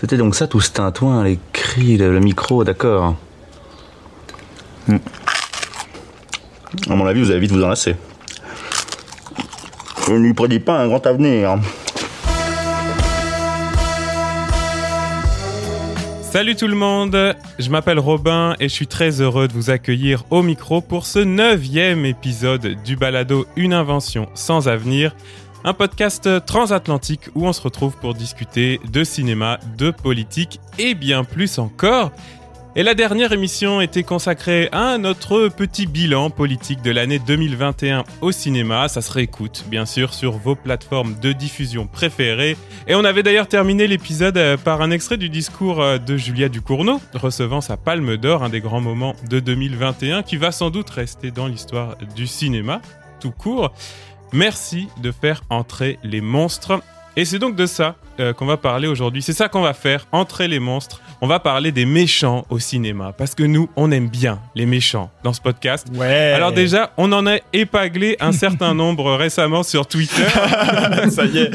C'était donc ça tout ce tintouin, les cris, le, le micro, d'accord. À mon avis, vous allez vite vous enlacer. Je ne lui prédis pas un grand avenir. Salut tout le monde, je m'appelle Robin et je suis très heureux de vous accueillir au micro pour ce neuvième épisode du balado Une invention sans avenir, un podcast transatlantique où on se retrouve pour discuter de cinéma, de politique et bien plus encore. Et la dernière émission était consacrée à notre petit bilan politique de l'année 2021 au cinéma. Ça se réécoute, bien sûr, sur vos plateformes de diffusion préférées. Et on avait d'ailleurs terminé l'épisode euh, par un extrait du discours euh, de Julia Ducournau, recevant sa palme d'or, un des grands moments de 2021, qui va sans doute rester dans l'histoire du cinéma, tout court. Merci de faire entrer les monstres. Et c'est donc de ça euh, qu'on va parler aujourd'hui. C'est ça qu'on va faire, entrer les monstres. On va parler des méchants au cinéma. Parce que nous, on aime bien les méchants dans ce podcast. Ouais. Alors déjà, on en a épaglé un certain nombre récemment sur Twitter. ça y est,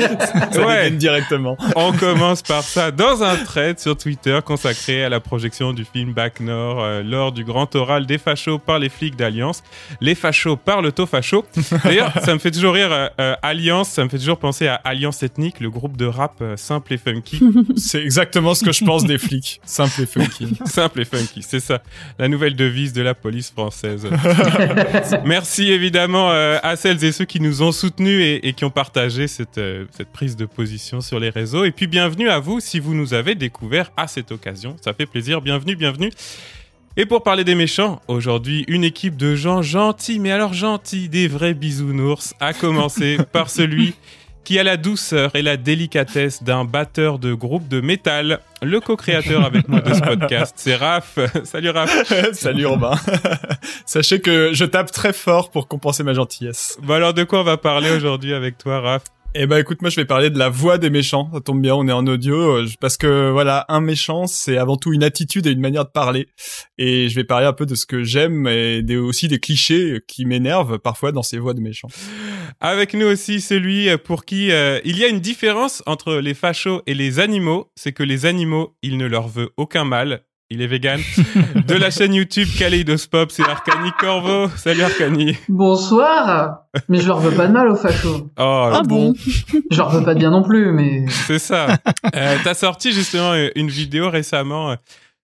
ça Ouais. directement. On commence par ça dans un thread sur Twitter consacré à la projection du film Bac Nord euh, lors du grand oral des fachos par les flics d'Alliance. Les fachos parlent au facho. D'ailleurs, ça me fait toujours rire euh, Alliance, ça me fait toujours penser à Alliance Ethnique, le groupe de rap euh, simple et funky. C'est exactement ce que je pense des flics. Simple et funky. Simple et funky, c'est ça, la nouvelle devise de la police française. Merci évidemment euh, à celles et ceux qui nous ont soutenus et, et qui ont partagé cette, euh, cette prise de position sur les réseaux. Et puis bienvenue à vous si vous nous avez découvert à cette occasion. Ça fait plaisir. Bienvenue, bienvenue. Et pour parler des méchants, aujourd'hui, une équipe de gens gentils, mais alors gentils, des vrais bisounours, à commencer par celui qui a la douceur et la délicatesse d'un batteur de groupe de métal, le co-créateur avec moi de ce podcast, c'est Raph. Salut Raph. Salut Robin. Sachez que je tape très fort pour compenser ma gentillesse. Bon alors de quoi on va parler aujourd'hui avec toi Raph? Eh ben écoute, moi je vais parler de la voix des méchants. Ça tombe bien, on est en audio euh, parce que voilà, un méchant c'est avant tout une attitude et une manière de parler. Et je vais parler un peu de ce que j'aime et aussi des clichés qui m'énervent parfois dans ces voix de méchants. Avec nous aussi celui pour qui euh, il y a une différence entre les fachos et les animaux, c'est que les animaux, il ne leur veut aucun mal. Il est vegan. De la chaîne YouTube Kaleidospop, c'est Arcani Corvo. Salut Arcani. Bonsoir Mais je leur veux pas de mal aux fachos. Oh, Ah bon Je leur veux pas de bien non plus, mais... c'est ça. Euh, T'as sorti justement euh, une vidéo récemment euh,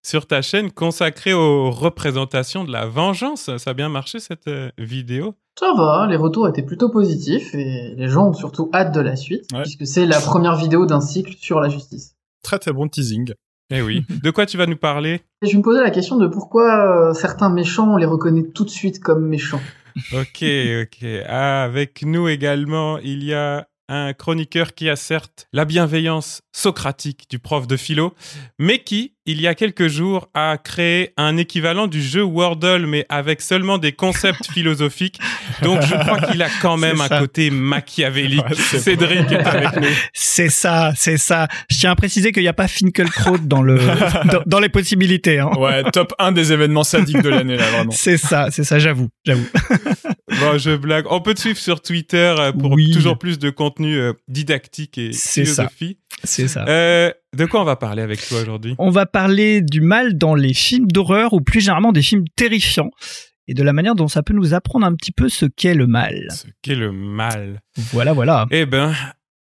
sur ta chaîne consacrée aux représentations de la vengeance. Ça a bien marché cette vidéo? Ça va, les retours étaient plutôt positifs, et les gens ont surtout hâte de la suite, Ouais. puisque c'est la première vidéo d'un cycle sur la justice. Très très bon teasing. Eh oui. De quoi tu vas nous parler? Je me posais la question de pourquoi euh, certains méchants, on les reconnaît tout de suite comme méchants. Ok, ok. Ah, avec nous également, il y a un chroniqueur qui a certes la bienveillance socratique du prof de philo, mais qui, il y a quelques jours, a créé un équivalent du jeu Wordle, mais avec seulement des concepts philosophiques. Donc je crois qu'il a quand même un côté machiavélique. Ouais, Cédric est avec nous. C'est ça, c'est ça. Je tiens à préciser qu'il n'y a pas Finkelkraut dans le dans, dans les possibilités. Hein. Ouais, top 1 des événements sadiques de l'année là vraiment. C'est ça, c'est ça, j'avoue, j'avoue. Bon, je blague. On peut te suivre sur Twitter euh, pour Oui. toujours plus de contenu euh, didactique et philosophie. C'est ça. Euh, de quoi on va parler avec toi aujourd'hui? On va parler du mal dans les films d'horreur ou plus généralement des films terrifiants et de la manière dont ça peut nous apprendre un petit peu ce qu'est le mal. Ce qu'est le mal. Voilà, voilà. Eh ben,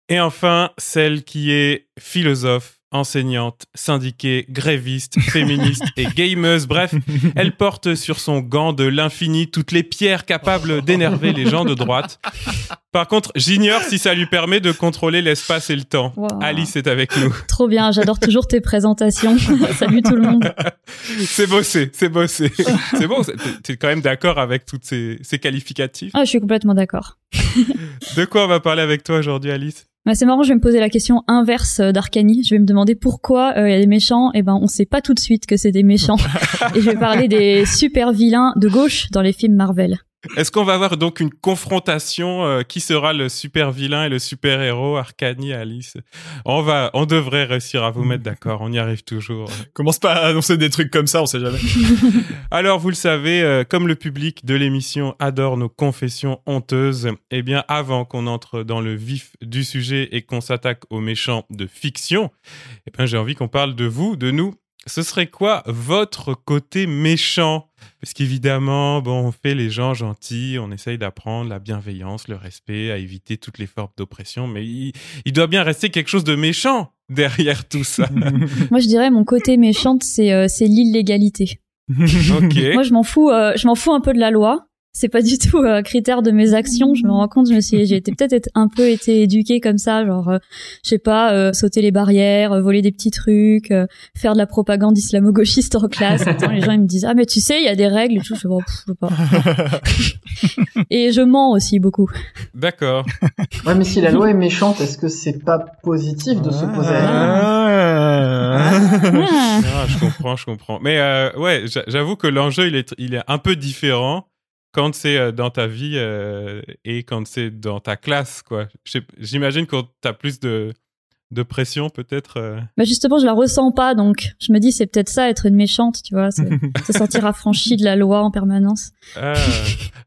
et enfin, celle qui est philosophe, enseignante, syndiquée, gréviste, féministe et gameuse. Bref, elle porte sur son gant de l'infini toutes les pierres capables d'énerver les gens de droite. Par contre, j'ignore si ça lui permet de contrôler l'espace et le temps. Wow. Alice est avec nous. Trop bien, j'adore toujours tes présentations. Salut tout le monde. C'est bossé, c'est bossé. C'est bon, t'es- quand même d'accord avec toutes ces, ces qualificatifs? Ah, je suis complètement d'accord. De quoi on va parler avec toi aujourd'hui, Alice? Bah, c'est marrant, je vais me poser la question inverse euh, d'Arcani. Je vais me demander pourquoi euh, il y a des méchants. Et ben, on sait pas tout de suite que c'est des méchants. Et je vais parler des super vilains de gauche dans les films Marvel. Est-ce qu'on va avoir donc une confrontation euh, Qui sera le super vilain et le super héros Arcani, Alice? On va, on devrait réussir à vous mettre d'accord. On y arrive toujours. Commence pas à annoncer des trucs comme ça, on sait jamais. Alors, vous le savez, euh, comme le public de l'émission adore nos confessions honteuses, eh bien, avant qu'on entre dans le vif du sujet et qu'on s'attaque aux méchants de fiction, eh bien, j'ai envie qu'on parle de vous, de nous. Ce serait quoi votre côté méchant? Parce qu'évidemment, bon, on fait les gens gentils, on essaye d'apprendre la bienveillance, le respect, à éviter toutes les formes d'oppression, mais il, il doit bien rester quelque chose de méchant derrière tout ça. Moi, je dirais mon côté méchante, c'est euh, l'illégalité. ok. Moi, je m'en fous, euh, je m'en fous un peu de la loi. C'est pas du tout euh, critère de mes actions. Je me rends compte, je me suis, j'ai été peut-être être un peu été éduquée comme ça, genre, euh, je sais pas, euh, sauter les barrières, euh, voler des petits trucs, euh, faire de la propagande islamo-gauchiste en classe. Attends, les gens ils me disent ah mais tu sais, il y a des règles et tout. Je pff, je sais pas. et je mens aussi beaucoup. D'accord. Ouais, mais si la loi est méchante, est-ce que c'est pas positif de s'opposer à elle Ah. Ah, je comprends, je comprends. Mais euh, ouais, j'a- j'avoue que l'enjeu il est, il est un peu différent quand c'est euh, dans ta vie euh, et quand c'est dans ta classe, quoi. J'imagine que t'as plus de de pression peut-être. euh. Bah justement, je la ressens pas, donc je me dis c'est peut-être ça être une méchante, tu vois, c'est se sentir affranchi de la loi en permanence. Ah.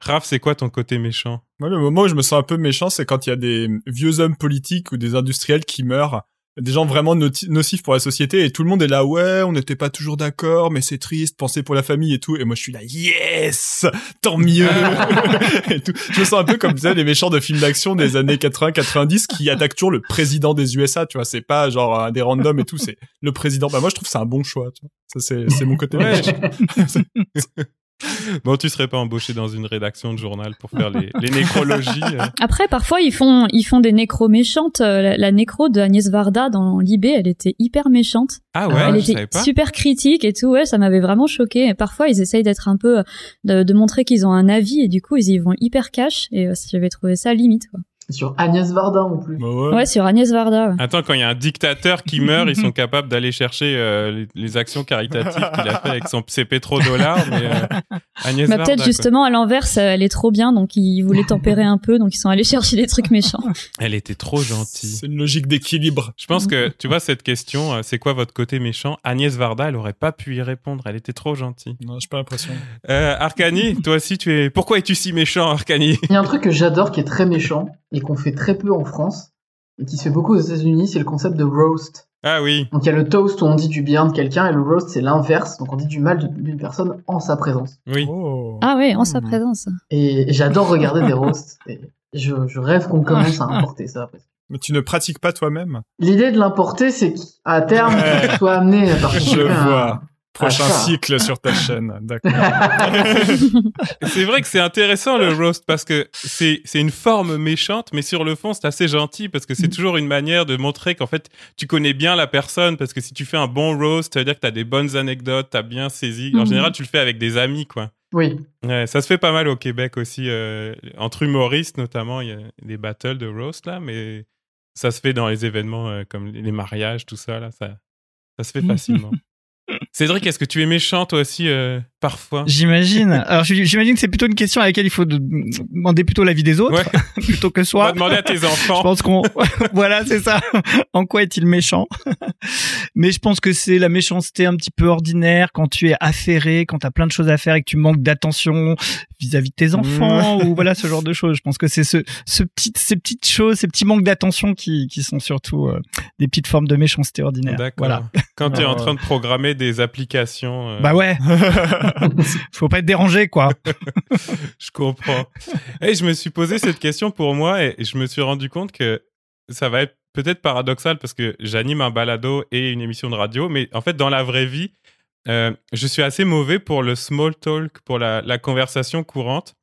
Raph, c'est quoi ton côté méchant? Moi, le moment où je me sens un peu méchant, c'est quand il y a des vieux hommes politiques ou des industriels qui meurent, des gens vraiment nocifs pour la société, et tout le monde est là, ouais, on n'était pas toujours d'accord, mais c'est triste, pensez pour la famille et tout, et moi je suis là, yes, tant mieux. et tout. Je me sens un peu comme tu sais, les méchants de films d'action des années 80-90 qui attaquent toujours le président des USA, tu vois, c'est pas genre un des randoms et tout, c'est le président. Bah moi je trouve que c'est un bon choix, tu vois. Ça c'est c'est mon côté. Ouais. Bon, tu serais pas embauché dans une rédaction de journal pour faire les, les nécrologies euh? Après, parfois ils font ils font des nécros méchantes. Euh, La, la nécro de Agnès Varda dans Libé, elle était hyper méchante. Ah ouais, elle je savais était pas. super critique et tout. Ouais, ça m'avait vraiment choqué. Et parfois ils essayent d'être un peu de, de montrer qu'ils ont un avis et du coup ils y vont hyper cash. Et euh, j'avais trouvé ça limite. Quoi. Sur Agnès Varda en plus. Bah ouais. Ouais, sur Agnès Varda. ouais. Attends, quand il y a un dictateur qui meurt, ils sont capables d'aller chercher euh, les, les actions caritatives qu'il a fait avec son, ses pétrodollars. Mais euh, Agnès Bah, Varda, peut-être justement à l'inverse, euh, elle est trop bien, donc ils voulaient tempérer un peu, donc ils sont allés chercher des trucs méchants. Elle était trop gentille. C'est une logique d'équilibre. Je pense que, tu vois, cette question, euh, c'est quoi votre côté méchant? Agnès Varda, elle aurait pas pu y répondre. Elle était trop gentille. Non, j'ai pas l'impression. Euh, Arcani, toi aussi, tu es. Pourquoi es-tu si méchant, Arcani Il y a un truc que j'adore qui est très méchant et qu'on fait très peu en France et qui se fait beaucoup aux États-Unis, c'est le concept de roast. Ah oui. Donc il y a le toast où on dit du bien de quelqu'un et le roast c'est l'inverse, donc on dit du mal d'une personne en sa présence. Oui. Oh. Ah ouais, en sa Hmm. présence. Et j'adore regarder des roasts. Et je, je rêve qu'on commence à importer ça. Mais tu ne pratiques pas toi-même? L'idée de l'importer, c'est qu'à terme, Ouais. tu sois amené à Je participer à un- vois. Prochain cycle sur ta chaîne. D'accord. C'est vrai que c'est intéressant le roast parce que c'est c'est une forme méchante, mais sur le fond c'est assez gentil parce que c'est toujours une manière de montrer qu'en fait tu connais bien la personne parce que si tu fais un bon roast, ça veut dire que t'as des bonnes anecdotes, t'as bien saisi. En Mhm. général, tu le fais avec des amis quoi. Oui. Ouais, ça se fait pas mal au Québec aussi euh, entre humoristes notamment, il y a des battles de roast là, mais ça se fait dans les événements euh, comme les mariages, tout ça là, ça ça se fait facilement. Cédric, est-ce que tu es méchant toi aussi euh, parfois? J'imagine. Alors j'imagine que c'est plutôt une question à laquelle il faut de- demander plutôt l'avis des autres Ouais. plutôt que On va soi. demander à tes Je enfants. pense qu'on voilà, c'est ça. en quoi est-il méchant? Mais je pense que c'est la méchanceté un petit peu ordinaire quand tu es affairé, quand tu as plein de choses à faire et que tu manques d'attention vis-à-vis de tes enfants ou voilà ce genre de choses. Je pense que c'est ce ce petit ces petites choses, ces petits manques d'attention qui qui sont surtout euh, des petites formes de méchanceté ordinaire. D'accord. Voilà. Quand tu es en train de programmer des applications, euh, Bah ouais, faut pas être dérangé quoi. je comprends. Et je me suis posé cette question pour moi et je me suis rendu compte que ça va être peut-être paradoxal parce que j'anime un balado et une émission de radio, mais en fait, dans la vraie vie, euh, je suis assez mauvais pour le small talk, pour la, la conversation courante.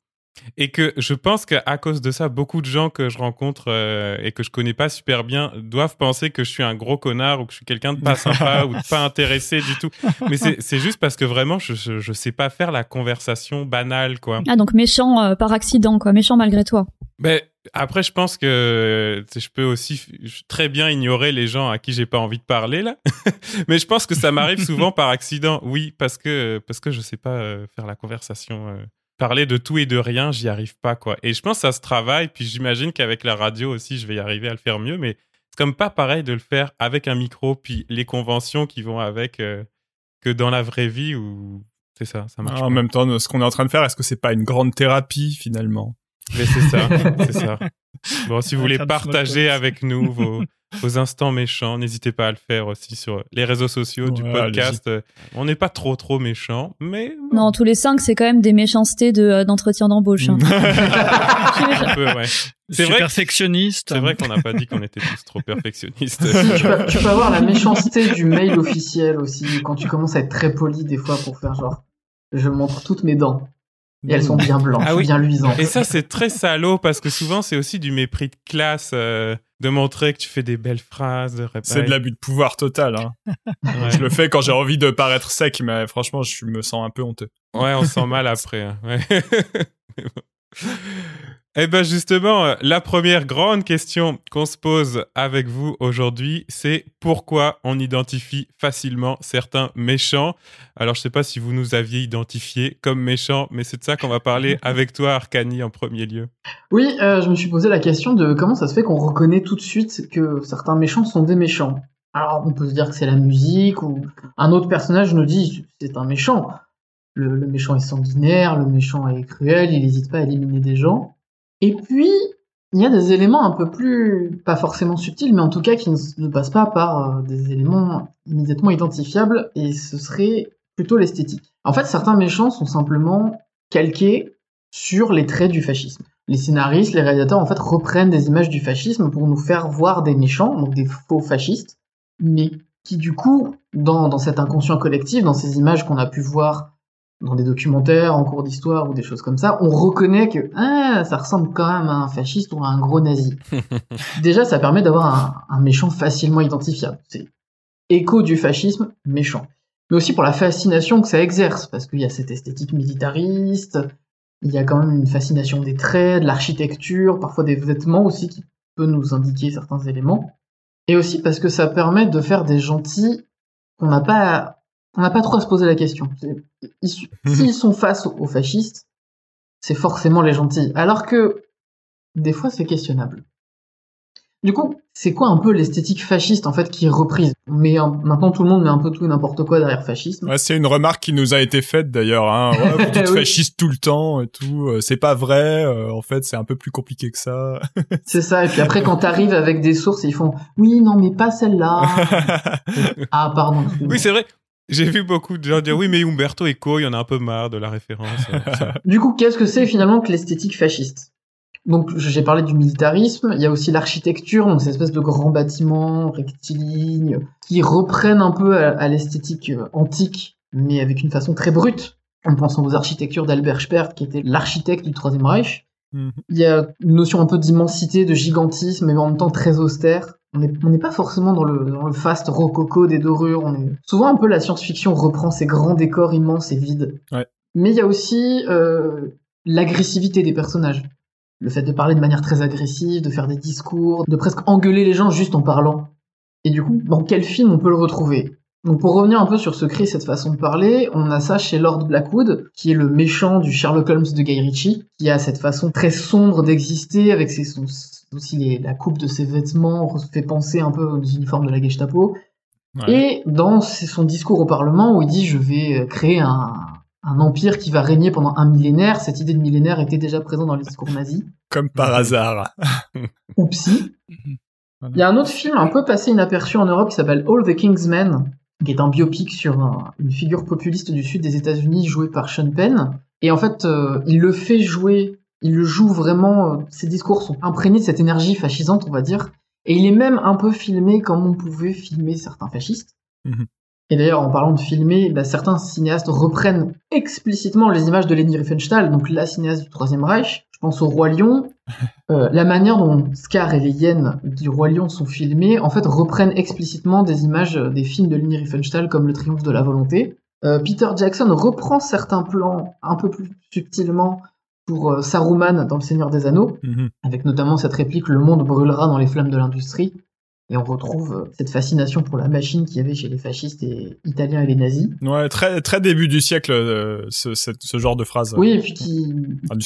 Et que je pense qu'à cause de ça, beaucoup de gens que je rencontre euh, et que je connais pas super bien doivent penser que je suis un gros connard ou que je suis quelqu'un de pas sympa ou de pas intéressé du tout. Mais c'est juste parce que vraiment, je, je, je sais pas faire la conversation banale, quoi. Ah donc méchant euh, par accident quoi, méchant malgré toi. Ben, après, je pense que je peux aussi très bien ignorer les gens à qui j'ai pas envie de parler là. Mais je pense que ça m'arrive souvent par accident. Oui, parce que parce que je sais pas euh, faire la conversation. Parler de tout et de rien, j'y arrive pas, quoi. Et je pense que ça se travaille, puis j'imagine qu'avec la radio aussi, je vais y arriver à le faire mieux, mais c'est comme pas pareil de le faire avec un micro, puis les conventions qui vont avec, euh, que dans la vraie vie, ou c'est ça, ça marche. en même temps, ce qu'on est en train de faire, est-ce que c'est pas une grande thérapie finalement? Mais c'est ça, c'est ça. Bon, si vous voulez partager avec nous vos, vos instants méchants, n'hésitez pas à le faire aussi sur les réseaux sociaux du podcast. On n'est pas trop trop méchants, mais Non, tous les cinq, c'est quand même des méchancetés de, euh, d'entretien d'embauche. hein. un peu, ouais. C'est vrai, perfectionniste. c'est vrai qu'on n'a pas dit qu'on était tous trop perfectionnistes. Tu, peux, tu peux avoir la méchanceté du mail officiel aussi, quand tu commences à être très poli des fois pour faire genre, je montre toutes mes dents. Et elles sont bien blanches, Ah oui. bien luisantes. Et ça, c'est très salaud parce que souvent, c'est aussi du mépris de classe euh, de montrer que tu fais des belles phrases. De C'est de l'abus de pouvoir total. Hein. Ouais. Je le fais quand j'ai envie de paraître sec, mais franchement, je me sens un peu honteux. Ouais, on se sent mal après. hein. Ouais. Eh ben justement, euh, la première grande question qu'on se pose avec vous aujourd'hui, c'est pourquoi on identifie facilement certains méchants? Alors je sais pas si vous nous aviez identifiés comme méchants, mais c'est de ça qu'on va parler avec toi, Arcani, en premier lieu. Oui, euh, je me suis posé la question de comment ça se fait qu'on reconnaît tout de suite que certains méchants sont des méchants. Alors, on peut se dire que c'est la musique, ou un autre personnage nous dit c'est un méchant. Le, le méchant est sanguinaire, le méchant est cruel, il n'hésite pas à éliminer des gens. Et puis, il y a des éléments un peu plus, pas forcément subtils, mais en tout cas qui ne, passent pas par euh, des éléments immédiatement identifiables, et ce serait plutôt l'esthétique. En fait, certains méchants sont simplement calqués sur les traits du fascisme. Les scénaristes, les réalisateurs, en fait, reprennent des images du fascisme pour nous faire voir des méchants, donc des faux fascistes, mais qui, du coup, dans, dans cet inconscient collectif, dans ces images qu'on a pu voir dans des documentaires, en cours d'histoire ou des choses comme ça, on reconnaît que ah, ça ressemble quand même à un fasciste ou à un gros nazi. Déjà, ça permet d'avoir un, un méchant facilement identifiable. C'est écho du fascisme, méchant. Mais aussi pour la fascination que ça exerce, parce qu'il y a cette esthétique militariste, il y a quand même une fascination des traits, de l'architecture, parfois des vêtements aussi qui peut nous indiquer certains éléments. Et aussi parce que ça permet de faire des gentils qu'on n'a pas, on n'a pas trop à se poser la question. Ils- S'ils sont face aux fascistes, c'est forcément les gentils. Alors que des fois c'est questionnable. Du coup, c'est quoi un peu l'esthétique fasciste en fait qui est reprise? On met un- Maintenant tout le monde met un peu tout et n'importe quoi derrière fascisme. Ouais, c'est une remarque qui nous a été faite d'ailleurs. Hein. Ouais, vous dites Oui. fasciste tout le temps et tout. Euh, C'est pas vrai. euh, en fait, c'est un peu plus compliqué que ça. C'est ça. Et puis après quand t'arrives avec des sources, ils font oui non mais pas celle-là. ah pardon. Oui, c'est vrai. J'ai vu beaucoup de gens dire oui, mais Umberto Eco, il y en a un peu marre de la référence. euh, ça. Du coup, qu'est-ce que c'est finalement que l'esthétique fasciste? Donc, j'ai parlé du militarisme, il y a aussi l'architecture, donc ces espèces de grands bâtiments rectilignes qui reprennent un peu à, à l'esthétique euh, antique, mais avec une façon très brute. En pensant aux architectures d'Albert Speer, qui était l'architecte du Troisième Reich. Mhm. Il y a une notion un peu d'immensité, de gigantisme, mais en même temps très austère. On n'est pas forcément dans le, dans le fast rococo des dorures. On est... Souvent, un peu la science-fiction reprend ces grands décors immenses et vides. Ouais. Mais il y a aussi euh, l'agressivité des personnages. Le fait de parler de manière très agressive, de faire des discours, de presque engueuler les gens juste en parlant. Et du coup, dans quel film on peut le retrouver? Donc pour revenir un peu sur ce cri, cette façon de parler, on a ça chez Lord Blackwood, qui est le méchant du Sherlock Holmes de Guy Ritchie, qui a cette façon très sombre d'exister, avec ses, son- aussi les- la coupe de ses vêtements, fait penser un peu aux uniformes de la Gestapo. Ouais. Et dans son discours au Parlement, où il dit « je vais euh, créer un, un empire qui va régner pendant un millénaire », cette idée de millénaire était déjà présente dans les discours nazis. Comme par hasard. Oupsie. Il y a un autre film un peu passé inaperçu en Europe qui s'appelle All the King's Men, qui est un biopic sur un- une figure populiste du sud des États-Unis jouée par Sean Penn. Et en fait, euh, il le fait jouer, il le joue vraiment, euh, ses discours sont imprégnés de cette énergie fascisante, on va dire. Et il est même un peu filmé comme on pouvait filmer certains fascistes. Mhm. Et d'ailleurs, en parlant de filmer, bah, certains cinéastes reprennent explicitement les images de Leni Riefenstahl, donc la cinéaste du Troisième Reich. Je pense au Roi Lion. Euh, la manière dont Scar et les hyènes du Roi Lion sont filmés, en fait, reprennent explicitement des images euh, des films de Leni Riefenstahl comme Le Triomphe de la Volonté. Euh, Peter Jackson reprend certains plans un peu plus subtilement pour euh, Saruman dans Le Seigneur des Anneaux, Mhm. avec notamment cette réplique Le monde brûlera dans les flammes de l'industrie. Et on retrouve euh, cette fascination pour la machine qu'il y avait chez les fascistes et italiens et les nazis. Ouais, très très début du siècle, euh, ce, ce, ce genre de phrase. Oui, et puis qui,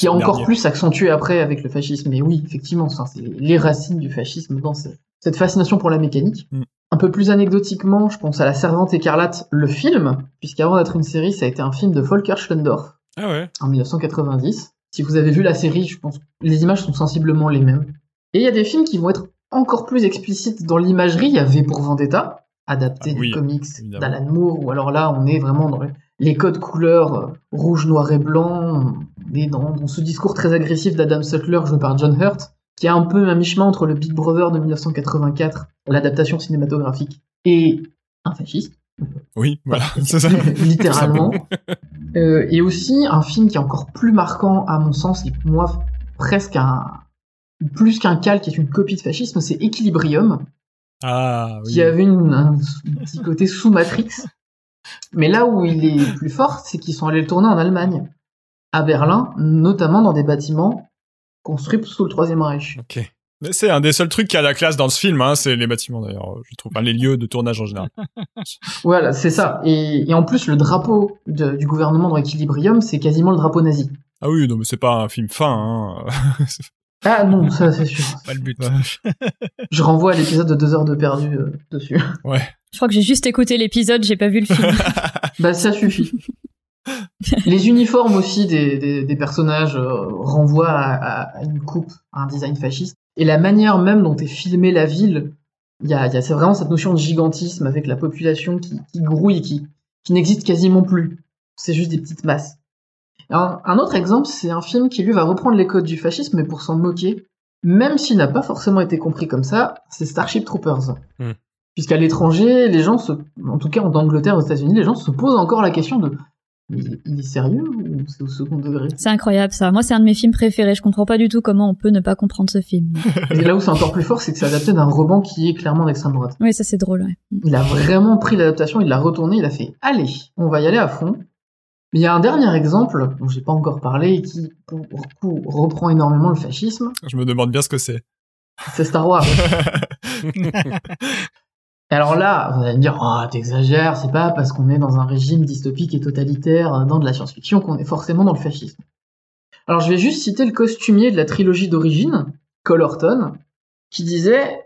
est encore dernier. plus accentué après avec le fascisme. Mais oui, effectivement, c'est les racines du fascisme dans ce- cette fascination pour la mécanique. Mm. Un peu plus anecdotiquement, je pense à La Servante écarlate, le film, puisqu'avant d'être une série, ça a été un film de Volker Schlendorf Ah ouais. en 1990. Si vous avez vu la série, je pense que les images sont sensiblement les mêmes. Et il y a des films qui vont être encore plus explicites dans l'imagerie. Il y a V pour Vendetta, adapté Ah oui, du comics d'Alan Moore, ou alors là, on est vraiment dans les- codes couleurs euh, rouge, noir et blanc. On est dans, dans ce discours très agressif d'Adam Sutler joué par John Hurt, qui est un peu un mi-chemin entre le Big Brother de 1984, l'adaptation cinématographique, et un fasciste Oui, voilà, c'est ça. littéralement. Euh, et aussi un film qui est encore plus marquant à mon sens, et pour moi presque un plus qu'un calque, qui est une copie de fascisme, c'est Equilibrium, Ah oui. qui avait une, un, petit côté sous Matrix. Mais là où il est plus fort, c'est qu'ils sont allés le tourner en Allemagne, à Berlin, notamment dans des bâtiments construits sous le Troisième Reich. Ok. Mais C'est un des seuls trucs qui a la classe dans ce film, hein, c'est les bâtiments d'ailleurs, je trouve, les lieux de tournage en général. Voilà, c'est ça. Et, et en plus, le drapeau de- du gouvernement dans Equilibrium, c'est quasiment le drapeau nazi. Ah oui, non, mais c'est pas un film fin. Hein. Ah non, ça c'est sûr. Pas le but. Je renvoie à l'épisode de deux heures de perdu euh, dessus. Je crois que j'ai juste écouté l'épisode, j'ai pas vu le film. Bah ça suffit. Les uniformes aussi des, des, des personnages euh, renvoient à une coupe, à un design fasciste. Et la manière même dont est filmée la ville, il y a, il y a c'est vraiment cette notion de gigantisme avec la population qui, qui grouille, qui, qui n'existe quasiment plus. C'est juste des petites masses. Un, un autre exemple, c'est un film qui lui va reprendre les codes du fascisme, mais pour s'en moquer, même s'il n'a pas forcément été compris comme ça, c'est Starship Troopers. Hmm. Puisqu'à l'étranger, les gens se, en tout cas en Angleterre, aux États-Unis, les gens se posent encore la question de il- il est sérieux ou c'est au second degré? C'est incroyable ça. Moi, c'est un de mes films préférés. Je comprends pas du tout comment on peut ne pas comprendre ce film. Et là où c'est encore plus fort, c'est que c'est adapté d'un roman qui est clairement d'extrême droite. Oui, ça c'est drôle. ouais. Il a vraiment pris l'adaptation, il l'a retourné, il a fait allez, on va y aller à fond. Mais il y a un dernier exemple dont j'ai pas encore parlé et qui pour coup reprend énormément le fascisme, Je me demande bien ce que c'est. c'est Star Wars. Et alors là, vous allez me dire, ah, t'exagères, c'est pas parce qu'on est dans un régime dystopique et totalitaire euh, dans de la science-fiction qu'on est forcément dans le fascisme. Alors je vais juste citer le costumier de la trilogie d'origine, Cole Horton, qui disait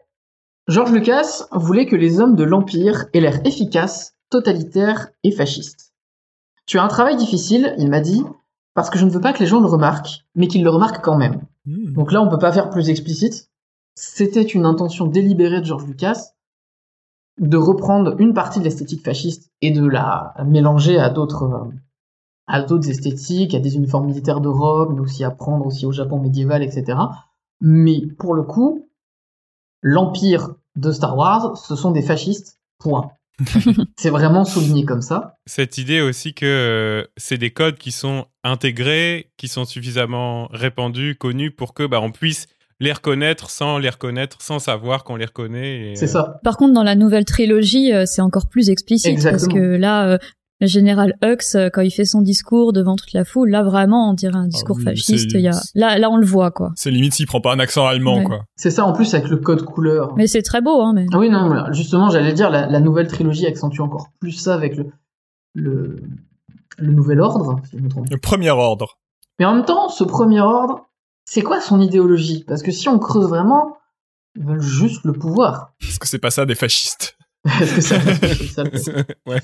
George Lucas voulait que les hommes de l'Empire aient l'air efficaces, totalitaires et fascistes. Tu as un travail difficile, il m'a dit, parce que je ne veux pas que les gens le remarquent, mais qu'ils le remarquent quand même. Hmm. Donc là, on peut pas faire plus explicite. C'était une intention délibérée de George Lucas de reprendre une partie de l'esthétique fasciste et de la mélanger à d'autres à d'autres esthétiques, à des uniformes militaires de Rome, mais aussi à prendre aussi au Japon médiéval, etc. Mais pour le coup, l'empire de Star Wars, ce sont des fascistes. Point. C'est vraiment souligné comme ça. Cette idée aussi que euh, c'est des codes qui sont intégrés, qui sont suffisamment répandus, connus pour que bah, on puisse les reconnaître sans les reconnaître, sans savoir qu'on les reconnaît. et, C'est euh, ça. Par contre, dans la nouvelle trilogie, euh, c'est encore plus explicite Exactement. parce que là, euh, le général Hux, euh, quand il fait son discours devant toute la foule, là vraiment, on dirait un discours oui, fasciste. c'est- Il y a... là, là, on le voit quoi. C'est limite s'il prend pas un accent allemand, Ouais. quoi. C'est ça en plus avec le code couleur. Mais c'est très beau, hein. Mais Ah oui, non, justement, j'allais dire, la, la nouvelle trilogie accentue encore plus ça avec le, le, le nouvel ordre, si je me trompe. Le premier ordre. Mais en même temps, ce premier ordre, c'est quoi son idéologie? Parce que si on creuse vraiment, ils veulent juste le pouvoir. Est-ce que c'est pas ça des fascistes Est-ce que ça, ça ouais.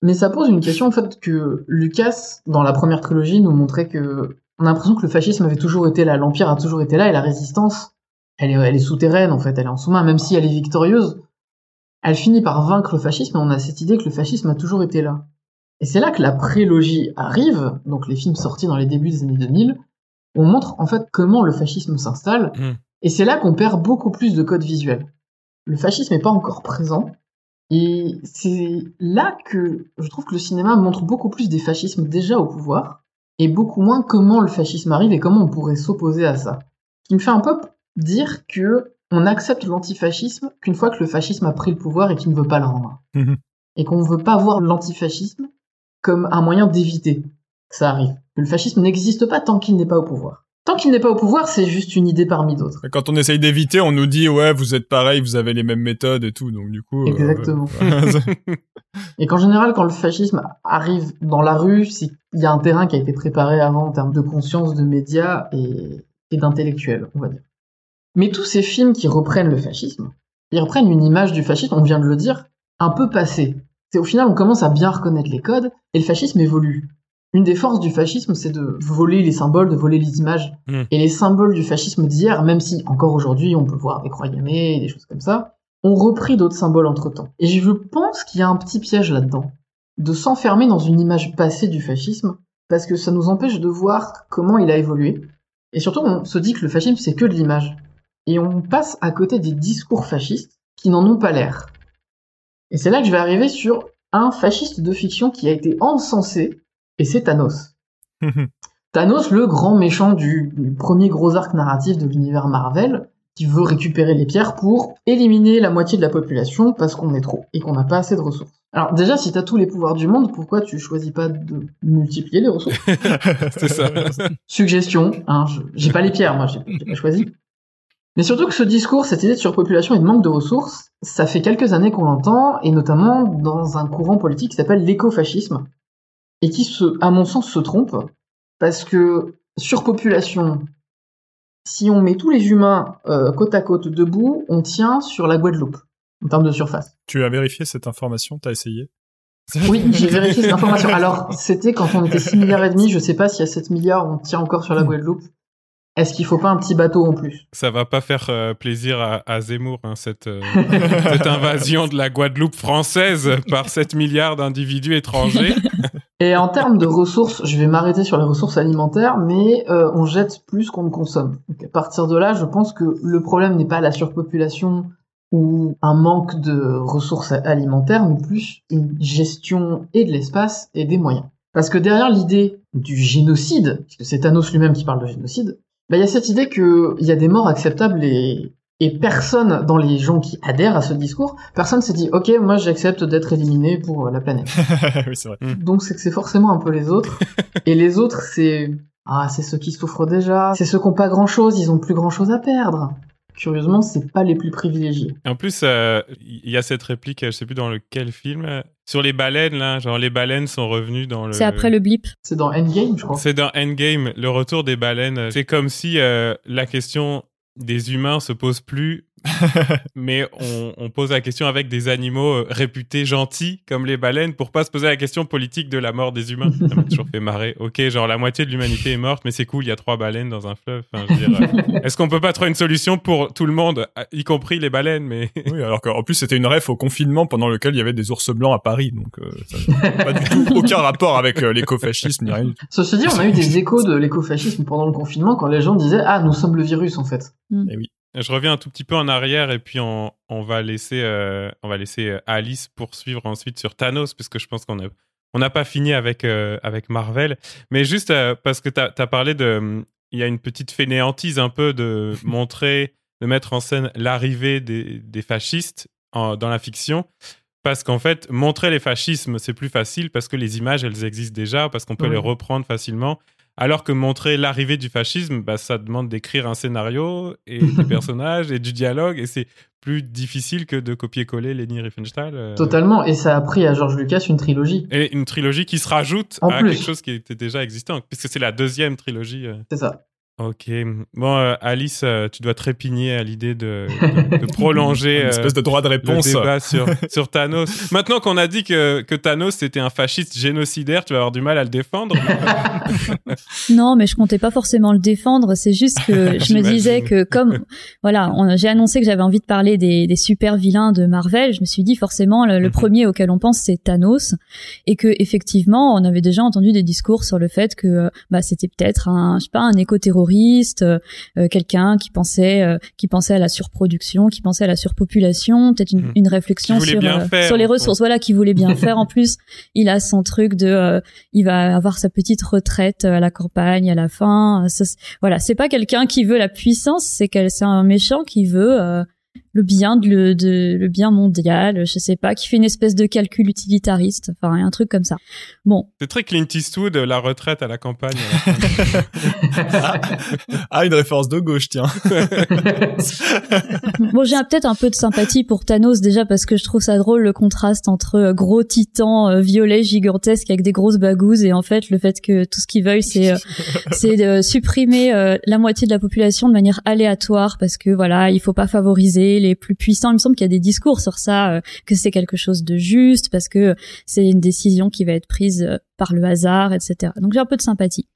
Mais ça pose une question en fait que Lucas, dans la première trilogie, nous montrait que on a l'impression que le fascisme avait toujours été là, l'empire a toujours été là, et la résistance, elle est, elle est souterraine en fait, elle est en sous-main, même si elle est victorieuse, elle finit par vaincre le fascisme, et on a cette idée que le fascisme a toujours été là. Et c'est là que la prélogie arrive, donc les films sortis dans les débuts des années 2000, où on montre en fait comment le fascisme s'installe, Mm. et c'est là qu'on perd beaucoup plus de codes visuels. Le fascisme n'est pas encore présent, et c'est là que je trouve que le cinéma montre beaucoup plus des fascismes déjà au pouvoir, et beaucoup moins comment le fascisme arrive et comment on pourrait s'opposer à ça. Ce qui me fait un peu dire que on accepte l'antifascisme qu'une fois que le fascisme a pris le pouvoir et qu'il ne veut pas le rendre. Mhm. Et qu'on ne veut pas voir l'antifascisme comme un moyen d'éviter que ça arrive. Que le fascisme n'existe pas tant qu'il n'est pas au pouvoir. Tant qu'il n'est pas au pouvoir, c'est juste une idée parmi d'autres. Quand on essaye d'éviter, on nous dit ouais, vous êtes pareil, vous avez les mêmes méthodes et tout, donc du coup. euh, Exactement. Et qu'en général, quand le fascisme arrive dans la rue, qu'il y a un terrain qui a été préparé avant en termes de conscience, de médias et, et d'intellectuels, on va dire. Mais tous ces films qui reprennent le fascisme, ils reprennent une image du fascisme, on vient de le dire, un peu passée. C'est au final, on commence à bien reconnaître les codes et le fascisme évolue. Une des forces du fascisme, c'est de voler les symboles, de voler les images. Mm. Et les symboles du fascisme d'hier, même si encore aujourd'hui on peut voir des croix gammées et des choses comme ça, ont repris d'autres symboles entre-temps. Et je pense qu'il y a un petit piège là-dedans, de s'enfermer dans une image passée du fascisme, parce que ça nous empêche de voir comment il a évolué. Et surtout, on se dit que le fascisme, c'est que de l'image. Et on passe à côté des discours fascistes qui n'en ont pas l'air. Et c'est là que je vais arriver sur un fasciste de fiction qui a été encensé, et c'est Thanos. Thanos, le grand méchant du, du premier gros arc narratif de l'univers Marvel, qui veut récupérer les pierres pour éliminer la moitié de la population parce qu'on est trop et qu'on n'a pas assez de ressources. Alors déjà, si t'as tous les pouvoirs du monde, pourquoi tu choisis pas de multiplier les ressources? C'est ça. Suggestion, hein, j'ai pas les pierres, moi, j'ai pas choisi. Mais surtout que ce discours, cette idée de surpopulation et de manque de ressources, ça fait quelques années qu'on l'entend, et notamment dans un courant politique qui s'appelle l'écofascisme, et qui, se, à mon sens, se trompe, parce que surpopulation, si on met tous les humains euh, côte à côte debout, on tient sur la Guadeloupe, en termes de surface. tu as vérifié cette information, t'as essayé? Oui, j'ai vérifié cette information. Alors, c'était quand on était 6 milliards et demi, je sais pas si à 7 milliards on tient encore sur la Guadeloupe. Est-ce qu'il faut pas un petit bateau en plus? Ça va pas faire euh, plaisir à, à Zemmour, hein, cette, euh, cette invasion de la Guadeloupe française par 7 milliards d'individus étrangers. Et en termes de ressources, je vais m'arrêter sur les ressources alimentaires, mais euh, on jette plus qu'on ne consomme. Donc à partir de là, je pense que le problème n'est pas la surpopulation ou un manque de ressources alimentaires, mais plus une gestion et de l'espace et des moyens. Parce que derrière l'idée du génocide, puisque c'est Thanos lui-même qui parle de génocide, bah, il y a cette idée qu'il y a des morts acceptables et, et personne dans les gens qui adhèrent à ce discours, personne s'est dit ok moi j'accepte d'être éliminé pour euh, la planète. Oui, c'est vrai. Donc c'est que c'est forcément un peu les autres. Et les autres, c'est ah, c'est ceux qui souffrent déjà, c'est ceux qui ont pas grand chose, ils ont plus grand chose à perdre. Curieusement, c'est pas les plus privilégiés. En plus, euh, il y a cette réplique, je sais plus dans lequel film, euh, sur les baleines, là, genre les baleines sont revenues dans le... C'est après le blip. C'est dans Endgame, je crois. C'est dans Endgame, le retour des baleines. C'est comme si euh, la question des humains se pose plus, mais on, on pose la question avec des animaux euh, réputés gentils comme les baleines pour pas se poser la question politique de la mort des humains. Ça m'a toujours fait marrer. Ok, genre la moitié de l'humanité est morte, mais c'est cool, il y a trois baleines dans un fleuve. Enfin, euh, Est-ce qu'on peut pas trouver une solution pour tout le monde, y compris les baleines Mais Oui, alors qu'en plus c'était une ref au confinement pendant lequel il y avait des ours blancs à Paris, donc euh, ça n'a pas du tout aucun rapport avec euh, l'écofascisme ni rien. Ceci dit, on a eu des échos de l'écofascisme pendant le confinement quand les gens disaient ah nous sommes le virus en fait. Je reviens un tout petit peu en arrière et puis on, on va laisser, euh, on va laisser euh, Alice poursuivre ensuite sur Thanos, puisque je pense qu'on a, on n'a pas fini avec, euh, avec Marvel. Mais juste euh, parce que tu as, parlé de. Il y a une petite fainéantise un peu de montrer, de mettre en scène l'arrivée des, des fascistes en- dans la fiction. Parce qu'en fait, montrer les fascismes, c'est plus facile parce que les images, elles existent déjà, parce qu'on peut Oui. les reprendre facilement. Alors que montrer l'arrivée du fascisme, bah, ça demande d'écrire un scénario et des personnages et du dialogue, et c'est plus difficile que de copier-coller Leni Riefenstahl. euh, Totalement. Et ça a pris à George Lucas une trilogie. Et une trilogie qui se rajoute En à plus. quelque chose qui était déjà existant, puisque c'est la deuxième trilogie. euh. C'est ça. Ok. Bon, euh, Alice, euh, tu dois trépigner à l'idée de, de- de prolonger Une euh, espèce de droit de le réponse. débat sur, sur Thanos. Maintenant qu'on a dit que, que Thanos c'était un fasciste génocidaire, tu vas avoir du mal à le défendre. Non, mais je comptais pas forcément le défendre. C'est juste que je me disais que comme voilà, j'ai annoncé que j'avais envie de parler des, des super vilains de Marvel, je me suis dit forcément le, le Mhm. premier auquel on pense c'est Thanos et que effectivement on avait déjà entendu des discours sur le fait que bah c'était peut-être un je sais pas un éco-terroriste, euh, euh, quelqu'un qui pensait euh, qui pensait à la surproduction, qui pensait à la surpopulation, peut-être une, une réflexion sur bien euh, faire, sur les ressources, voilà qui voulait bien faire en plus. Il a son truc de il va avoir sa petite retraite à la campagne à la fin. Ça, voilà, c'est pas quelqu'un qui veut la puissance, c'est quel- c'est un méchant qui veut le bien de, le, de, le bien mondial, je sais pas, qui fait une espèce de calcul utilitariste, enfin un truc comme ça. Bon. C'est très Clint Eastwood, la retraite à la campagne. ah, ah, une référence de gauche, tiens. bon, j'ai peut-être un peu de sympathie pour Thanos déjà parce que je trouve ça drôle le contraste entre euh, gros titan euh, violet gigantesque avec des grosses bagouses et en fait le fait que tout ce qu'ils veulent c'est euh, c'est de supprimer la moitié de la population de manière aléatoire parce que voilà, il faut pas favoriser les plus puissants. Il me semble qu'il y a des discours sur ça, euh, que c'est quelque chose de juste parce que c'est une décision qui va être prise euh, par le hasard, etc. Donc j'ai un peu de sympathie.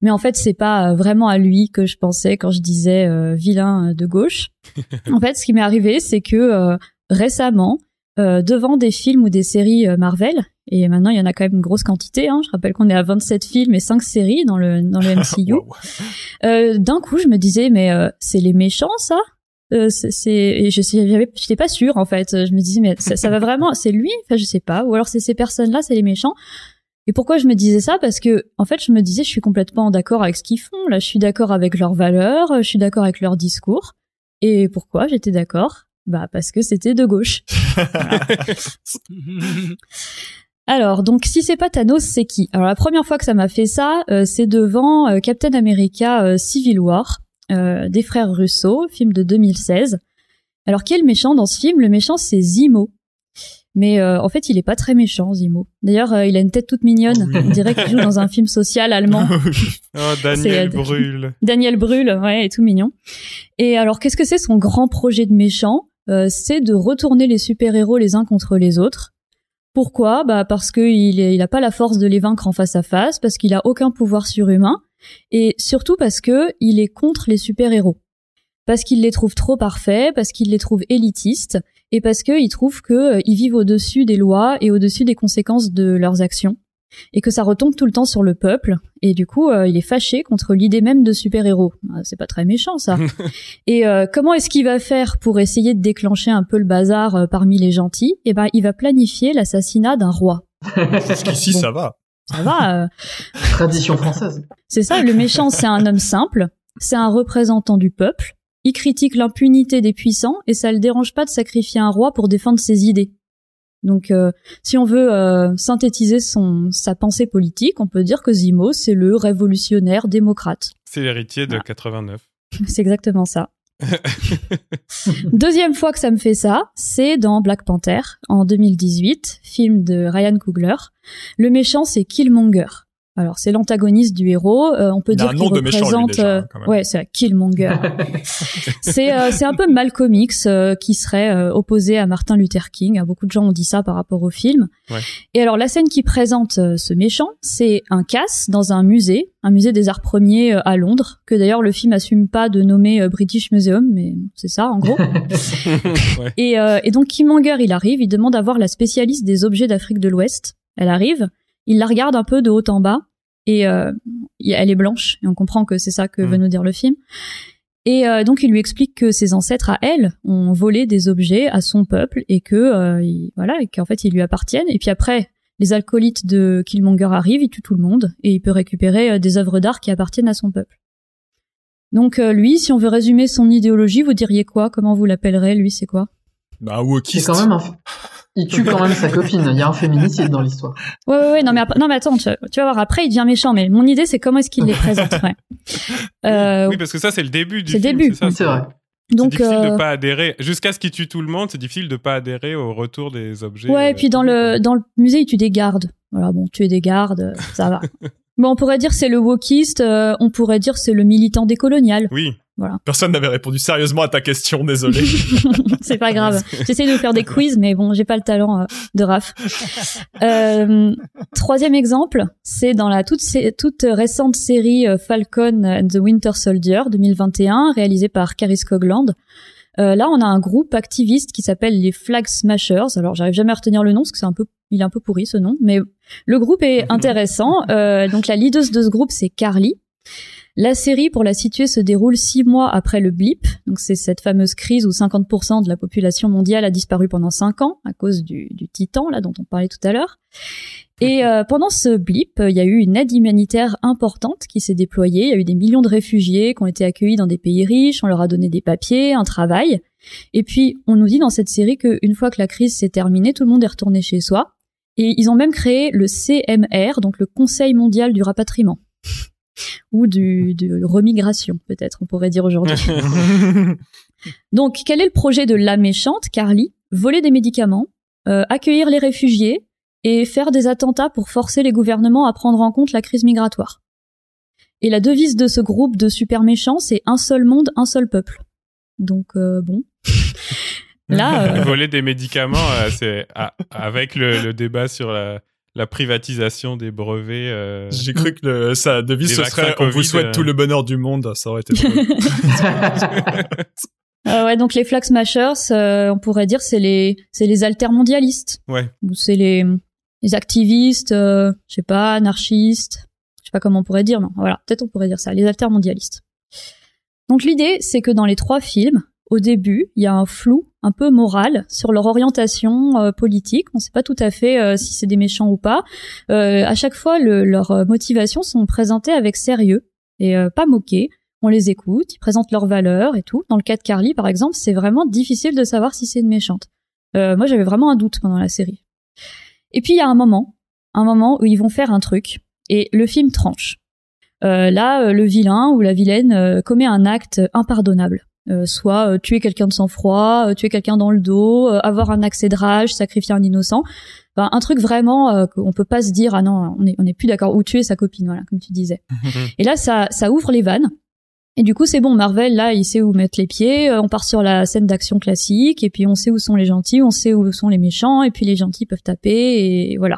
Mais en fait, c'est pas euh, vraiment à lui que je pensais quand je disais vilain de gauche. en fait, ce qui m'est arrivé, c'est que récemment, devant des films ou des séries Marvel, et maintenant il y en a quand même une grosse quantité, hein, je rappelle qu'on est à 27 films et 5 séries dans le, dans le MCU, d'un coup je me disais, mais c'est les méchants ça? Euh, c'est je j'étais pas sûre en fait. Je me disais mais ça, va vraiment c'est lui? Enfin je sais pas. Ou alors c'est ces personnes là c'est les méchants. Et pourquoi je me disais ça? Parce que en fait je me disais je suis complètement d'accord avec ce qu'ils font. Là je suis d'accord avec leurs valeurs je suis d'accord avec leur discours. Et pourquoi j'étais d'accord? Bah parce que c'était de gauche. Alors, donc, si c'est pas Thanos, c'est qui? Alors, la première fois que ça m'a fait ça, euh, c'est devant euh, Captain America Civil War. Euh, des frères Russo, film de 2016. Alors quel méchant dans ce film? Le méchant c'est Zimo. Mais euh, en fait, il est pas très méchant, Zimo. D'ailleurs, euh, il a une tête toute mignonne. On dirait qu'il joue dans un film social allemand. oh, Daniel Brühl. Daniel Brühl, ouais, est tout mignon. Et alors, qu'est-ce que c'est son grand projet de méchant? C'est de retourner les super-héros les uns contre les autres. Pourquoi? Bah parce qu'il il a pas la force de les vaincre en face à face, parce qu'il a aucun pouvoir surhumain, et surtout parce que il est contre les super-héros. Parce qu'il les trouve trop parfaits, parce qu'il les trouve élitistes, et parce qu'il trouve qu'ils euh, vivent au-dessus des lois et au-dessus des conséquences de leurs actions, et que ça retombe tout le temps sur le peuple, et du coup euh, il est fâché contre l'idée même de super-héros. Ah, c'est pas très méchant ça. et euh, comment est-ce qu'il va faire pour essayer de déclencher un peu le bazar parmi les gentils? Eh ben il va planifier l'assassinat d'un roi. Jusqu'ici ça va. Ça va. Tradition française. C'est ça, le méchant, c'est un homme simple, c'est un représentant du peuple, il critique l'impunité des puissants et ça le dérange pas de sacrifier un roi pour défendre ses idées. Donc, euh, si on veut euh, synthétiser son sa pensée politique, on peut dire que Zimo, c'est le révolutionnaire démocrate. C'est l'héritier de 89. C'est exactement ça. Deuxième fois que ça me fait ça, c'est dans Black Panther en 2018, film de Ryan Coogler. Le méchant, c'est Killmonger. Alors c'est l'antagoniste du héros. Euh, on peut dire qu'il représente. Euh, ouais, c'est Killmonger. c'est euh, c'est un peu Malcolm X qui serait opposé à Martin Luther King. Beaucoup de gens ont dit ça par rapport au film. Ouais. Et alors la scène qui présente ce méchant, c'est un casse dans un musée, un musée des arts premiers à Londres, que d'ailleurs le film assume pas de nommer British Museum, mais c'est ça en gros. ouais. et, et donc Killmonger, il arrive, il demande à voir la spécialiste des objets d'Afrique de l'Ouest. Elle arrive il la regarde un peu de haut en bas et euh, elle est blanche et on comprend que c'est ça que veut mm. nous dire le film. Et euh, donc il lui explique que ses ancêtres à elle ont volé des objets à son peuple et que euh, voilà et qu'en fait ils lui appartiennent. Et puis après les alcoolites de Killmonger arrivent, ils tuent tout le monde et il peut récupérer des œuvres d'art qui appartiennent à son peuple. Donc lui, si on veut résumer son idéologie, vous diriez quoi? Comment vous l'appellerez? Lui, c'est quoi? Bah wokiste. C'est quand même un, il tue quand même sa copine. Il y a un féminicide dans l'histoire. Ouais, ouais, ouais. Non, mais, non, mais attends, tu, vas voir. Après, il devient méchant. Mais mon idée, c'est comment est-ce qu'il les présente. Ouais. Euh, oui, parce que ça, c'est le début du film. C'est le début. C'est vrai. Donc, c'est difficile de euh, pas adhérer jusqu'à ce qu'il tue tout le monde. C'est difficile de pas adhérer au retour des objets. Ouais, et puis dans le dans le musée, il tue des gardes. Voilà, bon, tuer des gardes, ça va. bon, on pourrait dire c'est le wokiste. Euh, on pourrait dire c'est le militant décolonial. Oui. Voilà. Personne n'avait répondu sérieusement à ta question, désolé. c'est pas grave. J'essaie de faire des quiz, mais bon, j'ai pas le talent euh, de Raph. Euh, troisième exemple, c'est dans la toute, toute récente série euh, Falcon and the Winter Soldier 2021, réalisée par Caris Cogland. Euh, là, on a un groupe activiste qui s'appelle les Flag Smashers. Alors, j'arrive jamais à retenir le nom parce que c'est un peu, il est un peu pourri ce nom, mais le groupe est intéressant. donc, la leader de ce groupe, c'est Carly. La série, pour la situer, se déroule six mois après le blip. Donc c'est cette fameuse crise où 50% de la population mondiale a disparu pendant cinq ans à cause du, titan, là, dont on parlait tout à l'heure. Et euh, pendant ce blip, il y a eu une aide humanitaire importante qui s'est déployée. Il y a eu des millions de réfugiés qui ont été accueillis dans des pays riches. On leur a donné des papiers, un travail. Et puis, on nous dit dans cette série qu'une fois que la crise s'est terminée, tout le monde est retourné chez soi. Et ils ont même créé le CMR, donc le Conseil mondial du rapatriement. Ou du, de remigration, peut-être, on pourrait dire aujourd'hui. donc, quel est le projet de la méchante, Carly Voler des médicaments, euh, accueillir les réfugiés et faire des attentats pour forcer les gouvernements à prendre en compte la crise migratoire? Et la devise de ce groupe de super méchants, c'est un seul monde, un seul peuple. Donc euh, bon. Là, euh, voler des médicaments, euh, c'est ah, avec le, le, débat sur la, la privatisation des brevets. Euh, J'ai cru que le, sa devise ce serait "On vous souhaite tout le bonheur du monde". Ça aurait été. Euh, ouais, donc les flag smashers, euh, on pourrait dire c'est les c'est les altermondialistes. Ouais. Ou c'est les les activistes, euh, je sais pas, anarchistes, je sais pas comment on pourrait dire, mais voilà, peut-être on pourrait dire ça, les altermondialistes. Donc l'idée, c'est que dans les trois films, au début, il y a un flou un peu moral sur leur orientation euh, politique. On ne sait pas tout à fait euh, si c'est des méchants ou pas. Euh, à chaque fois, le, leurs motivations sont présentées avec sérieux et pas moquées. On les écoute, ils présentent leurs valeurs et tout. Dans le cas de Carly, par exemple, c'est vraiment difficile de savoir si c'est une méchante. moi, j'avais vraiment un doute pendant la série. Et puis il y a un moment, un moment où ils vont faire un truc et le film tranche. Euh, là, le vilain ou la vilaine euh, commet un acte impardonnable. Euh, soit tuer quelqu'un de sang-froid, tuer quelqu'un dans le dos, avoir un accès de rage, sacrifier un innocent. Enfin, un truc vraiment qu'on peut pas se dire ah non on est on est plus d'accord ou tuer sa copine voilà comme tu disais. et là ça ça ouvre les vannes. Et du coup c'est bon Marvel là il sait où mettre les pieds. On part sur la scène d'action classique et puis on sait où sont les gentils, on sait où sont les méchants et puis les gentils peuvent taper et voilà.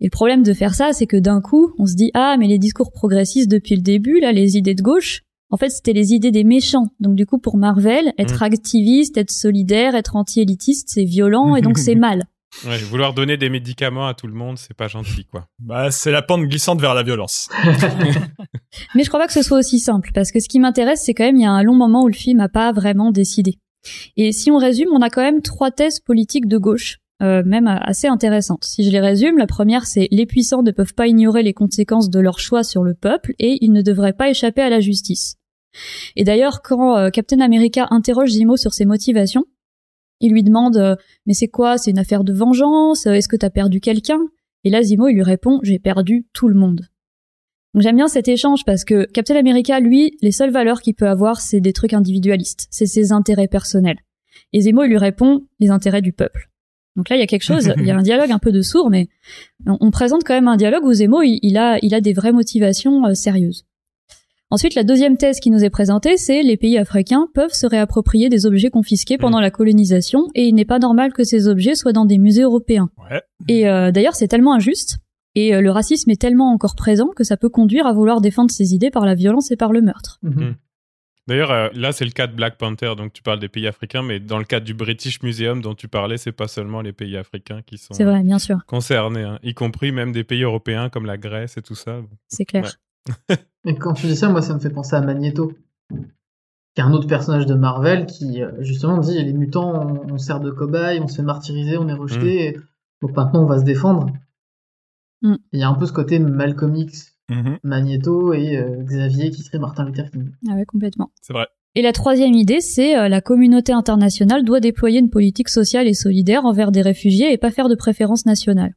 Et le problème de faire ça, c'est que d'un coup, on se dit ah mais les discours progressistes depuis le début, là, les idées de gauche, en fait, c'était les idées des méchants. Donc du coup, pour Marvel, être mmh. activiste, être solidaire, être anti-élitiste, c'est violent et donc c'est mal. Ouais, vouloir donner des médicaments à tout le monde, c'est pas gentil, quoi. Bah, c'est la pente glissante vers la violence. mais je crois pas que ce soit aussi simple, parce que ce qui m'intéresse, c'est quand même il y a un long moment où le film a pas vraiment décidé. Et si on résume, on a quand même trois thèses politiques de gauche euh, même assez intéressante. Si je les résume, la première c'est les puissants ne peuvent pas ignorer les conséquences de leur choix sur le peuple et ils ne devraient pas échapper à la justice. Et d'ailleurs, quand euh, Captain America interroge Zemo sur ses motivations, il lui demande euh, mais c'est quoi? C'est une affaire de vengeance? Est-ce que t'as perdu quelqu'un Et là Zemo il lui répond j'ai perdu tout le monde. Donc j'aime bien cet échange parce que Captain America lui les seules valeurs qu'il peut avoir c'est des trucs individualistes, c'est ses intérêts personnels. Et Zemo il lui répond les intérêts du peuple. Donc là, il y a quelque chose, il y a un dialogue un peu de sourd, mais on, présente quand même un dialogue où Zemo, il, a, il a des vraies motivations euh, sérieuses. Ensuite, la deuxième thèse qui nous est présentée, c'est les pays africains peuvent se réapproprier des objets confisqués pendant la colonisation, et il n'est pas normal que ces objets soient dans des musées européens. Ouais. Et euh, d'ailleurs, c'est tellement injuste, et euh, le racisme est tellement encore présent que ça peut conduire à vouloir défendre ses idées par la violence et par le meurtre. Mhm. Mm. D'ailleurs, euh, là, c'est le cas de Black Panther, donc tu parles des pays africains, mais dans le cadre du British Museum dont tu parlais, c'est pas seulement les pays africains qui sont vrai, bien sûr. concernés, hein, y compris même des pays européens comme la Grèce et tout ça. C'est clair. et quand tu dis ça, moi, ça me fait penser à Magneto, qui est un autre personnage de Marvel qui, euh, justement, dit les mutants, on, sert de cobaye, on se fait martyriser, on est rejeté, donc maintenant on va se défendre. Mm. Il y a un peu ce côté Malcolm X Mhm. Magneto et euh, Xavier qui serait Martin Luther King. Ah ouais, complètement. C'est vrai. Et la troisième idée, c'est euh, la communauté internationale doit déployer une politique sociale et solidaire envers des réfugiés et pas faire de préférence nationale.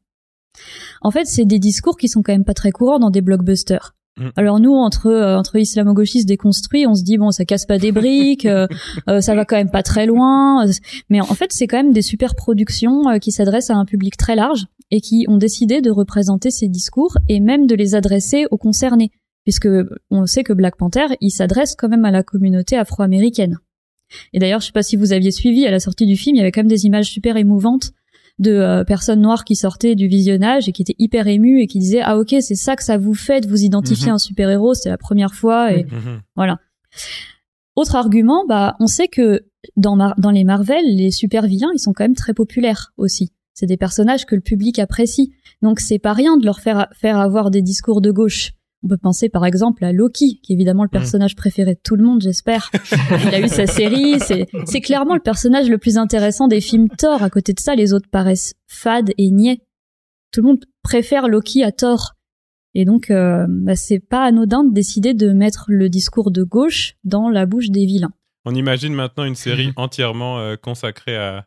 En fait, c'est des discours qui sont quand même pas très courants dans des blockbusters. Mm. Alors nous, entre euh, entre islamo-gauchistes déconstruits, on se dit bon, ça casse pas des briques, euh, euh, ça va quand même pas très loin. Mais en fait, c'est quand même des super productions euh, qui s'adressent à un public très large et qui ont décidé de représenter ces discours et même de les adresser aux concernés, puisque on sait que Black Panther, il s'adresse quand même à la communauté afro-américaine. Et d'ailleurs, je sais pas si vous aviez suivi à la sortie du film, il y avait quand même des images super émouvantes de euh, personnes noires qui sortaient du visionnage et qui étaient hyper émues et qui disaient ah ok c'est ça que ça vous fait de vous identifier Mhm. un super héros c'est la première fois et Mhm. voilà. Autre argument, bah on sait que dans Mar- dans les Marvel les super vilains ils sont quand même très populaires aussi. C'est des personnages que le public apprécie. Donc c'est pas rien de leur faire faire avoir des discours de gauche. On peut penser par exemple à Loki, qui est évidemment le personnage préféré de tout le monde, j'espère. Il a eu sa série, c'est c'est clairement le personnage le plus intéressant des films Thor. À côté de ça, les autres paraissent fades et niais. Tout le monde préfère Loki à Thor. Et donc, euh, bah, c'est pas anodin de décider de mettre le discours de gauche dans la bouche des vilains. On imagine maintenant une série entièrement euh, consacrée à,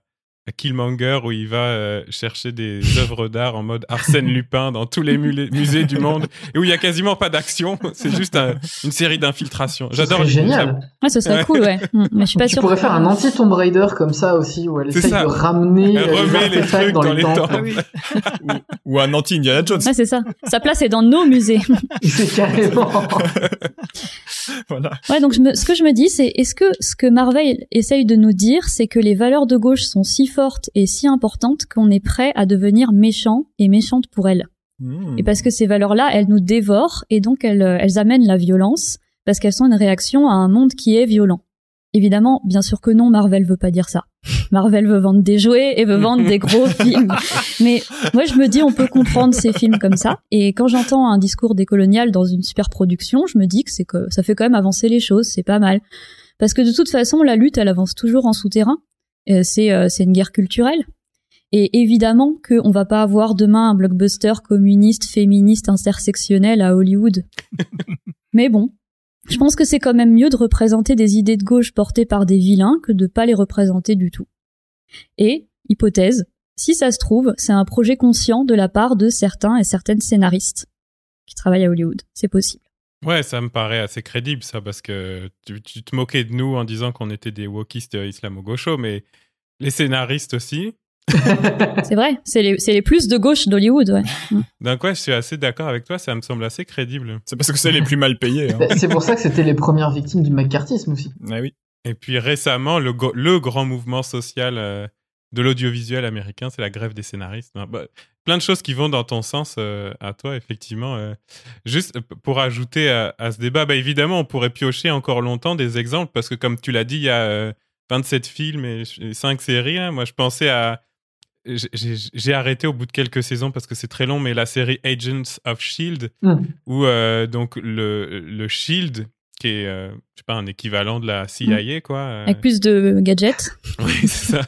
à Killmonger où il va euh, chercher des œuvres d'art en mode Arsène Lupin dans tous les musées du monde et où il y a quasiment pas d'action. C'est juste un- une série d'infiltrations. J'adore génial. Ouais, ce serait cool, ouais. Mm, Mais je suis pas Tu pourrais faire un anti-Tomb Raider comme ça aussi, où elle essaye ça. de ramener Elle euh, remet les artefacts trucs dans les oui. ou, ou un anti-Indiana Jones. Ouais, c'est ça. Sa place est dans nos musées. C'est carrément. Voilà. Ouais, donc je me, ce que je me dis, c'est est-ce que ce que Marvel essaye de nous dire, c'est que les valeurs de gauche sont si fortes et si importantes qu'on est prêt à devenir méchant et méchante pour elles. Hmm. Et parce que ces valeurs-là, elles nous dévorent et donc elles, euh, elles amènent la violence parce qu'elles sont une réaction à un monde qui est violent. Évidemment, bien sûr que non, Marvel veut pas dire ça. Marvel veut vendre des jouets et veut vendre des gros films. Mais moi, je me dis, on peut comprendre ces films comme ça. Et quand j'entends un discours décolonial dans une super production, je me dis que c'est que ça fait quand même avancer les choses, c'est pas mal. Parce que de toute façon, la lutte, elle avance toujours en souterrain. Euh, c'est euh, c'est une guerre culturelle. Et évidemment qu'on va pas avoir demain un blockbuster communiste, féministe, intersectionnel à Hollywood. Mais bon, je pense que c'est quand même mieux de représenter des idées de gauche portées par des vilains que de pas les représenter du tout. Et, hypothèse, si ça se trouve, c'est un projet conscient de la part de certains et certaines scénaristes qui travaillent à Hollywood. C'est possible. Ouais, ça me paraît assez crédible, ça, parce que tu, tu te moquais de nous en disant qu'on était des wokistes islamo-gauchos, mais les scénaristes aussi. C'est vrai, c'est les, plus de gauche d'Hollywood, ouais. D'un quoi, je suis assez d'accord avec toi, ça me semble assez crédible. C'est parce que c'est les plus mal payés. Hein. C'est pour ça que c'était les premières victimes du McCarthyisme aussi. Ah oui. Et puis récemment, le grand mouvement social euh, de l'audiovisuel américain, c'est la grève des scénaristes. Non, bah, plein de choses qui vont dans ton sens euh, à toi, effectivement. euh. Juste euh, pour ajouter à, à ce débat, bah, évidemment, on pourrait piocher encore longtemps des exemples, parce que comme tu l'as dit, il y a euh, 27 films et 5 séries. hein. Moi, je pensais à... j'ai- arrêté au bout de quelques saisons parce que c'est très long, mais la série Agents of Shield, Hmm. où donc le, le Shield, qui est, euh, je sais pas, un équivalent de la CIA, quoi. euh, Avec plus de gadgets. oui, c'est ça.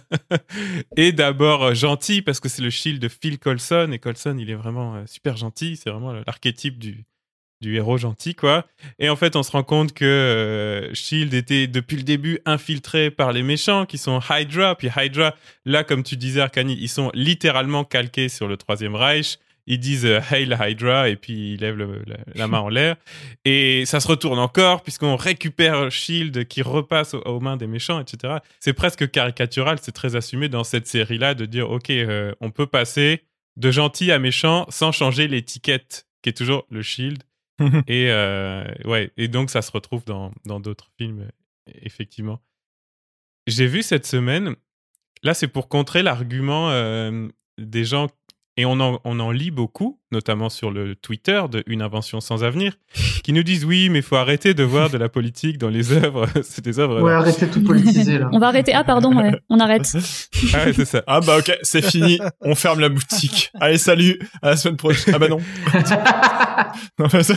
Et d'abord euh, gentil parce que c'est le shield de Phil Coulson et Coulson il est vraiment super gentil, c'est vraiment l'archétype du du héros gentil quoi. Et en fait, on se rend compte que euh, Shield était depuis le début infiltré par les méchants qui sont Hydra, puis Hydra là comme tu disais Arcani, ils sont littéralement calqués sur le troisième Reich. Ils disent euh, Hail Hydra et puis ils lèvent le- la, la main en l'air. Et ça se retourne encore puisqu'on récupère Shield qui repasse aux, aux mains des méchants, etc. C'est presque caricatural, c'est très assumé dans cette série-là de dire ok, euh, on peut passer de gentil à méchant sans changer l'étiquette qui est toujours le Shield. et euh, ouais, et donc ça se retrouve dans dans d'autres films effectivement. J'ai vu cette semaine. Là, c'est pour contrer l'argument euh, des gens et on en, on en lit beaucoup, notamment sur le Twitter de Une invention sans avenir, qui nous disent oui, mais il faut arrêter de voir de la politique dans les œuvres. c'est des œuvres. Ouais, arrêtez de tout politiser là. On va arrêter. Ah, pardon, ouais, on arrête. Ah ouais, c'est ça. Ah bah ok, c'est fini. On ferme la boutique. Allez, salut. À la semaine prochaine. Ah bah non. Non, mais ça-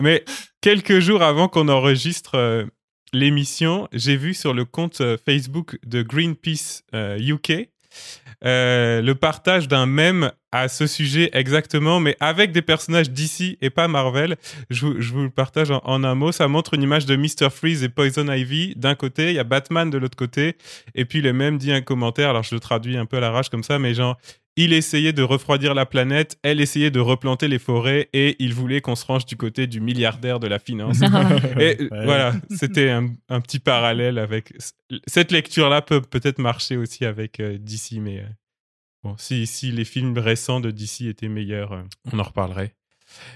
Mais quelques jours avant qu'on enregistre euh, l'émission, j'ai vu sur le compte euh, Facebook de Greenpeace euh, UK euh, le partage d'un mème à ce sujet exactement, mais avec des personnages d'ici et pas Marvel. Je vous, le partage en, en un mot. Ça montre une image de Mr. Freeze et Poison Ivy d'un côté, il y a Batman de l'autre côté, et puis le même dit un commentaire. Alors je le traduis un peu à l'arrache comme ça, mais genre il essayait de refroidir la planète, elle essayait de replanter les forêts, et il voulait qu'on se range du côté du milliardaire de la finance. Et euh, Ouais. voilà, c'était un, un petit parallèle avec. Cette lecture-là peut peut-être marcher aussi avec euh, DC, mais euh, bon, si, si les films récents de DC étaient meilleurs, euh, on en reparlerait.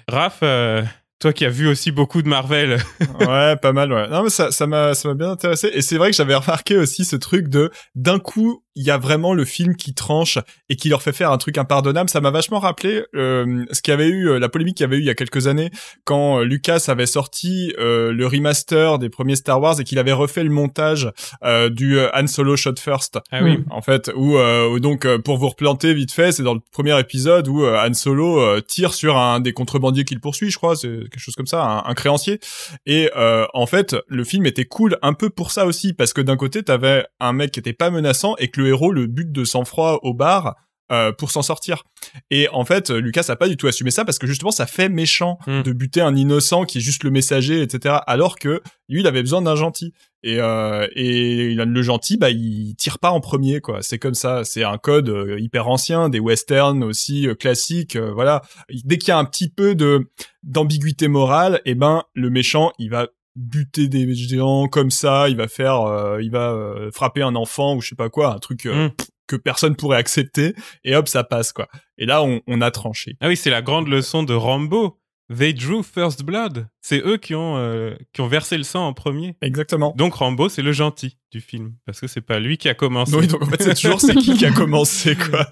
Raph, euh, toi qui as vu aussi beaucoup de Marvel, ouais, pas mal, ouais. Non, mais ça, ça m'a, ça m'a bien intéressé. Et c'est vrai que j'avais remarqué aussi ce truc de, d'un coup, il y a vraiment le film qui tranche et qui leur fait faire un truc impardonnable. Ça m'a vachement rappelé euh, ce qu'il y avait eu, euh, la polémique qu'il y avait eu il y a quelques années quand euh, Lucas avait sorti euh, le remaster des premiers Star Wars et qu'il avait refait le montage euh, du euh, Han Solo Shot First. ah oui, En fait, où, euh, où donc euh, pour vous replanter vite fait, c'est dans le premier épisode où euh, Han Solo euh, tire sur un des contrebandiers qu'il poursuit, je crois, c'est quelque chose comme ça, un, un créancier. Et euh, en fait, le film était cool un peu pour ça aussi, parce que d'un côté, t'avais un mec qui était pas menaçant et que le héros le but de sang-froid au bar. euh, pour s'en sortir. Et en fait, Lucas a pas du tout assumé ça parce que justement, ça fait méchant Mm. de buter un innocent qui est juste le messager, etc. Alors que lui, il avait besoin d'un gentil. Et, euh, et le gentil, bah, il tire pas en premier, quoi. C'est comme ça. C'est un code euh, hyper ancien, des westerns aussi euh, classiques. voilà. Dès qu'il y a un petit peu de d'ambiguïté morale, et ben le méchant, il va buter des géants comme ça. Il va faire, euh, il va euh, frapper un enfant ou je sais pas quoi, un truc euh, Mm. que personne pourrait accepter. Et hop, ça passe, quoi. Et là, on, on a tranché. Ah oui, c'est la grande leçon de Rambo. They drew first blood. C'est eux qui ont, euh, qui ont versé le sang en premier. Exactement. Donc Rambo, c'est le gentil du film. Parce que c'est pas lui qui a commencé. Oui, donc en fait, c'est toujours c'est qui qui a commencé, quoi.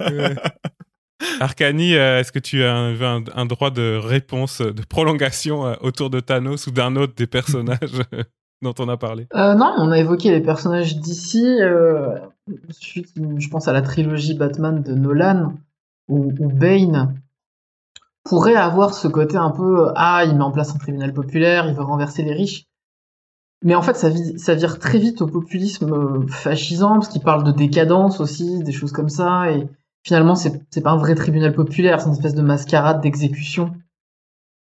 Arcani, euh, est-ce que tu as un, un- droit de réponse, de prolongation euh, autour de Thanos ou d'un autre des personnages dont on a parlé? Euh, non, on a évoqué les personnages d'ici. Je pense à la trilogie Batman de Nolan, où, où Bane pourrait avoir ce côté un peu ah, il met en place un tribunal populaire, il veut renverser les riches. Mais en fait, ça, ça vire très vite au populisme fascisant, parce qu'il parle de décadence aussi, des choses comme ça, et finalement, c'est c'est pas un vrai tribunal populaire, c'est une espèce de mascarade d'exécution.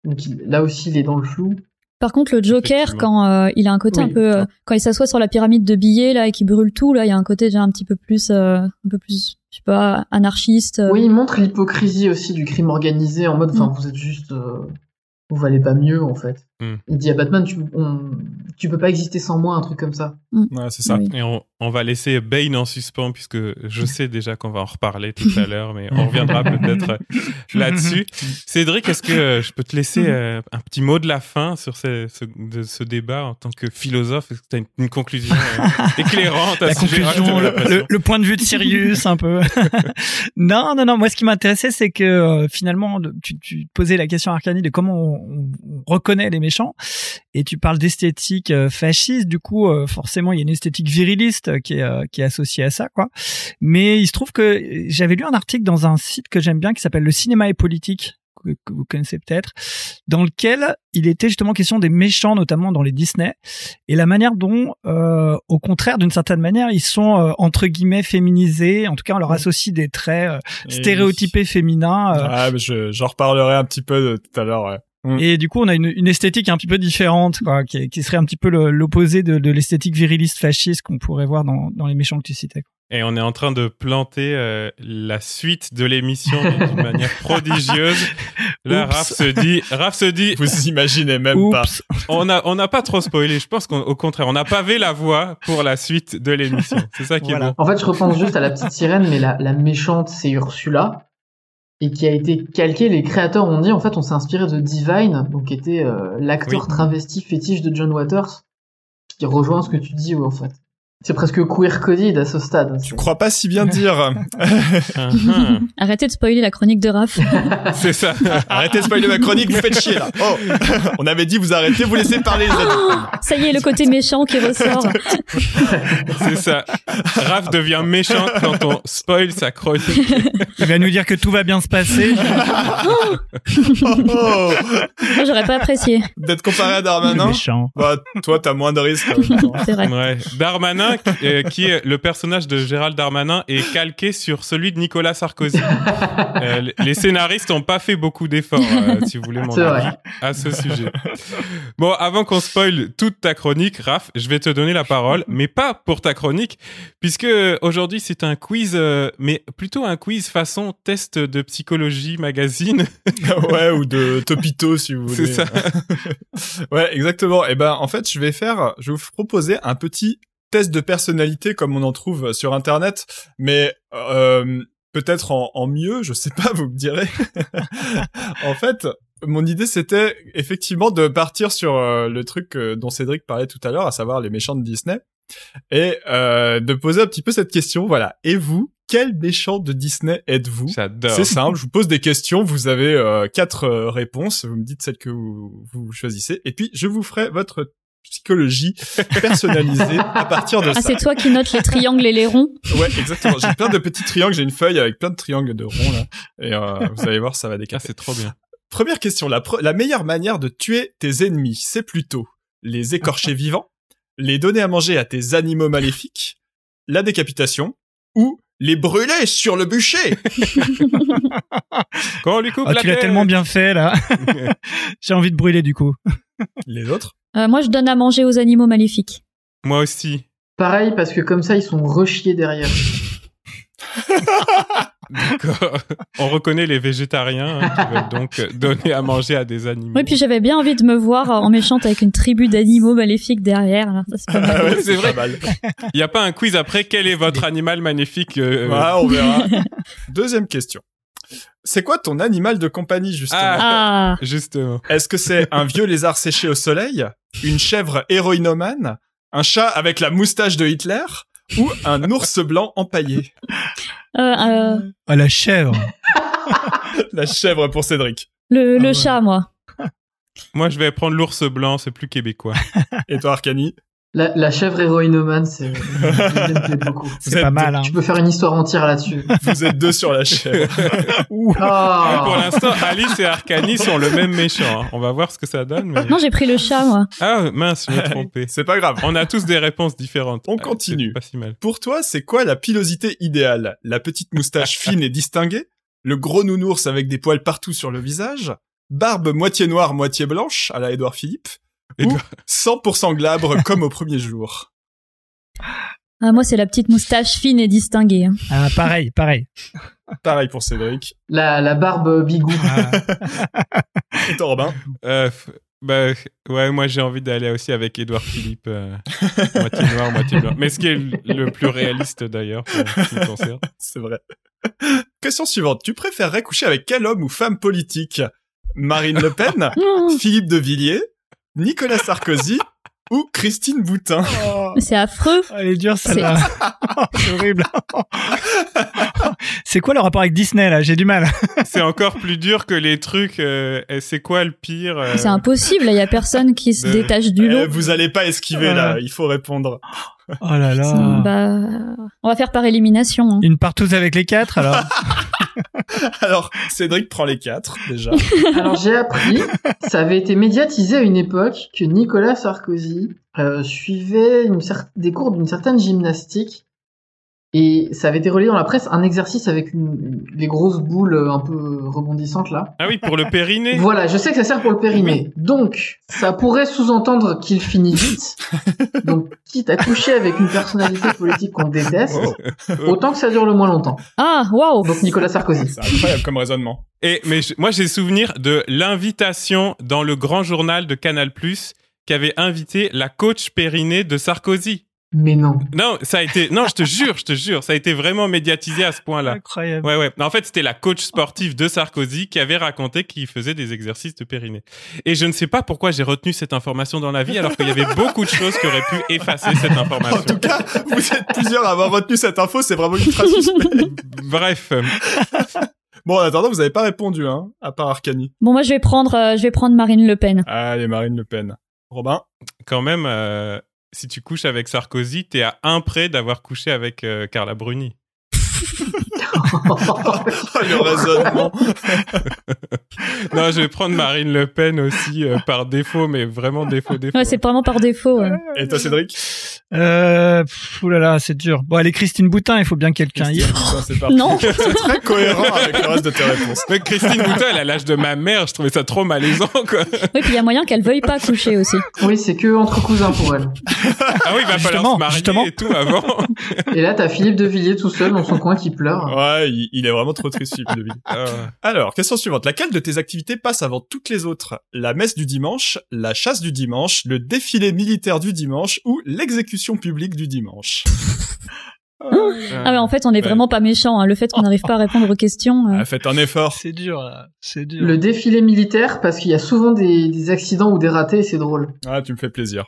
Donc il- là aussi, il est dans le flou. Par contre, le Joker, quand euh, il a un côté Oui. un peu, euh, quand il s'assoit sur la pyramide de billets là et qu'il brûle tout, là, il y a un côté déjà un petit peu plus, euh, un peu plus, je sais pas, anarchiste. euh. Oui, il montre l'hypocrisie aussi du crime organisé en mode, enfin, Mm. vous êtes juste, euh, vous valez pas mieux en fait. Mm. Il dit à Batman, tu, on, tu peux pas exister sans moi, un truc comme ça. Ouais, c'est ça. Oui. Et on, on va laisser Bane en suspens puisque je sais déjà qu'on va en reparler tout à l'heure, mais on reviendra peut-être euh, là-dessus. Cédric, est-ce que euh, je peux te laisser euh, un petit mot de la fin sur ce, ce- de ce débat en tant que philosophe? Est-ce que tu as une, une conclusion euh, éclairante à la ce sujet conclusion, le, l'impression. le- le point de vue de Sirius un peu. non, non, non. Moi, ce qui m'intéressait, c'est que euh, finalement, le- tu, tu posais la question à Arcani de comment on, on- on reconnaît les méchants, et tu parles d'esthétique euh, fasciste. Du coup, euh, forcément, il y a une esthétique viriliste euh, qui est, qui est associée à ça, quoi. Mais il se trouve que j'avais lu un article dans un site que j'aime bien qui s'appelle Le cinéma et politique que, vous connaissez peut-être, dans lequel il était justement question des méchants, notamment dans les Disney, et la manière dont, euh, au contraire, d'une certaine manière, ils sont euh, entre guillemets féminisés. En tout cas, on leur associe des traits euh, stéréotypés féminins. Ah, mais je, j'en reparlerai un petit peu tout à l'heure, ouais. Mm. et du coup, on a une, une esthétique un petit peu différente, quoi, qui, qui serait un petit peu le- l'opposé de, de l'esthétique viriliste fasciste qu'on pourrait voir dans, dans les méchants que tu citais. quoi. Et on est en train de planter euh, la suite de l'émission d'une manière prodigieuse. Là. Raph se dit, Raph se dit, Vous imaginez même pas. On a, on n'a pas trop spoilé. Je pense qu'au contraire, on a pavé la voie pour la suite de l'émission. C'est ça qui Voilà. est beau. En fait, je repense juste à la petite sirène, mais la, la méchante, c'est Ursula. Et qui a été calquée, les créateurs ont dit, en fait, on s'est inspiré de Divine, donc qui était euh, l'acteur Oui. travesti fétiche de John Waters, qui rejoint ce que tu dis, en fait. C'est presque queer coded à ce stade. Tu crois pas si bien dire. Arrêtez de spoiler la chronique de Raph. C'est ça. Arrêtez de spoiler ma chronique, vous faites chier là. Oh, on avait dit vous arrêtez, vous laissez parler les autres. Ça y est, le côté méchant qui ressort. C'est ça. Raph devient méchant quand on spoil sa chronique. Il va nous dire que tout va bien se passer. Oh, oh. Moi, j'aurais pas apprécié. D'être comparé à Darmanin. méchant. Bah, toi, t'as moins de risques. C'est vrai. Ouais. Darmanin, euh, qui est le personnage de Gérald Darmanin, est calqué sur celui de Nicolas Sarkozy. Euh, les- scénaristes n'ont pas fait beaucoup d'efforts, euh, si vous voulez mon avis, à ce sujet. Bon, avant qu'on spoil toute ta chronique, Raph, je vais te donner la parole, mais pas pour ta chronique, puisque aujourd'hui c'est un quiz, euh, mais plutôt un quiz façon test de psychologie magazine. ouais, ou de Topito si vous voulez. C'est ça. ouais, exactement. Et ben, en fait, je vais faire, je vais vous proposer un petit test de personnalité comme on en trouve sur Internet, mais euh, peut-être en, en mieux, je sais pas, vous me direz. en fait, mon idée c'était effectivement de partir sur euh, le truc euh, dont Cédric parlait tout à l'heure, à savoir les méchants de Disney, et euh, de poser un petit peu cette question. Voilà. Et vous, quel méchant de Disney êtes-vous? C'est simple, je vous pose des questions, vous avez euh, quatre euh, réponses, vous me dites celle que vous, vous choisissez, et puis je vous ferai votre psychologie personnalisée à partir de Ah, ça. c'est toi qui notes les triangles et les ronds Ouais, exactement. J'ai plein de petits triangles, j'ai une feuille avec plein de triangles de ronds là, et euh, vous allez voir, ça va Ah, décaper. c'est trop bien. Première question, la, pre- la meilleure manière de tuer tes ennemis, c'est plutôt les écorcher vivants, les donner à manger à tes animaux maléfiques, la décapitation ou les brûler sur le bûcher. Quand on lui coupe la tu l'as tellement bien fait là. J'ai envie de brûler du coup. Les autres? Euh, moi, je donne à manger aux animaux maléfiques. Moi aussi. Pareil, parce que comme ça, ils sont rechiés derrière. D'accord. On reconnaît les végétariens hein, qui veulent donc donner à manger à des animaux. Oui, puis j'avais bien envie de me voir en méchante avec une tribu d'animaux maléfiques derrière. C'est. Ah ouais, vrai. Pas mal. Il n'y a pas un quiz après quel est votre animal magnifique euh, Ouais, on verra. Deuxième question. C'est quoi ton animal de compagnie, justement Ah, Justement. Est-ce que c'est un vieux lézard séché au soleil, une chèvre héroïnomane, un chat avec la moustache de Hitler ou un ours blanc empaillé euh, euh, Ah la chèvre. La chèvre pour Cédric. le, Ah le ouais. chat, moi. Moi, je vais prendre l'ours blanc, c'est plus québécois. Et toi, Arcani? La, la chèvre héroïnomane, c'est, beaucoup. C'est êtes pas mal. Hein. Tu peux faire une histoire entière là-dessus. Vous êtes deux sur la chèvre. Ouh. Ah. Pour l'instant, Alice et Arcani sont le même méchant. hein. On va voir ce que ça donne. Mais... Non, j'ai pris le chat, moi. Ah mince, je me trompé. C'est pas grave. On a tous des réponses différentes. On Ah, continue. c'est Pas si mal. Pour toi, c'est quoi la pilosité idéale? La petite moustache fine et distinguée? Le gros nounours avec des poils partout sur le visage? Barbe moitié noire, moitié blanche, à la Édouard Philippe? Ou Édouard- 100% glabre comme au premier jour Ah, moi, c'est la petite moustache fine et distinguée. hein. Ah pareil, pareil. Pareil pour Cédric. La, la barbe bigou. Ah, Et toi, Robin Euh, bah, ouais, moi j'ai envie d'aller aussi avec Édouard Philippe, euh, moitié noir, moitié blanc. Mais ce qui est le, plus réaliste d'ailleurs. C'est vrai. Question suivante. Tu préférerais coucher avec quel homme ou femme politique? Marine Le Pen Philippe de Villiers Nicolas Sarkozy ou Christine Boutin c'est affreux. Oh, elle est dure celle-là. c'est horrible. c'est quoi le rapport avec Disney là? J'ai du mal. C'est encore plus dur que les trucs. euh, et c'est quoi le pire euh, C'est impossible. Il y a personne qui se de- détache du lot. Eh, Vous allez pas esquiver là, il faut répondre. Oh là là. Bah, on va faire par élimination. hein. Une partouze avec les quatre alors. Alors, Cédric prend les quatre déjà. Alors j'ai appris, ça avait été médiatisé à une époque que Nicolas Sarkozy euh, suivait une cer- des cours d'une certaine gymnastique et ça avait été relayé dans la presse un exercice avec une, les grosses boules euh, un peu rebondissantes là. Ah oui, pour le périnée. Voilà, je sais que ça sert pour le périnée. Donc, ça pourrait sous-entendre qu'il finit vite. Donc, quitte à coucher avec une personnalité politique qu'on déteste, autant que ça dure le moins longtemps. Ah, waouh. Donc Nicolas Sarkozy. c'est incroyable comme raisonnement. Et mais je- moi j'ai souvenir de l'invitation dans le grand journal de Canal+ qui avait invité la coach périnée de Sarkozy. Mais non. Non, ça a été. Non, je te jure, je te jure, ça a été vraiment médiatisé à ce point-là. Incroyable. Ouais, ouais. En fait, c'était la coach sportive de Sarkozy qui avait raconté qu'il faisait des exercices de périnée. Et je ne sais pas pourquoi j'ai retenu cette information dans la vie, alors qu'il y avait beaucoup de choses qui auraient pu effacer cette En information. tout cas, vous êtes plusieurs à avoir retenu cette info, c'est vraiment ultra suspect. Bref, Bon, en attendant, vous avez pas répondu, hein, à part Arcani. Bon, moi, je vais prendre, euh, je vais prendre Marine Le Pen. Allez, Marine Le Pen. Robin? Quand même, euh, si tu couches avec Sarkozy, t'es à un près d'avoir couché avec euh, Carla Bruni. Oh, le raisonnement. Non, je vais prendre Marine Le Pen aussi euh, par défaut, mais vraiment défaut, défaut. Ouais, c'est vraiment par défaut. ouais. Et toi, Cédric? Euh, pff, oulala, c'est dur. Bon, allez, Christine Boutin, il faut bien que quelqu'un y. Non. C'est très cohérent avec le reste de tes réponses. Mais Christine Boutin, elle a l'âge de ma mère, je trouvais ça trop malaisant, quoi. Oui, puis il y a moyen qu'elle veuille pas coucher aussi. Oui, c'est que entre cousins pour elle. Ah oui, il va falloir se marier justement. et tout avant. Et là, t'as Philippe de Villiers tout seul dans son coin qui pleure. Ouais, il, il est vraiment trop triste, Philippe. Ah. Alors, question suivante. Laquelle de tes activités passe avant toutes les autres? La messe du dimanche, la chasse du dimanche, le défilé militaire du dimanche ou l'exécution publique du dimanche? Ah ouais, en fait, on est Ouais. vraiment pas méchant. hein. Le fait qu'on n'arrive pas à répondre aux questions. euh, Ah, Faites un effort. C'est dur. C'est dur. Le défilé militaire, parce qu'il y a souvent des, des accidents ou des ratés, et c'est drôle. Ah, tu me fais plaisir.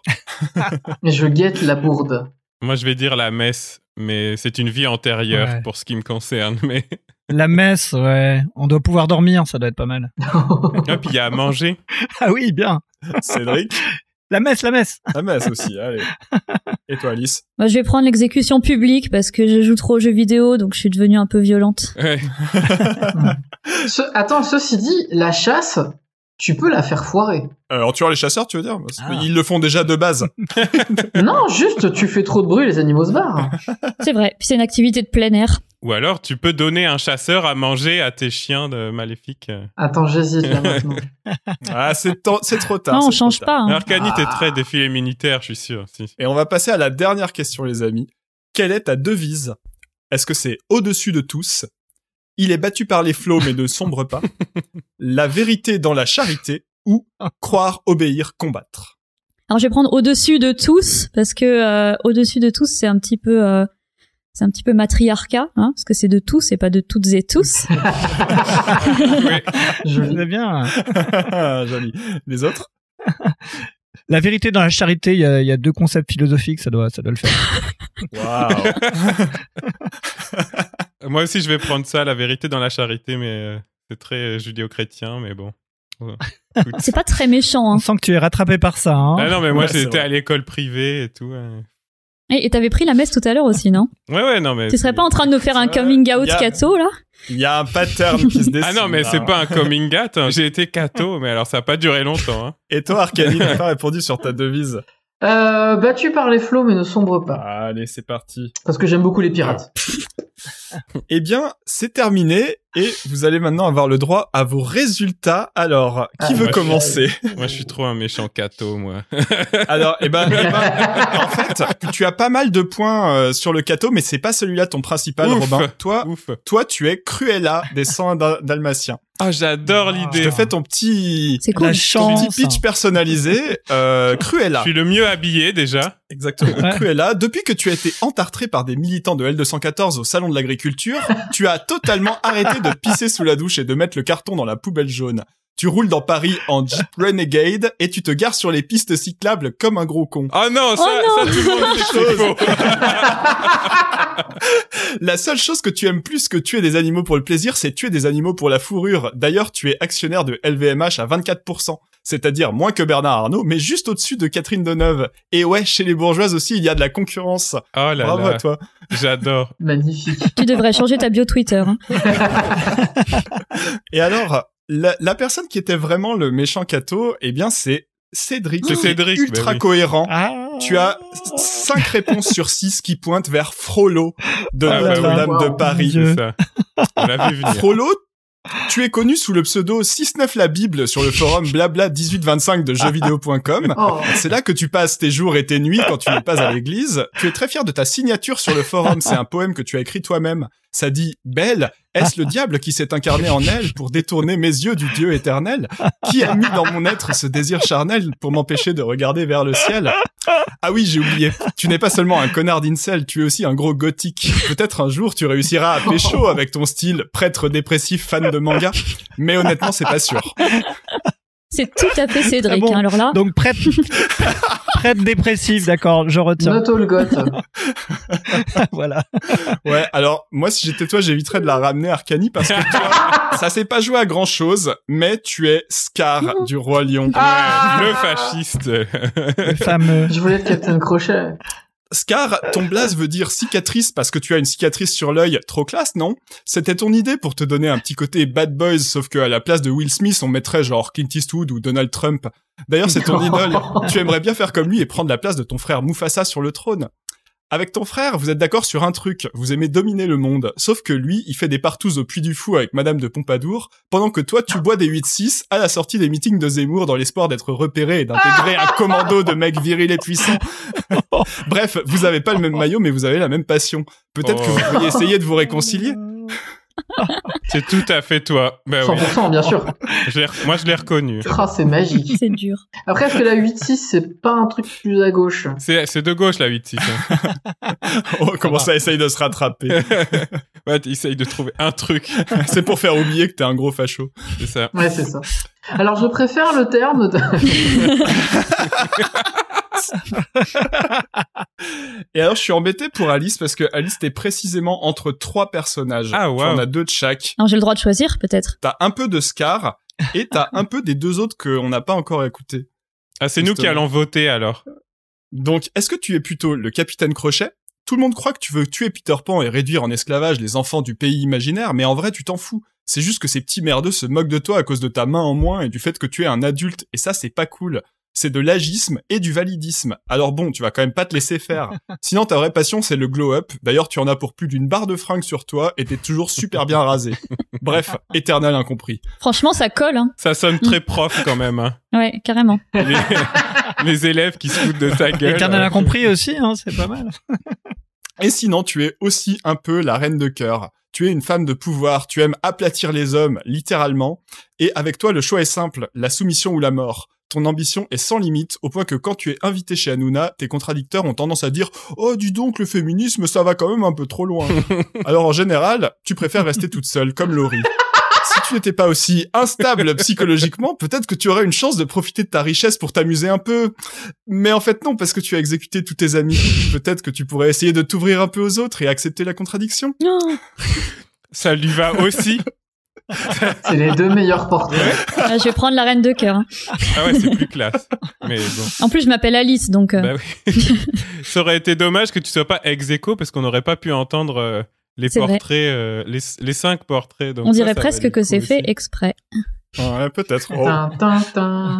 Mais je guette la bourde. Moi, je vais dire la messe, mais c'est une vie antérieure Ouais. pour ce qui me concerne. Mais La messe, ouais. On doit pouvoir dormir, ça doit être pas mal. ah, puis il y a à manger. Ah oui, bien. Cédric La messe, la messe. La messe aussi, allez. Et toi, Alice Moi, je vais prendre l'exécution publique parce que je joue trop aux jeux vidéo, donc je suis devenue un peu violente. Ouais. Ce- attends, ceci dit, la chasse, tu peux la faire foirer. Euh, en tuant les chasseurs, tu veux dire Parce que Ah. Ils le font déjà de base. non, juste, tu fais trop de bruit, les animaux se barrent. C'est vrai. Puis c'est une activité de plein air. Ou alors, tu peux donner un chasseur à manger à tes chiens de maléfiques. Attends, j'hésite là maintenant. ah, c'est trop tard. non, on change pas. hein. Arcani, t'es Ah. très défilé militaire, je suis sûr. Si. Et on va passer à la dernière question, les amis. Quelle est ta devise? Est-ce que c'est au-dessus de tous Il est battu par les flots mais ne sombre pas La vérité dans la charité ou croire, obéir, combattre Alors je vais prendre au-dessus de tous parce que euh, au-dessus de tous c'est un petit peu euh, c'est un petit peu matriarcat hein, parce que c'est de tous et pas de toutes et tous. Joli. C'est bien. Joli. Les autres? La vérité dans la charité, il y a, il y a deux concepts philosophiques, ça doit, ça doit le faire. Waouh Moi aussi, je vais prendre ça, la vérité dans la charité, mais euh, c'est très euh, judéo-chrétien, mais bon. Ouais. C'est pas très méchant. On Hein. sent que tu es rattrapé par ça. Hein. Ah non, mais moi, Ouais, j'étais à l'école privée et tout. Et t'avais pris la messe tout à l'heure aussi, non? Ouais, ouais, non, mais. Tu serais pas en train de nous faire un coming out a- catho là? Il y a un pattern qui se dessine. Ah non, mais c'est pas un coming out. hein. J'ai été catho, mais alors ça a pas duré longtemps. Hein. Et toi, Arcani, t'as pas répondu sur ta devise Euh, battu par les flots, mais ne sombre pas. Allez, c'est parti. Parce que j'aime beaucoup les pirates. Eh bien, c'est terminé et vous allez maintenant avoir le droit à vos résultats. Alors, qui Ah, veut moi, je- commencer Moi, je suis trop un méchant catho, moi. Alors, eh ben, eh ben, en fait, tu as pas mal de points euh, sur le cateau, mais c'est pas celui-là ton principal, Ouf. Robin. Toi, Ouf. toi, tu es Cruella des 100 dal- dalmatiens. Ah, j'adore Ah. Je l'idée. te fais ton petit, cool. ton chance. petit pitch personnalisé. Euh, Je Cruella. suis le mieux habillé déjà. Exactement. Ouais. Cruella, depuis que tu as été entartré par des militants de L214 au salon de l'agriculture, tu as totalement arrêté de pisser sous la douche et de mettre le carton dans la poubelle jaune. Tu roules dans Paris en Jeep Renegade et tu te gares sur les pistes cyclables comme un gros con. Oh non, ça, Oh non. ça tout le monde. La seule chose que tu aimes plus que tuer des animaux pour le plaisir, c'est tuer des animaux pour la fourrure. D'ailleurs, tu es actionnaire de LVMH à 24%, c'est-à-dire moins que Bernard Arnault, mais juste au-dessus de Catherine Deneuve. Et ouais, chez les bourgeoises aussi, il y a de la concurrence. Oh là Bravo là, à toi. j'adore. Magnifique. Tu devrais changer ta bio Twitter. hein. Et alors, la, la personne qui était vraiment le méchant cato, eh bien, c'est Cédric. C'est Cédric, Ultra bah oui. cohérent. Ah. Tu as 5 réponses sur 6 qui pointent vers Frollo de Ah bah oui. Notre-Dame de. Paris. Ça. On l'a vu venir. Frollo, tu es connu sous le pseudo 69 la Bible sur le forum blabla 1825 de jeuxvideo.com. Oh. C'est là que tu passes tes jours et tes nuits quand tu n'es pas à l'église. Tu es très fier de ta signature sur le forum. C'est un poème que tu as écrit toi-même. Ça dit Belle, est-ce le diable qui s'est incarné en elle pour détourner mes yeux du Dieu éternel? Qui a mis dans mon être ce désir charnel pour m'empêcher de regarder vers le ciel? Ah oui, j'ai oublié. Tu n'es pas seulement un connard d'incel, tu es aussi un gros gothique. Peut-être un jour tu réussiras à pécho avec ton style prêtre dépressif fan de manga, mais honnêtement c'est pas sûr. C'est tout à fait Cédric. bon. hein, alors là, Donc prête, prête dépressive, d'accord, je retiens. Not all got. voilà. Ouais, alors moi si j'étais toi, j'éviterais de la ramener Arcani parce que tu vois, ça s'est pas joué à grand chose, mais tu es Scar du roi lion. Ah Le fasciste. Le fameux. Je voulais être Captain Crochet. Scar, ton blaze veut dire cicatrice parce que tu as une cicatrice sur l'œil. Trop classe, non? C'était ton idée pour te donner un petit côté bad boys, sauf que à la place de Will Smith, on mettrait genre Clint Eastwood ou Donald Trump. D'ailleurs, c'est ton idole. Tu aimerais bien faire comme lui et prendre la place de ton frère Mufasa sur le trône. Avec ton frère, vous êtes d'accord sur un truc, vous aimez dominer le monde, sauf que lui, il fait des partous au Puy du Fou avec Madame de Pompadour, pendant que toi, tu bois des 8-6 à la sortie des meetings de Zemmour dans l'espoir d'être repéré et d'intégrer un commando de mecs virils et puissants. Bref, vous avez pas le même maillot, mais vous avez la même passion. Peut-être que Oh. vous pourriez essayer de vous réconcilier. C'est tout à fait toi. Ben oui. 100%, bien sûr. Je moi, je l'ai reconnu. Ah, c'est magique. c'est dur. Après, est-ce que la 8-6, c'est pas un truc plus à gauche? C'est c'est de gauche, la 8-6. hein. On commence à essayer de se rattraper. ouais, essaye de trouver un truc. C'est pour faire oublier que t'es un gros facho. C'est ça. Ouais, c'est ça. Alors, je préfère le terme de... Et alors, je suis embêté pour Alice parce que Alice, t'es précisément entre trois personnages. Ah, wow. en as deux de chaque. Alors j'ai le droit de choisir peut-être. T'as un peu de Scar et t'as un peu des deux autres qu'on n'a pas encore écoutés. Ah, c'est nous qui allons voter alors. Donc, est-ce que tu es plutôt le capitaine Crochet? Tout le monde croit que tu veux tuer Peter Pan et réduire en esclavage les enfants du pays imaginaire, mais en vrai, tu t'en fous. C'est juste que ces petits merdeux se moquent de toi à cause de ta main en moins et du fait que tu es un adulte. Et ça, c'est pas cool. C'est de l'agisme et du validisme. Alors bon, tu vas quand même pas te laisser faire. Sinon, ta vraie passion, c'est le glow-up. D'ailleurs, tu en as pour plus d'une barre de fringues sur toi et t'es toujours super bien rasé. Bref, éternel incompris. Franchement, ça colle, hein. Ça sonne très prof quand même. Hein. Ouais, carrément. Les, les élèves qui se foutent de ta gueule. Éternel incompris aussi, hein, c'est pas mal. Et sinon, tu es aussi un peu la reine de cœur. Tu es une femme de pouvoir, tu aimes aplatir les hommes, littéralement. Et avec toi, le choix est simple, la soumission ou la mort. Ton ambition est sans limite, au point que quand tu es invité chez Hanouna, tes contradicteurs ont tendance à dire « Oh, dis donc, le féminisme, ça va quand même un peu trop loin. » Alors en général, tu préfères rester toute seule, comme Laurie. Si tu n'étais pas aussi instable psychologiquement, peut-être que tu aurais une chance de profiter de ta richesse pour t'amuser un peu. Mais en fait non, parce que tu as exécuté tous tes amis. Peut-être que tu pourrais essayer de t'ouvrir un peu aux autres et accepter la contradiction. Non. Ça lui va aussi. C'est les deux meilleurs portraits. Ah, je vais prendre la reine de cœur. hein. Ah ouais, c'est plus classe. Mais bon. En plus, je m'appelle Alice, donc. euh, Bah oui. Ça aurait été dommage que tu sois pas ex aequo parce qu'on n'aurait pas pu entendre euh, les portraits, euh, les, les cinq portraits. Donc on ça, dirait ça presque que c'est fait exprès. Ouais, peut-être. Oh.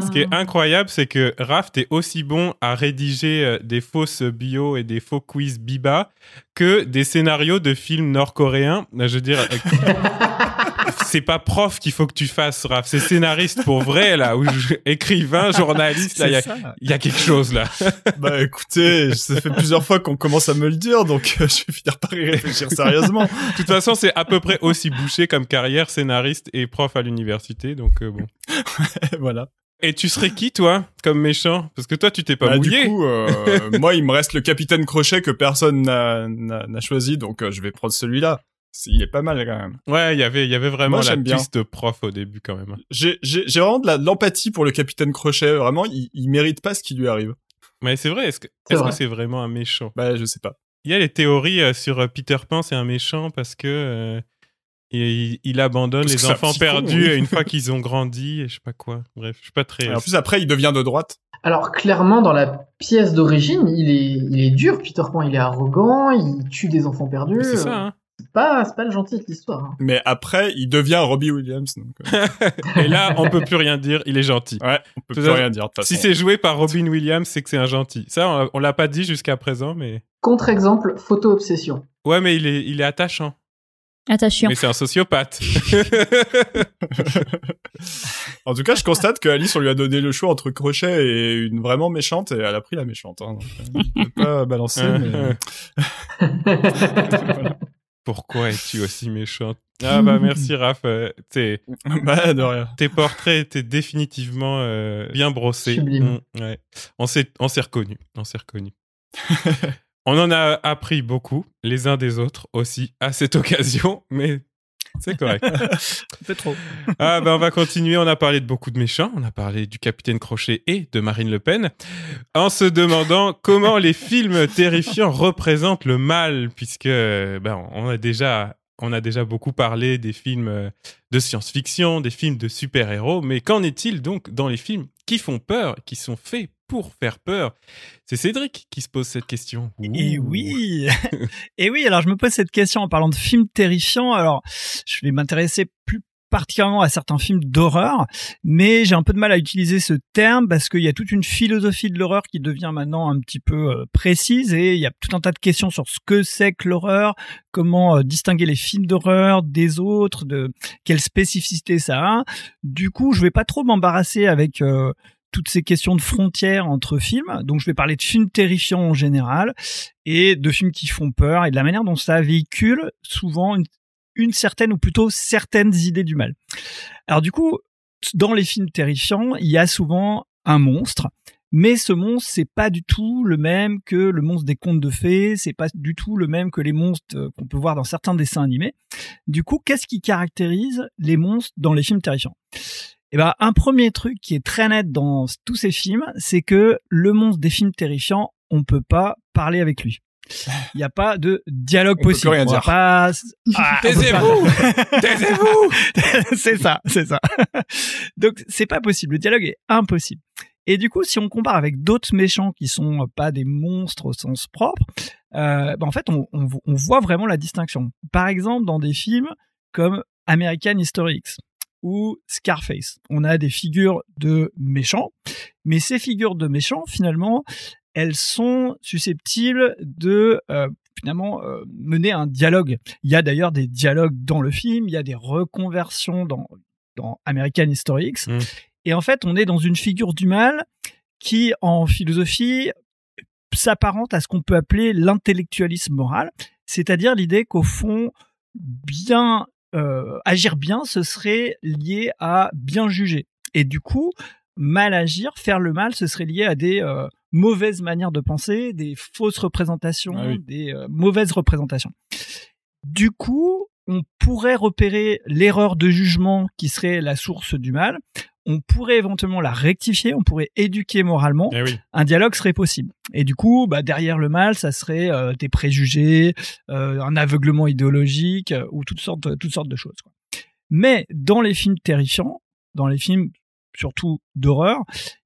Ce qui est incroyable, c'est que Raph, t'es aussi bon à rédiger des fausses bio et des faux quiz biba que des scénarios de films nord-coréens. Là, Je veux dire, c'est pas prof qu'il faut que tu fasses, Raph. C'est scénariste pour vrai, là, ou écrivain, journaliste, là. Il y a- C'est ça. il y, a quelque chose, là. Bah écoutez, ça fait plusieurs fois qu'on commence à me le dire, donc euh, je vais finir par y réfléchir sérieusement. De toute façon, c'est à peu près aussi bouché comme carrière, scénariste et prof à l'université. Donc, euh, bon. voilà. Et tu serais qui, toi, comme méchant? Parce que toi, tu t'es pas Bah, du mouillé. coup, euh, moi, il me reste le capitaine Crochet que personne n'a- choisi, donc euh, je vais prendre celui-là. Il est pas mal quand même. Ouais, il y avait, il y avait vraiment Moi, la twist prof au début, quand même. J'ai vraiment de l'empathie pour le capitaine Crochet. Vraiment, il, il mérite pas ce qui lui arrive. Mais c'est vrai, est-ce que C'est est-ce que vrai. c'est vraiment un méchant? Bah, je sais pas. Il y a les théories euh, sur euh, Peter Pan, c'est un méchant parce que euh, il, il abandonne Parce les enfants con, perdus oui. une fois qu'ils ont grandi et je sais pas quoi. Bref, je suis pas très. En plus, après, il devient de droite. Alors clairement, dans la pièce d'origine, il est, il est dur. Peter Pan, il est arrogant, il tue des enfants perdus. c'est ça, hein. C'est pas, c'est pas le gentil de l'histoire. hein. Mais après, il devient Robbie Williams. Donc, euh, Et là, on peut plus rien dire, il est gentil. ouais, on peut Tout plus rien dire de. Si c'est joué par Robin Williams, c'est que c'est un gentil. Ça, on, on l'a pas dit jusqu'à présent, mais. Contre-exemple, photo-obsession. Ouais, mais il est, il est attachant. Attachant. Mais c'est un sociopathe. En tout cas, je constate que Alice, on lui a donné le choix entre Crochet et une vraiment méchante, et elle a pris la méchante. Hein, donc, euh, je peux pas balancer, mais... Pourquoi es-tu aussi méchante? Ah bah merci Raph. Euh, t'es- bah, de rien. tes portraits étaient définitivement euh, bien brossés. Sublime. Mm, ouais. On s'est, on s'est reconnus. On s'est reconnus. on en a appris beaucoup, les uns des autres aussi, à cette occasion, mais c'est correct. Un peu trop. Ah ben on va continuer, on a parlé de beaucoup de méchants, on a parlé du capitaine Crochet et de Marine Le Pen, en se demandant comment les films terrifiants représentent le mal, puisque ben, on a déjà... On a déjà beaucoup parlé des films de science-fiction, des films de super-héros, mais qu'en est-il donc dans les films qui font peur, qui sont faits pour faire peur C'est Cédric qui se pose cette question. Et oui, et oui. Alors je me pose cette question en parlant de films terrifiants. Alors je vais m'intéresser plus particulièrement à certains films d'horreur, mais j'ai un peu de mal à utiliser ce terme parce qu'il y a toute une philosophie de l'horreur qui devient maintenant un petit peu euh, précise et il y a tout un tas de questions sur ce que c'est que l'horreur, comment euh, distinguer les films d'horreur des autres, de quelle spécificité ça a. Du coup, je vais pas trop m'embarrasser avec euh, toutes ces questions de frontières entre films. Donc, je vais parler de films terrifiants en général et de films qui font peur et de la manière dont ça véhicule souvent une, certaine ou plutôt certaines idées du mal. Alors, du coup, dans les films terrifiants, il y a souvent un monstre. Mais ce monstre, c'est pas du tout le même que le monstre des contes de fées, c'est pas du tout le même que les monstres euh, qu'on peut voir dans certains dessins animés. Du coup, qu'est-ce qui caractérise les monstres dans les films terrifiants? Eh ben, un premier truc qui est très net dans tous ces films, c'est que le monstre des films terrifiants, on peut pas parler avec lui. Il n'y a pas de dialogue On peut possible. plus rien On dire. pas- Ah, peut Taisez-vous Taisez-vous c'est ça, c'est ça. Donc c'est pas possible. Le dialogue est impossible. Et du coup, si on compare avec d'autres méchants qui sont pas des monstres au sens propre, euh, bah, en fait, on, on, on voit vraiment la distinction. Par exemple, dans des films comme American History X ou Scarface. On a des figures de méchants, mais ces figures de méchants, finalement, elles sont susceptibles de euh, finalement euh, mener un dialogue. Il y a d'ailleurs des dialogues dans le film, il y a des reconversions dans, dans American History X. Mm. Et en fait, on est dans une figure du mal qui, en philosophie, s'apparente à ce qu'on peut appeler l'intellectualisme moral, c'est-à-dire l'idée qu'au fond, bien euh, agir bien, ce serait lié à bien juger. Et du coup, mal agir, faire le mal, ce serait lié à des euh, mauvaises manières de penser, des fausses représentations, Ah oui. des euh, mauvaises représentations. Du coup, on pourrait repérer l'erreur de jugement qui serait la source du mal. On pourrait éventuellement la rectifier, on pourrait éduquer moralement Eh oui. un dialogue serait possible. Et du coup, bah, derrière le mal, ça serait euh, des préjugés, euh, un aveuglement idéologique euh, ou toutes sortes, toutes sortes de choses. quoi. Mais dans les films terrifiants, dans les films surtout d'horreur,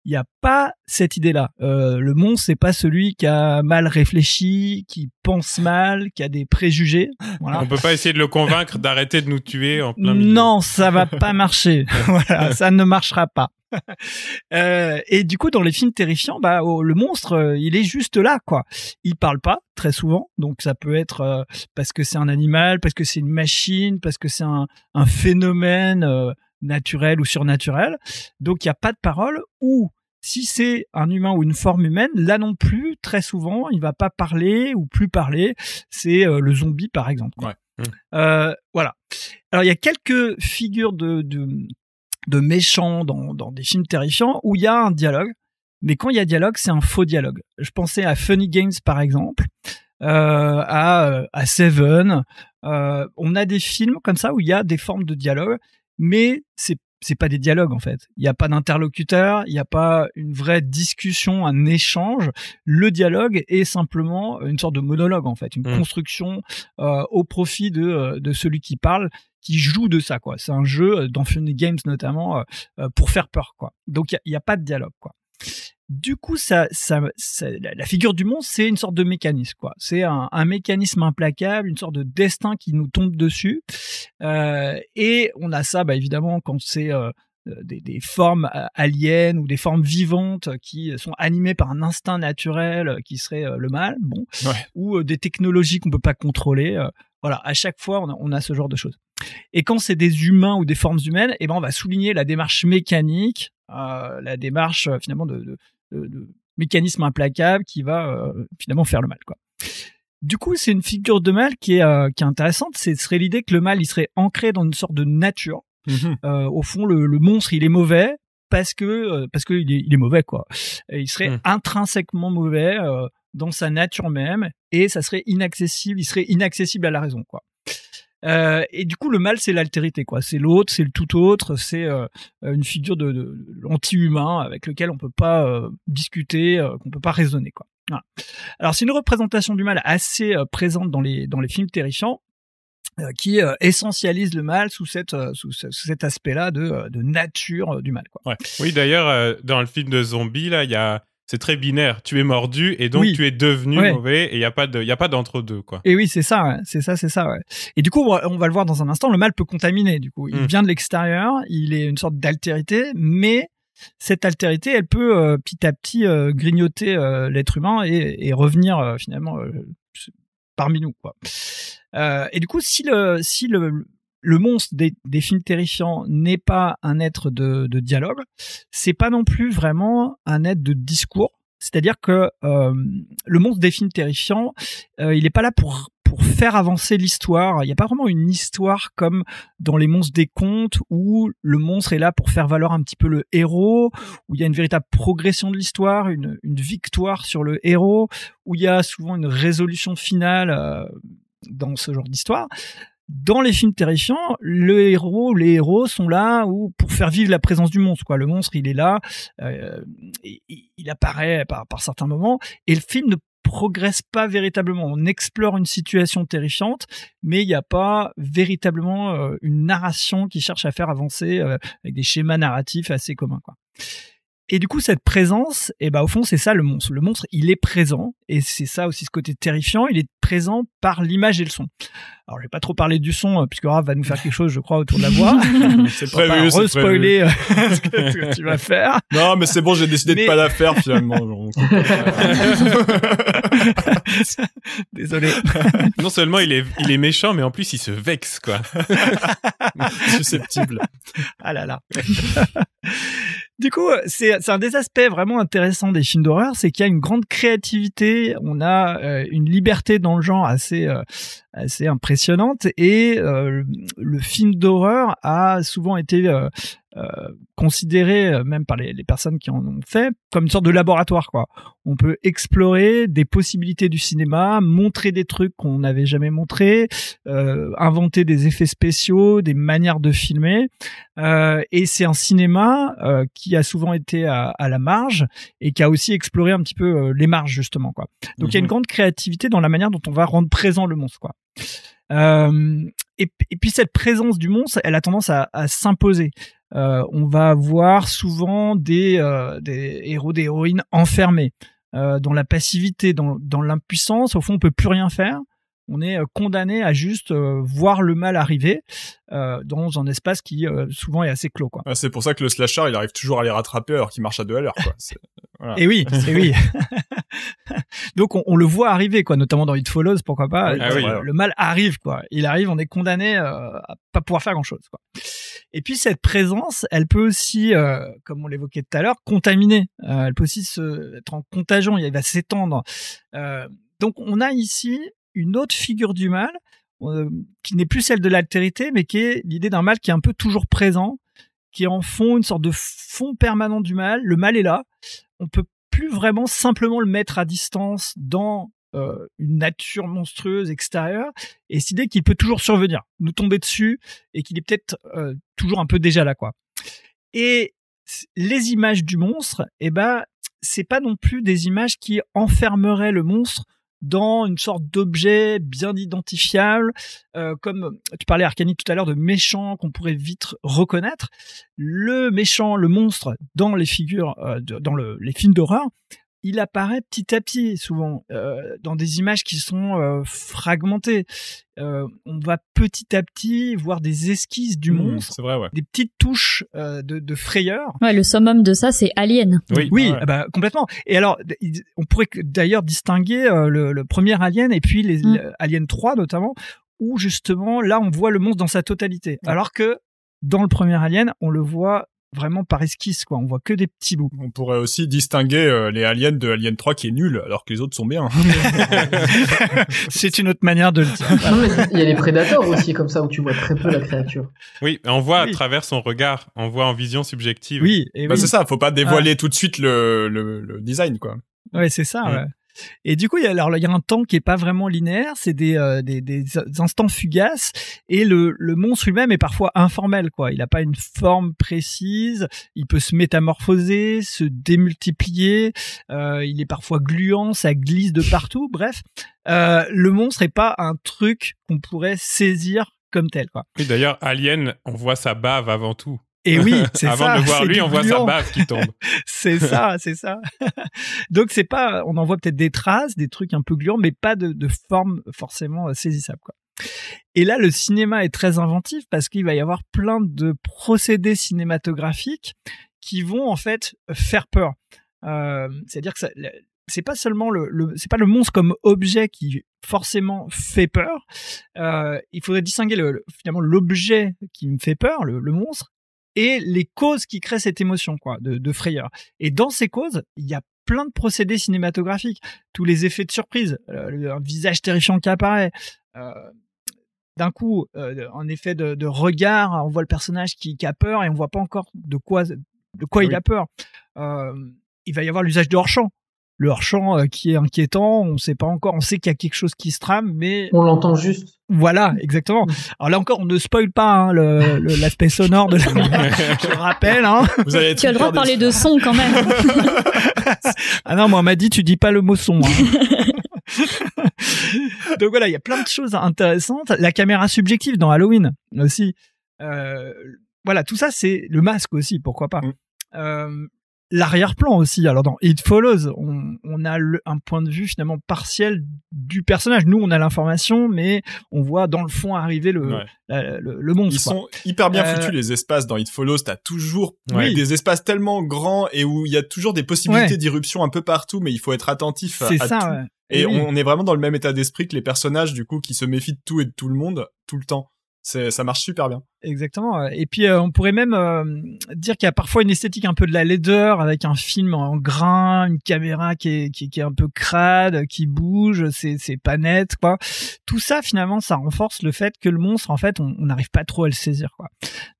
il n'y a pas cette idée-là. Euh, le monstre, c'est pas celui qui a mal réfléchi, qui pense mal, qui a des préjugés. Voilà. On peut pas essayer de le convaincre d'arrêter de nous tuer en plein milieu. Non, ça va pas marcher. voilà, ça ne marchera pas. Euh, et du coup, dans les films terrifiants, bah, oh, le monstre, euh, il est juste là, quoi. Il parle pas très souvent, donc ça peut être euh, parce que c'est un animal, parce que c'est une machine, parce que c'est un, un phénomène naturel ou surnaturel. Donc il y a pas de parole. Ou si c'est un humain ou une forme humaine, là non plus, très souvent, il va pas parler ou plus parler. C'est euh, le zombie, par exemple. Ouais. Euh, voilà. Alors il y a quelques figures de, de, de méchants dans, dans des films terrifiants où il y a un dialogue, mais quand il y a dialogue, c'est un faux dialogue. Je pensais à Funny Games par exemple, euh, à, à Seven. On a des films comme ça où il y a des formes de dialogue, mais c'est c'est pas des dialogues en fait. Il n'y a pas d'interlocuteur, il n'y a pas une vraie discussion, un échange. Le dialogue est simplement une sorte de monologue en fait, une Mm. construction euh, au profit de, euh, de celui qui parle, qui joue de ça quoi. C'est un jeu euh, dans Funny Games notamment euh, pour faire peur quoi. Donc il n'y a, a pas de dialogue quoi. Du coup, ça, ça, ça- la, figure du monstre, c'est une sorte de mécanisme, quoi. C'est un, un mécanisme implacable, une sorte de destin qui nous tombe dessus. Euh, et on a ça, bah, évidemment, quand c'est euh, des, des formes euh, aliens ou des formes vivantes qui sont animées par un instinct naturel qui serait le mal, bon, Ouais. ou des technologies qu'on peut pas contrôler. voilà, à chaque fois, on a, on a ce genre de choses. Et quand c'est des humains ou des formes humaines, eh ben, on va souligner la démarche mécanique, la démarche euh, finalement de, de, de- de mécanisme implacable qui va euh, finalement faire le mal. Quoi. Du coup, c'est une figure de mal qui est, euh, qui est intéressante. Ce serait l'idée que le mal, il serait ancré dans une sorte de nature. Euh, au fond, le, le monstre, il est mauvais parce que parce que il est, il est mauvais quoi. Et il serait Hmm. intrinsèquement mauvais euh, dans sa nature même et ça serait inaccessible. Il serait inaccessible à la raison quoi. Euh, et du coup, le mal, c'est l'altérité, quoi. C'est l'autre, c'est le tout autre, c'est euh, une figure de, de, l'anti-humain avec lequel on peut pas euh, discuter, qu'on peut pas raisonner, quoi. Alors, c'est une représentation du mal assez présente dans les dans les films terrifiants qui essentialise le mal sous cette sous, ce- sous cet aspect-là de, nature du mal, quoi. Oui, d'ailleurs, dans le film de zombie, là, il y a. C'est très binaire. Tu es mordu et donc Oui. tu es devenu Ouais. mauvais et il n'y a pas de, il y a pas d'entre-deux, quoi. Et oui, c'est ça, ouais. c'est ça, c'est ça. Ouais. Et du coup, on va, le voir dans un instant. Le mal peut contaminer. Du coup, il Mm. vient de l'extérieur. Il est une sorte d'altérité, mais cette altérité, elle peut euh, petit à petit euh, grignoter euh, l'être humain et, et revenir finalement parmi nous. Quoi. Et du coup, si le si le le monstre des, des films terrifiants n'est pas un être de, de dialogue, c'est pas non plus vraiment un être de discours. C'est-à-dire que euh, le monstre des films terrifiants, euh, il n'est pas là pour pour faire avancer l'histoire. Il n'y a pas vraiment une histoire comme dans les monstres des contes où le monstre est là pour faire valoir un petit peu le héros, où il y a une véritable progression de l'histoire, une, une victoire sur le héros, où il y a souvent une résolution finale euh, dans ce genre d'histoire. Dans les films terrifiants, le héros, les héros sont là ou pour faire vivre la présence du monstre. Quoi, le monstre, il est là, euh, il, apparaît par, par certains moments, et le film ne progresse pas véritablement. On explore une situation terrifiante, mais il n'y a pas véritablement euh, une narration qui cherche à faire avancer euh, avec des schémas narratifs assez communs. Quoi. Et du coup, cette présence, et ben au fond, c'est ça le monstre. Le monstre, il est présent, et c'est ça aussi ce côté terrifiant. Il est présent par l'image et le son. Alors, je vais pas trop parler du son, euh, puisque Raph va nous faire quelque chose, je crois, autour de la voix. C'est prévu, c'est prévu. re-spoiler euh, ce, que, ce que tu vas faire. Non, mais c'est bon, j'ai décidé Mais- de pas la faire finalement. Désolé. Non seulement il est, il est méchant, mais en plus il se vexe, quoi. Susceptible. Ah là là. Du coup, c'est c'est un des aspects vraiment intéressants des films d'horreur, c'est qu'il y a une grande créativité, on a euh, une liberté dans le genre assez euh, assez impressionnante et euh, le film d'horreur a souvent été euh, considéré euh, même par les, les personnes qui en ont fait comme une sorte de laboratoire quoi. On peut explorer des possibilités du cinéma, montrer des trucs qu'on n'avait jamais montrés, euh, inventer des effets spéciaux, des manières de filmer. Euh, et c'est un cinéma qui a souvent été à, à la marge et qui a aussi exploré un petit peu les marges justement quoi. Donc il y a une grande créativité dans la manière dont on va rendre présent le monstre quoi. Euh, et, et puis cette présence du monstre, elle a tendance à, à s'imposer. Euh, on va avoir souvent des, euh, des héros, des héroïnes enfermés euh, dans la passivité, dans, dans l'impuissance. Au fond, on peut plus rien faire. On est euh, condamné à juste euh, voir le mal arriver euh, dans un espace qui souvent est assez clos. Quoi. Ah, c'est pour ça que le slasher, il arrive toujours à les rattraper alors qu'il marche à deux à l'heure. quoi. Voilà. Et oui, et oui. Donc on, on le voit arriver, quoi, notamment dans It Follows, pourquoi pas. Ah oui. le, mal arrive, quoi. Il arrive, on est condamné à pas pouvoir faire grand chose, quoi. Et puis cette présence, elle peut aussi, euh, comme on l'évoquait tout à l'heure, contaminer. Euh, elle peut aussi se, être en contagion. Il va s'étendre. Euh, donc on a ici une autre figure du mal euh, qui n'est plus celle de l'altérité, mais qui est l'idée d'un mal qui est un peu toujours présent, qui est en fond une sorte de fond permanent du mal. Le mal est là. On peut plus vraiment simplement le mettre à distance dans euh, une nature monstrueuse extérieure et cette idée qu'il peut toujours survenir, nous tomber dessus et qu'il est peut-être euh, toujours un peu déjà là quoi. Et les images du monstre, eh ben c'est pas non plus des images qui enfermeraient le monstre dans une sorte d'objet bien identifiable, euh, comme tu parlais Arcani tout à l'heure de méchants qu'on pourrait vite reconnaître. Le méchant, le monstre dans les figures, euh, dans le- les films d'horreur, il apparaît petit à petit, souvent euh, dans des images qui sont euh, fragmentées. Euh, on va petit à petit voir des esquisses du Mmh, monstre, C'est vrai, ouais. des petites touches euh, de, de frayeur. Ouais, le summum de ça, c'est Alien. Oui. Oui, Ouais. ah bah, complètement. Et alors, on pourrait d'ailleurs distinguer euh, le, le premier Alien et puis les Mm. le Alien 3 notamment, où justement là on voit le monstre dans sa totalité. Alors que dans le premier Alien, on le voit vraiment par esquisse, quoi. On voit que des petits bouts. On pourrait aussi distinguer euh, les aliens de Alien 3 qui est nul alors que les autres sont bien. C'est une autre manière de le dire. Non, mais il y a les prédateurs aussi, comme ça, où tu vois très peu la créature. Oui, on voit Oui. à travers son regard, on voit en vision subjective. Oui, et Bah, oui. c'est ça, faut pas dévoiler tout de suite le, le, le design, quoi. Ouais, c'est ça. Ouais. Et du coup, il y a, alors, il y a un temps qui est pas vraiment linéaire, c'est des, euh, des, instants fugaces, et le, le monstre lui-même est parfois informel, quoi. Il n'a pas une forme précise, il peut se métamorphoser, se démultiplier, euh, il est parfois gluant, ça glisse de partout. Bref, euh, le monstre est pas un truc qu'on pourrait saisir comme tel. Oui, d'ailleurs, Alien, on voit sa bave avant tout. Et oui, c'est ça. Avant de le voir lui, on voit sa bave qui tombe. C'est ça, c'est ça. Donc c'est pas, on en voit peut-être des traces, des trucs un peu gluants, mais pas de, de forme forcément euh, saisissable. Quoi. Et là, le cinéma est très inventif parce qu'il va y avoir plein de procédés cinématographiques qui vont en fait faire peur. Euh, C'est-à-dire que c'est pas seulement le, le c'est pas le monstre comme objet qui forcément fait peur. Euh, il faudrait distinguer le, le- finalement l'objet qui me fait peur, le, le monstre, et les causes qui créent cette émotion quoi de, de frayeur. Et dans ces causes, il y a plein de procédés cinématographiques, tous les effets de surprise, euh, le- un visage terrifiant qui apparaît. euh, d'un coup, euh, un effet de, de regard, on voit le personnage qui, qui a peur et on voit pas encore de quoi, de quoi il a peur. Euh, il va y avoir l'usage de hors-champ. Le hors-champ euh, qui est inquiétant, on sait pas encore, on sait qu'il y a quelque chose qui se trame, mais On l'entend juste. voilà, exactement. Alors là encore, on ne spoil pas hein, le- le- l'aspect sonore de la. Je le rappelle, hein. Vous allez Tu as le droit de parler de son quand même. Ah non, moi on m'a dit tu dis pas le mot son. hein. Donc voilà, il y a plein de choses intéressantes. La caméra subjective dans Halloween aussi. Euh, voilà, tout ça c'est le masque aussi, pourquoi pas. Mm. Euh, l'arrière-plan aussi. Alors dans It Follows, on, on a le, un point de vue finalement partiel du personnage. Nous, on a l'information, mais on voit dans le fond arriver le, Ouais. la- le, le monstre. Ils quoi. sont hyper bien Euh, foutus les espaces dans It Follows. T'as toujours Oui. des espaces tellement grands et où il y a toujours des possibilités Ouais. d'irruption un peu partout, mais il faut être attentif à, C'est à ça. tout. ouais. Et Oui. on, on est vraiment dans le même état d'esprit que les personnages du coup qui se méfient de tout et de tout le monde tout le temps. Ça marche super bien. Exactement. Et puis euh, on pourrait même euh, dire qu'il y a parfois une esthétique un peu de la laideur avec un film en grain, une caméra qui est, qui, qui est un peu crade, qui bouge, c'est c'est pas net quoi. Tout ça finalement ça renforce le fait que le monstre en fait on on n'arrive pas trop à le saisir quoi.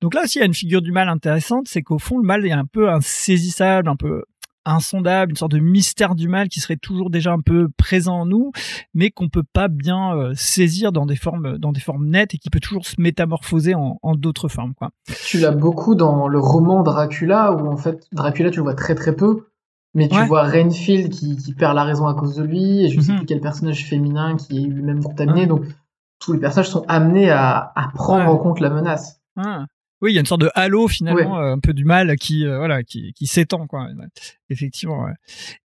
Donc là aussi il y a une figure du mal intéressante, c'est qu'au fond le mal est un peu insaisissable, un peu insondable, une sorte de mystère du mal qui serait toujours déjà un peu présent en nous, mais qu'on peut pas bien euh, saisir dans des formes dans des formes nettes et qui peut toujours se métamorphoser en, en d'autres formes quoi. Tu l'as beaucoup dans le roman Dracula, où en fait, Dracula, tu le vois très très peu, mais tu Ouais. vois Renfield qui, qui perd la raison à cause de lui, et je sais Mhm. plus quel personnage féminin qui est lui-même contaminé, Ouais. donc tous les personnages sont amenés à, à prendre Ouais. en compte la menace. Oui, il y a une sorte de halo finalement, euh, un peu du mal qui euh, voilà qui, qui s'étend quoi. Ouais. Effectivement. ouais.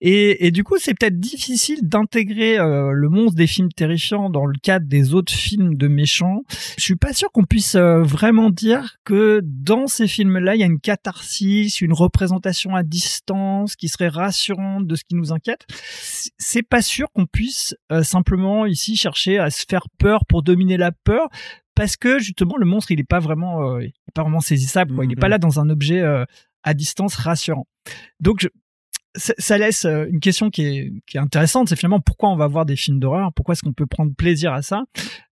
Et, et du coup, c'est peut-être difficile d'intégrer euh, le monstre des films terrifiants dans le cadre des autres films de méchants. Je suis pas sûr qu'on puisse euh, vraiment dire que dans ces films-là, il y a une catharsis, une représentation à distance qui serait rassurante de ce qui nous inquiète. C'est- C'est pas sûr qu'on puisse euh, simplement ici chercher à se faire peur pour dominer la peur parce que justement le monstre il est pas vraiment euh, il est pas vraiment saisissable quoi. il est pas Mhm. là dans un objet euh, à distance rassurant donc je- ça, laisse euh, une question qui est, qui est intéressante c'est finalement pourquoi on va voir des films d'horreur pourquoi est-ce qu'on peut prendre plaisir à ça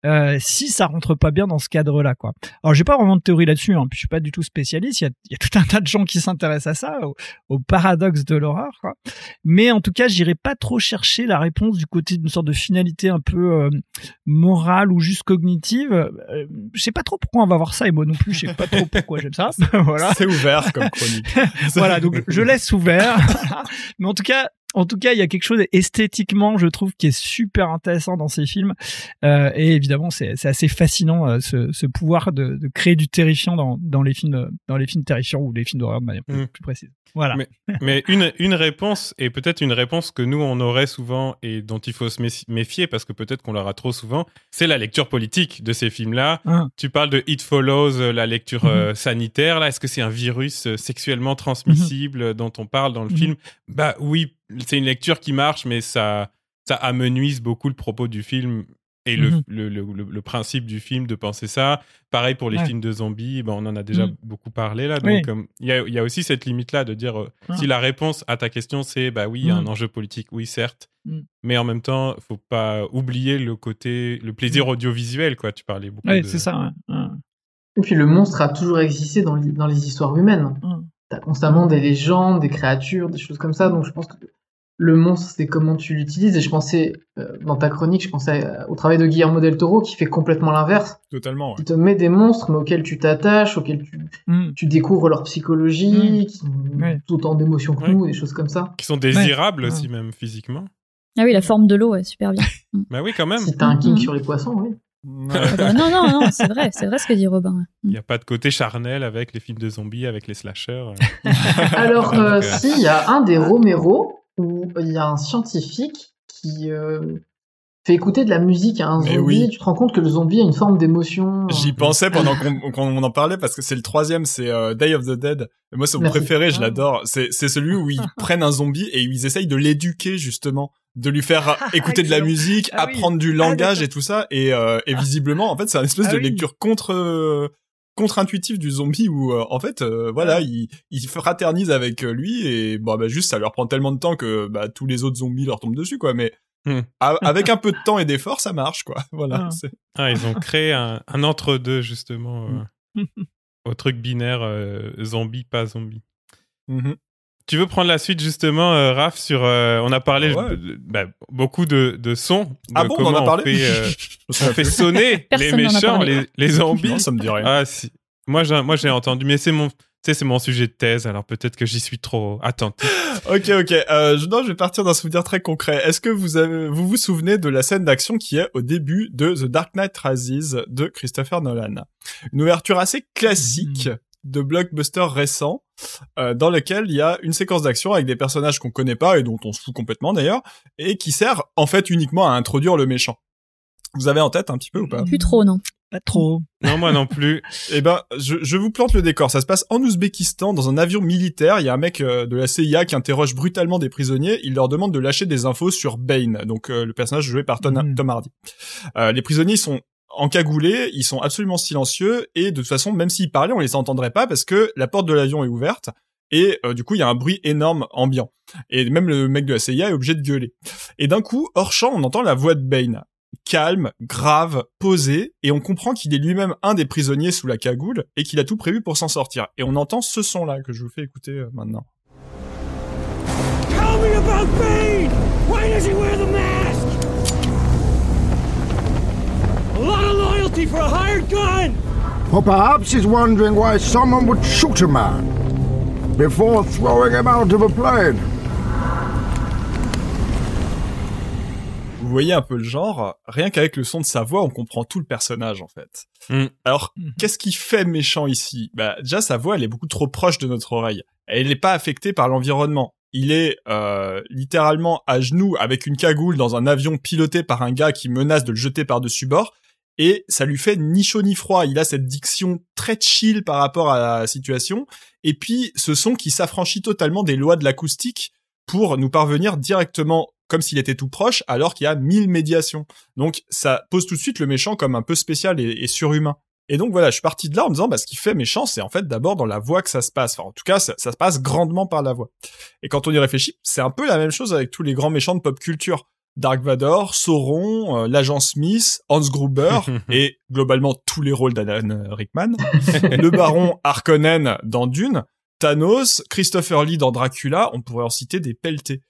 euh, si ça rentre pas bien dans ce cadre là quoi alors j'ai pas vraiment de théorie là-dessus hein, puis je suis pas du tout spécialiste il y a, il y a tout un tas de gens qui s'intéressent à ça au, au paradoxe de l'horreur quoi mais en tout cas j'irai pas trop chercher la réponse du côté d'une sorte de finalité un peu euh, morale ou juste cognitive. Euh, je sais pas trop pourquoi on va voir ça et moi non plus, je sais pas trop pourquoi j'aime ça. voilà. C'est ouvert comme chronique. voilà, donc je laisse ouvert. Mais en tout cas, en tout cas, il y a quelque chose esthétiquement, je trouve, qui est super intéressant dans ces films. Euh, et évidemment, c'est assez fascinant euh, ce, ce pouvoir de, de créer du terrifiant dans, dans les films, dans les films terrifiants ou les films d'horreur de manière plus, Mm. plus précise. Voilà. Mais- Mais une, une réponse, et peut-être une réponse que nous, on aurait souvent et dont il faut se méfi- méfier parce que peut-être qu'on l'aura trop souvent, c'est la lecture politique de ces films-là. Hein. Tu parles de It Follows, euh, la lecture euh, sanitaire. Là, est-ce que c'est un virus sexuellement transmissible euh, dont on parle dans le Mhm. film? Bah oui, c'est une lecture qui marche, mais ça, ça amenuise beaucoup le propos du film et le, Mhm. le, le, le- le principe du film de penser ça. Pareil pour les Ouais. films de zombies, ben, on en a déjà Mhm. beaucoup parlé là. Oui. Donc, euh, il y, a, il y a aussi cette limite-là de dire euh, Ah. si la réponse à ta question c'est bah oui, il y a un Mhm. enjeu politique, oui, certes. Mhm. Mais en même temps, faut pas oublier le côté, le plaisir audiovisuel, quoi. Tu parlais beaucoup Ouais, de... c'est ça. ouais. Ouais. Et puis le monstre a toujours existé dans, les- dans les histoires humaines. Mm. T'as constamment des légendes, des créatures, des choses comme ça, donc je pense que le monstre, c'est comment tu l'utilises, et je pensais, euh, dans ta chronique, je pensais euh, au travail de Guillermo del Toro, qui fait complètement l'inverse. Totalement. Ouais. Il te met des monstres, mais auxquels tu t'attaches, auxquels tu, Mm. tu découvres leur psychologie, Mm. qui sont Ouais. tout autant d'émotions que Ouais. nous, des choses comme ça. Qui sont désirables Ouais. aussi, même physiquement. Ah oui, la forme de l'eau, ouais, super bien. Bah oui, quand même. Si t'as un kink Mhm. sur les poissons, oui. Ah bah, non, non, non, c'est vrai, c'est vrai ce que dit Robin. Il n'y a pas de côté charnel avec les films de zombies, avec les slashers. Alors, euh, euh, si, il y a un des Romero où il y a un scientifique qui euh, fait écouter de la musique à un Mais zombie. oui. Tu te rends compte que le zombie a une forme d'émotion. J'y pensais pendant qu'on en parlait parce que c'est le troisième, c'est euh, Day of the Dead. Et moi, c'est mon Merci. préféré, je Ah. l'adore. C'est celui où ils prennent un zombie et ils essayent de l'éduquer justement, de lui faire écouter de la musique, Ah oui. apprendre du Ah, langage et tout ça. Et, euh, et visiblement, en fait, c'est une espèce Ah de oui. lecture contre contre-intuitive du zombie où euh, en fait, euh, voilà, il, il fraternise avec euh, lui et bon, bah juste ça leur prend tellement de temps que bah tous les autres zombies leur tombent dessus quoi. Mais Hmm. a- avec un peu de temps et d'effort, ça marche quoi. Voilà. Ah. Ah, ils ont créé un, un entre-deux, justement, euh, au truc binaire zombie, pas zombie. Mhm. Tu veux prendre la suite justement, euh, Raph, sur... euh, on a parlé Ah ouais. bah, beaucoup de, de sons. De Ah bon, on en a parlé fait, euh, on fait sonner les méchants, les, les zombies. Non, ça me dit rien. Ah si. Moi j'ai moi j'ai entendu mais c'est mon tu sais c'est mon sujet de thèse alors peut-être que j'y suis trop attentif. Ok, ok. Euh, je, non, je vais partir d'un souvenir très concret. Est-ce que vous avez, vous vous souvenez de la scène d'action qui est au début de The Dark Knight Rises de Christopher Nolan? Une ouverture assez classique de blockbuster récent euh, dans lequel il y a une séquence d'action avec des personnages qu'on connaît pas et dont on se fout complètement d'ailleurs, et qui sert en fait uniquement à introduire le méchant. Vous avez en tête un petit peu ou pas? Plus trop, non. Pas trop. Non, moi non plus. Eh ben, je, je vous plante le décor. Ça se passe en Ouzbékistan, dans un avion militaire. Il y a un mec euh, de la CIA qui interroge brutalement des prisonniers. Il leur demande de lâcher des infos sur Bane, donc euh, le personnage joué par Tom, Mhm. Tom Hardy. Euh, les prisonniers sont encagoulés, ils sont absolument silencieux, et de toute façon, même s'ils parlaient, on les entendrait pas parce que la porte de l'avion est ouverte. Et euh, du coup, il y a un bruit énorme ambiant. Et même le mec de la CIA est obligé de gueuler. Et d'un coup, hors champ, on entend la voix de Bane calme, grave, posé, et on comprend qu'il est lui-même un des prisonniers sous la cagoule et qu'il a tout prévu pour s'en sortir. Et on entend ce son-là que je vous fais écouter euh, maintenant. Tell me about Bane! Why does he wear the mask? A lot of loyalty for a hired gun! Or perhaps he's wondering why someone would shoot a man before throwing him out of a plane. Vous voyez un peu le genre, rien qu'avec le son de sa voix, on comprend tout le personnage en fait. Mm. Alors, Mhm. qu'est-ce qui fait méchant ici? Bah déjà sa voix, elle est beaucoup trop proche de notre oreille. Elle n'est pas affectée par l'environnement. Il est euh, littéralement à genoux avec une cagoule dans un avion piloté par un gars qui menace de le jeter par-dessus bord. Et ça lui fait ni chaud ni froid. Il a cette diction très chill par rapport à la situation. Et puis ce son qui s'affranchit totalement des lois de l'acoustique pour nous parvenir directement comme s'il était tout proche, alors qu'il y a mille médiations. Donc ça pose tout de suite le méchant comme un peu spécial et, surhumain. Et donc voilà, je suis parti de là en me disant, bah, ce qui fait méchant, c'est en fait d'abord dans la voix que ça se passe. Enfin, en tout cas, ça, ça se passe grandement par la voix. Et quand on y réfléchit, c'est un peu la même chose avec tous les grands méchants de pop culture. Dark Vador, Sauron, euh, l'agent Smith, Hans Gruber et globalement tous les rôles d'Alan Rickman, le baron Harkonnen dans Dune, Thanos, Christopher Lee dans Dracula, on pourrait en citer des pelletés.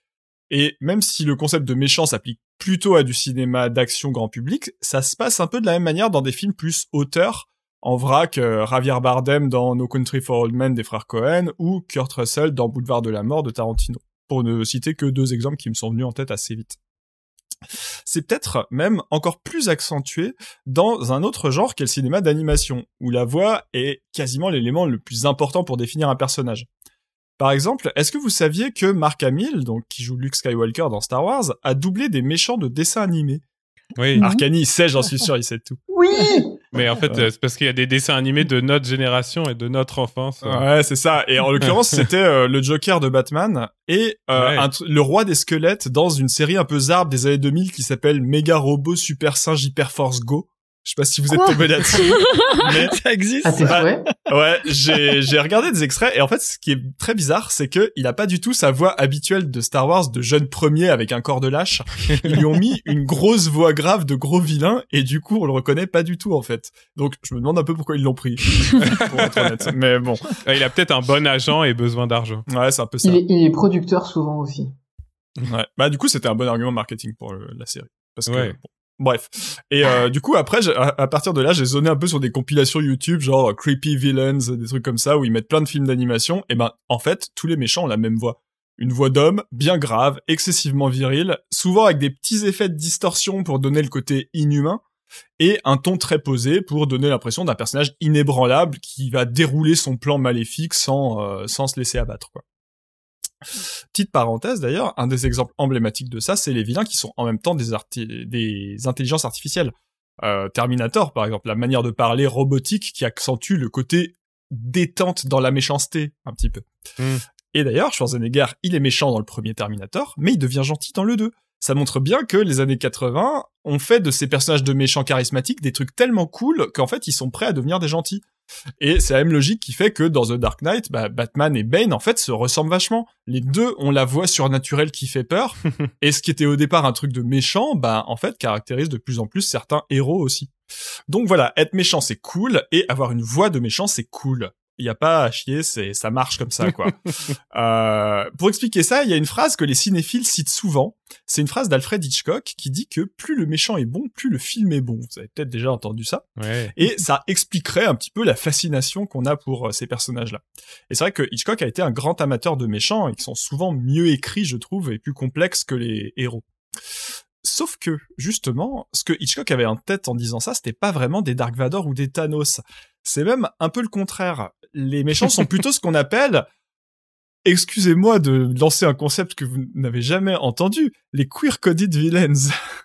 Et même si le concept de méchant s'applique plutôt à du cinéma d'action grand public, ça se passe un peu de la même manière dans des films plus auteurs, en vrac euh, Javier Bardem dans No Country for Old Men des frères Cohen ou Kurt Russell dans Boulevard de la mort de Tarantino, pour ne citer que deux exemples qui me sont venus en tête assez vite. C'est peut-être même encore plus accentué dans un autre genre qu'est le cinéma d'animation, où la voix est quasiment l'élément le plus important pour définir un personnage. Par exemple, est-ce que vous saviez que Mark Hamill, donc qui joue Luke Skywalker dans Star Wars, a doublé des méchants de dessins animés? Oui. Non. Arcani, il sait, j'en suis sûr, il sait tout. Oui Mais en fait, Ouais. c'est parce qu'il y a des dessins animés de notre génération et de notre enfance. Ouais, c'est ça. Et en l'occurrence, c'était euh, le Joker de Batman et euh, Ouais. un tr- le roi des squelettes dans une série un peu zarbe des années 2000 qui s'appelle Mega Robot Super Singe Hyper Force Go. Je sais pas si vous êtes tombé là-dessus, mais Ça existe. Ah, c'est Bah, vrai Ouais, j'ai j'ai regardé des extraits et en fait ce qui est très bizarre c'est que il a pas du tout sa voix habituelle de Star Wars de jeune premier avec un corps de lâche. Ils lui ont mis une grosse voix grave de gros vilain et du coup on le reconnaît pas du tout en fait. Donc je me demande un peu pourquoi ils l'ont pris pour être honnête. Mais bon, Il a peut-être un bon agent et besoin d'argent. ouais, c'est un peu ça. il est, il est producteur souvent aussi. Ouais. Bah du coup c'était un bon argument marketing pour le- la série parce que Ouais. bon. Bref. Et euh, du coup, après, à partir de là, j'ai zoné un peu sur des compilations YouTube, genre euh, Creepy Villains, des trucs comme ça, où ils mettent plein de films d'animation. Et ben, en fait, tous les méchants ont la même voix. Une voix d'homme, bien grave, excessivement virile, souvent avec des petits effets de distorsion pour donner le côté inhumain, et un ton très posé pour donner l'impression d'un personnage inébranlable qui va dérouler son plan maléfique sans, euh, sans se laisser abattre, quoi. Petite parenthèse d'ailleurs, un des exemples emblématiques de ça, c'est les vilains qui sont en même temps des, arti- des intelligences artificielles. Euh, Terminator, par exemple, la manière de parler robotique qui accentue le côté détente dans la méchanceté, un petit peu. Mm. Et d'ailleurs, Schwarzenegger, il est méchant dans le premier Terminator, mais il devient gentil dans le 2. Ça montre bien que les années 80 ont fait de ces personnages de méchants charismatiques des trucs tellement cool qu'en fait ils sont prêts à devenir des gentils. Et c'est la même logique qui fait que dans The Dark Knight, bah, Batman et Bane en fait se ressemblent vachement. Les deux ont la voix surnaturelle qui fait peur, et ce qui était au départ un truc de méchant, bah en fait caractérise de plus en plus certains héros aussi. Donc voilà, être méchant c'est cool, et avoir une voix de méchant c'est cool. Il y a pas à chier, c'est ça marche comme ça quoi. Euh, pour expliquer ça, il y a une phrase que les cinéphiles citent souvent. C'est une phrase d'Alfred Hitchcock qui dit que plus le méchant est bon, plus le film est bon. Vous avez peut-être déjà entendu ça. Ouais. Et ça expliquerait un petit peu la fascination qu'on a pour euh, ces personnages-là. Et c'est vrai que Hitchcock a été un grand amateur de méchants et qui sont souvent mieux écrits, je trouve, et plus complexes que les héros. Sauf que, justement, ce que Hitchcock avait en tête en disant ça, c'était pas vraiment des Dark Vador ou des Thanos. C'est même un peu le contraire. Les méchants sont plutôt ce qu'on appelle excusez-moi de lancer un concept que vous n'avez jamais entendu, les queer coded villains.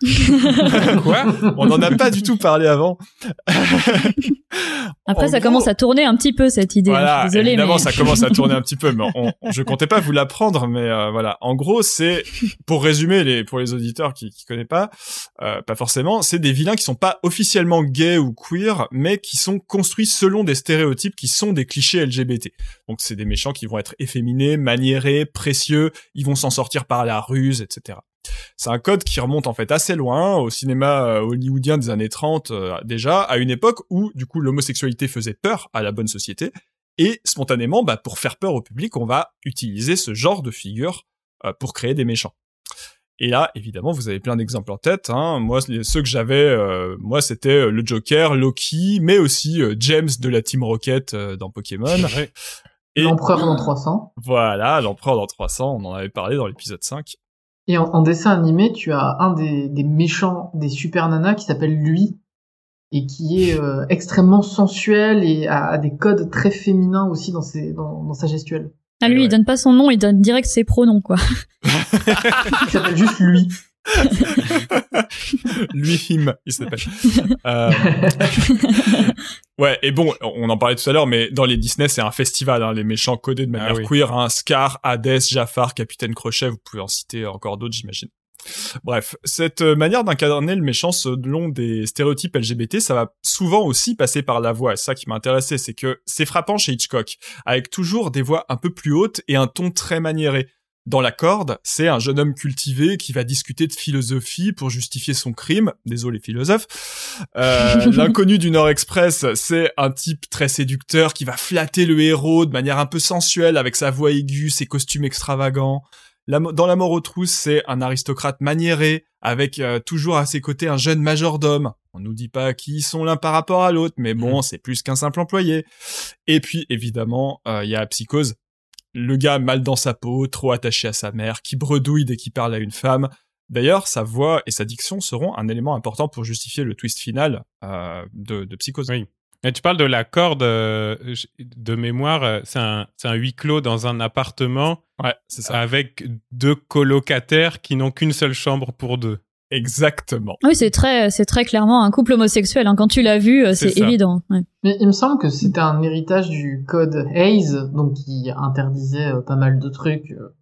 Quoi? On n'en a pas du tout parlé avant. Après, En ça gros- commence à tourner un petit peu cette idée. hein, Voilà, je suis désolée, évidemment, mais ça commence à tourner un petit peu, mais on, je comptais pas vous l'apprendre, mais euh, voilà. En gros, c'est pour résumer les pour les auditeurs qui qui connaissent pas, euh, pas forcément, c'est des vilains qui sont pas officiellement gays ou queer, mais qui sont construits selon des stéréotypes qui sont des clichés LGBT. Donc c'est des méchants qui vont être efféminés, maniérés, précieux, ils vont s'en sortir par la ruse, etc. C'est un code qui remonte en fait assez loin au cinéma euh, hollywoodien des années 30 euh, déjà, à une époque où du coup l'homosexualité faisait peur à la bonne société et spontanément, bah, pour faire peur au public, on va utiliser ce genre de figure euh, pour créer des méchants. Et là, évidemment, vous avez plein d'exemples en tête. Hein. Moi, ceux que j'avais, euh, moi, c'était le Joker, Loki, mais aussi euh, James de la Team Rocket euh, dans Pokémon. Et L'empereur dans 300. voilà, l'empereur dans 300, on en avait parlé dans l'épisode 5. Et en, en dessin animé, tu as un des, des méchants des super nanas qui s'appelle lui et qui est euh, extrêmement sensuel et a, a des codes très féminins aussi dans, ses, dans, dans sa gestuelle. ah, lui, Ouais. il donne pas son nom, il donne direct ses pronoms, quoi. Il s'appelle juste lui. Lui, him, il s'appelle. Euh, Ouais, et bon, on en parlait tout à l'heure, mais dans les Disney, c'est un festival, hein, les méchants codés de manière Ah oui. queer, hein, Scar, Hades, Jafar, Capitaine Crochet, vous pouvez en citer encore d'autres, j'imagine. Bref, cette manière d'incarner le méchant selon des stéréotypes LGBT, ça va souvent aussi passer par la voix. Et ça qui m'a intéressé, c'est que c'est frappant chez Hitchcock, avec toujours des voix un peu plus hautes et un ton très maniéré. Dans la corde, c'est un jeune homme cultivé qui va discuter de philosophie pour justifier son crime. Désolé philosophe. Euh, L'inconnu du Nord Express, c'est un type très séducteur qui va flatter le héros de manière un peu sensuelle avec sa voix aiguë, ses costumes extravagants. La dans La mort aux trousses, c'est un aristocrate maniéré avec euh, toujours à ses côtés un jeune majordome. On nous dit pas qui ils sont l'un par rapport à l'autre, mais bon, c'est plus qu'un simple employé. Et puis évidemment, euh, il y a Psychose, le gars mal dans sa peau, trop attaché à sa mère, qui bredouille dès qu'il parle à une femme. D'ailleurs, sa voix et sa diction seront un élément important pour justifier le twist final euh, de, de Psychose. Oui. Et tu parles de la corde euh, de mémoire, euh, c'est un, huis clos dans un appartement Ouais, c'est ça. avec deux colocataires qui n'ont qu'une seule chambre pour deux. Exactement. Oui, c'est très, c'est très clairement un couple homosexuel. hein. Quand tu l'as vu, euh, C'est évident. ouais. Mais il me semble que c'était un héritage du code Hayes, donc qui interdisait euh, pas mal de trucs euh,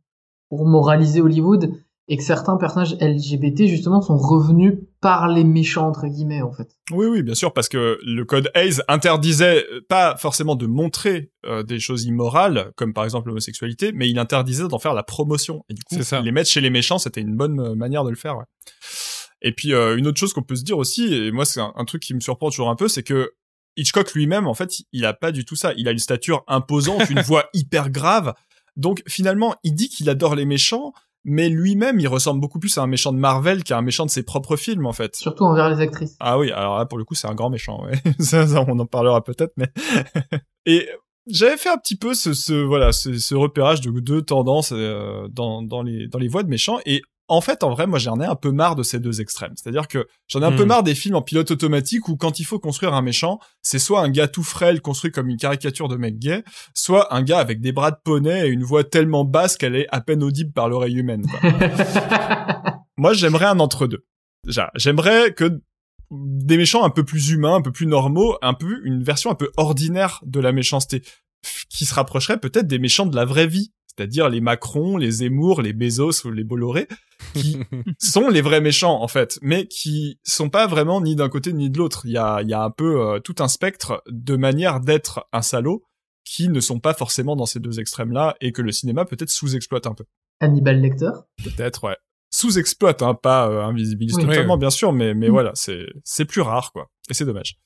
pour moraliser Hollywood, et que certains personnages LGBT justement sont revenus par les méchants entre guillemets en fait. Oui, oui, bien sûr, parce que le code Hayes interdisait euh, pas forcément de montrer euh, des choses immorales, comme par exemple l'homosexualité, mais il interdisait d'en faire la promotion. Et du coup, C'est ça. les mettre chez les méchants, c'était une bonne euh, manière de le faire. Ouais. Et puis euh, une autre chose qu'on peut se dire aussi, et moi c'est un, un truc qui me surprend toujours un peu, c'est que Hitchcock lui-même, en fait, il a pas du tout ça. Il a une stature imposante, une voix hyper grave. Donc finalement, il dit qu'il adore les méchants, mais lui-même, il ressemble beaucoup plus à un méchant de Marvel qu'à un méchant de ses propres films, en fait. Surtout envers les actrices. Ah oui, alors là, pour le coup, c'est un grand méchant, ouais. ça, ça, on en parlera peut-être, mais... Et j'avais fait un petit peu ce, ce voilà, ce, ce repérage de deux tendances euh, dans, dans, les, dans les voix de méchants, et en fait, en vrai, moi, j'en ai un peu marre de ces deux extrêmes. C'est-à-dire que j'en ai un peu Hmm. marre des films en pilote automatique où quand il faut construire un méchant, c'est soit un gars tout frêle construit comme une caricature de mec gay, soit un gars avec des bras de poney et une voix tellement basse qu'elle est à peine audible par l'oreille humaine. Quoi. Moi, j'aimerais un entre-deux. J'aimerais que des méchants un peu plus humains, un peu plus normaux, un peu une version un peu ordinaire de la méchanceté, qui se rapprocherait peut-être des méchants de la vraie vie, c'est-à-dire les Macron, les Zemmour, les Bezos ou les Bolloré, qui sont les vrais méchants en fait, mais qui sont pas vraiment ni d'un côté ni de l'autre. Il y a, il y a un peu euh, tout un spectre de manières d'être un salaud qui ne sont pas forcément dans ces deux extrêmes-là et que le cinéma peut-être sous-exploite un peu. Hannibal Lecter? Peut-être, ouais. Sous-exploite, hein, pas euh, invisibilise Oui. totalement, Oui, oui. bien sûr, mais, mais Mm. voilà, c'est, c'est plus rare, quoi. Et c'est dommage.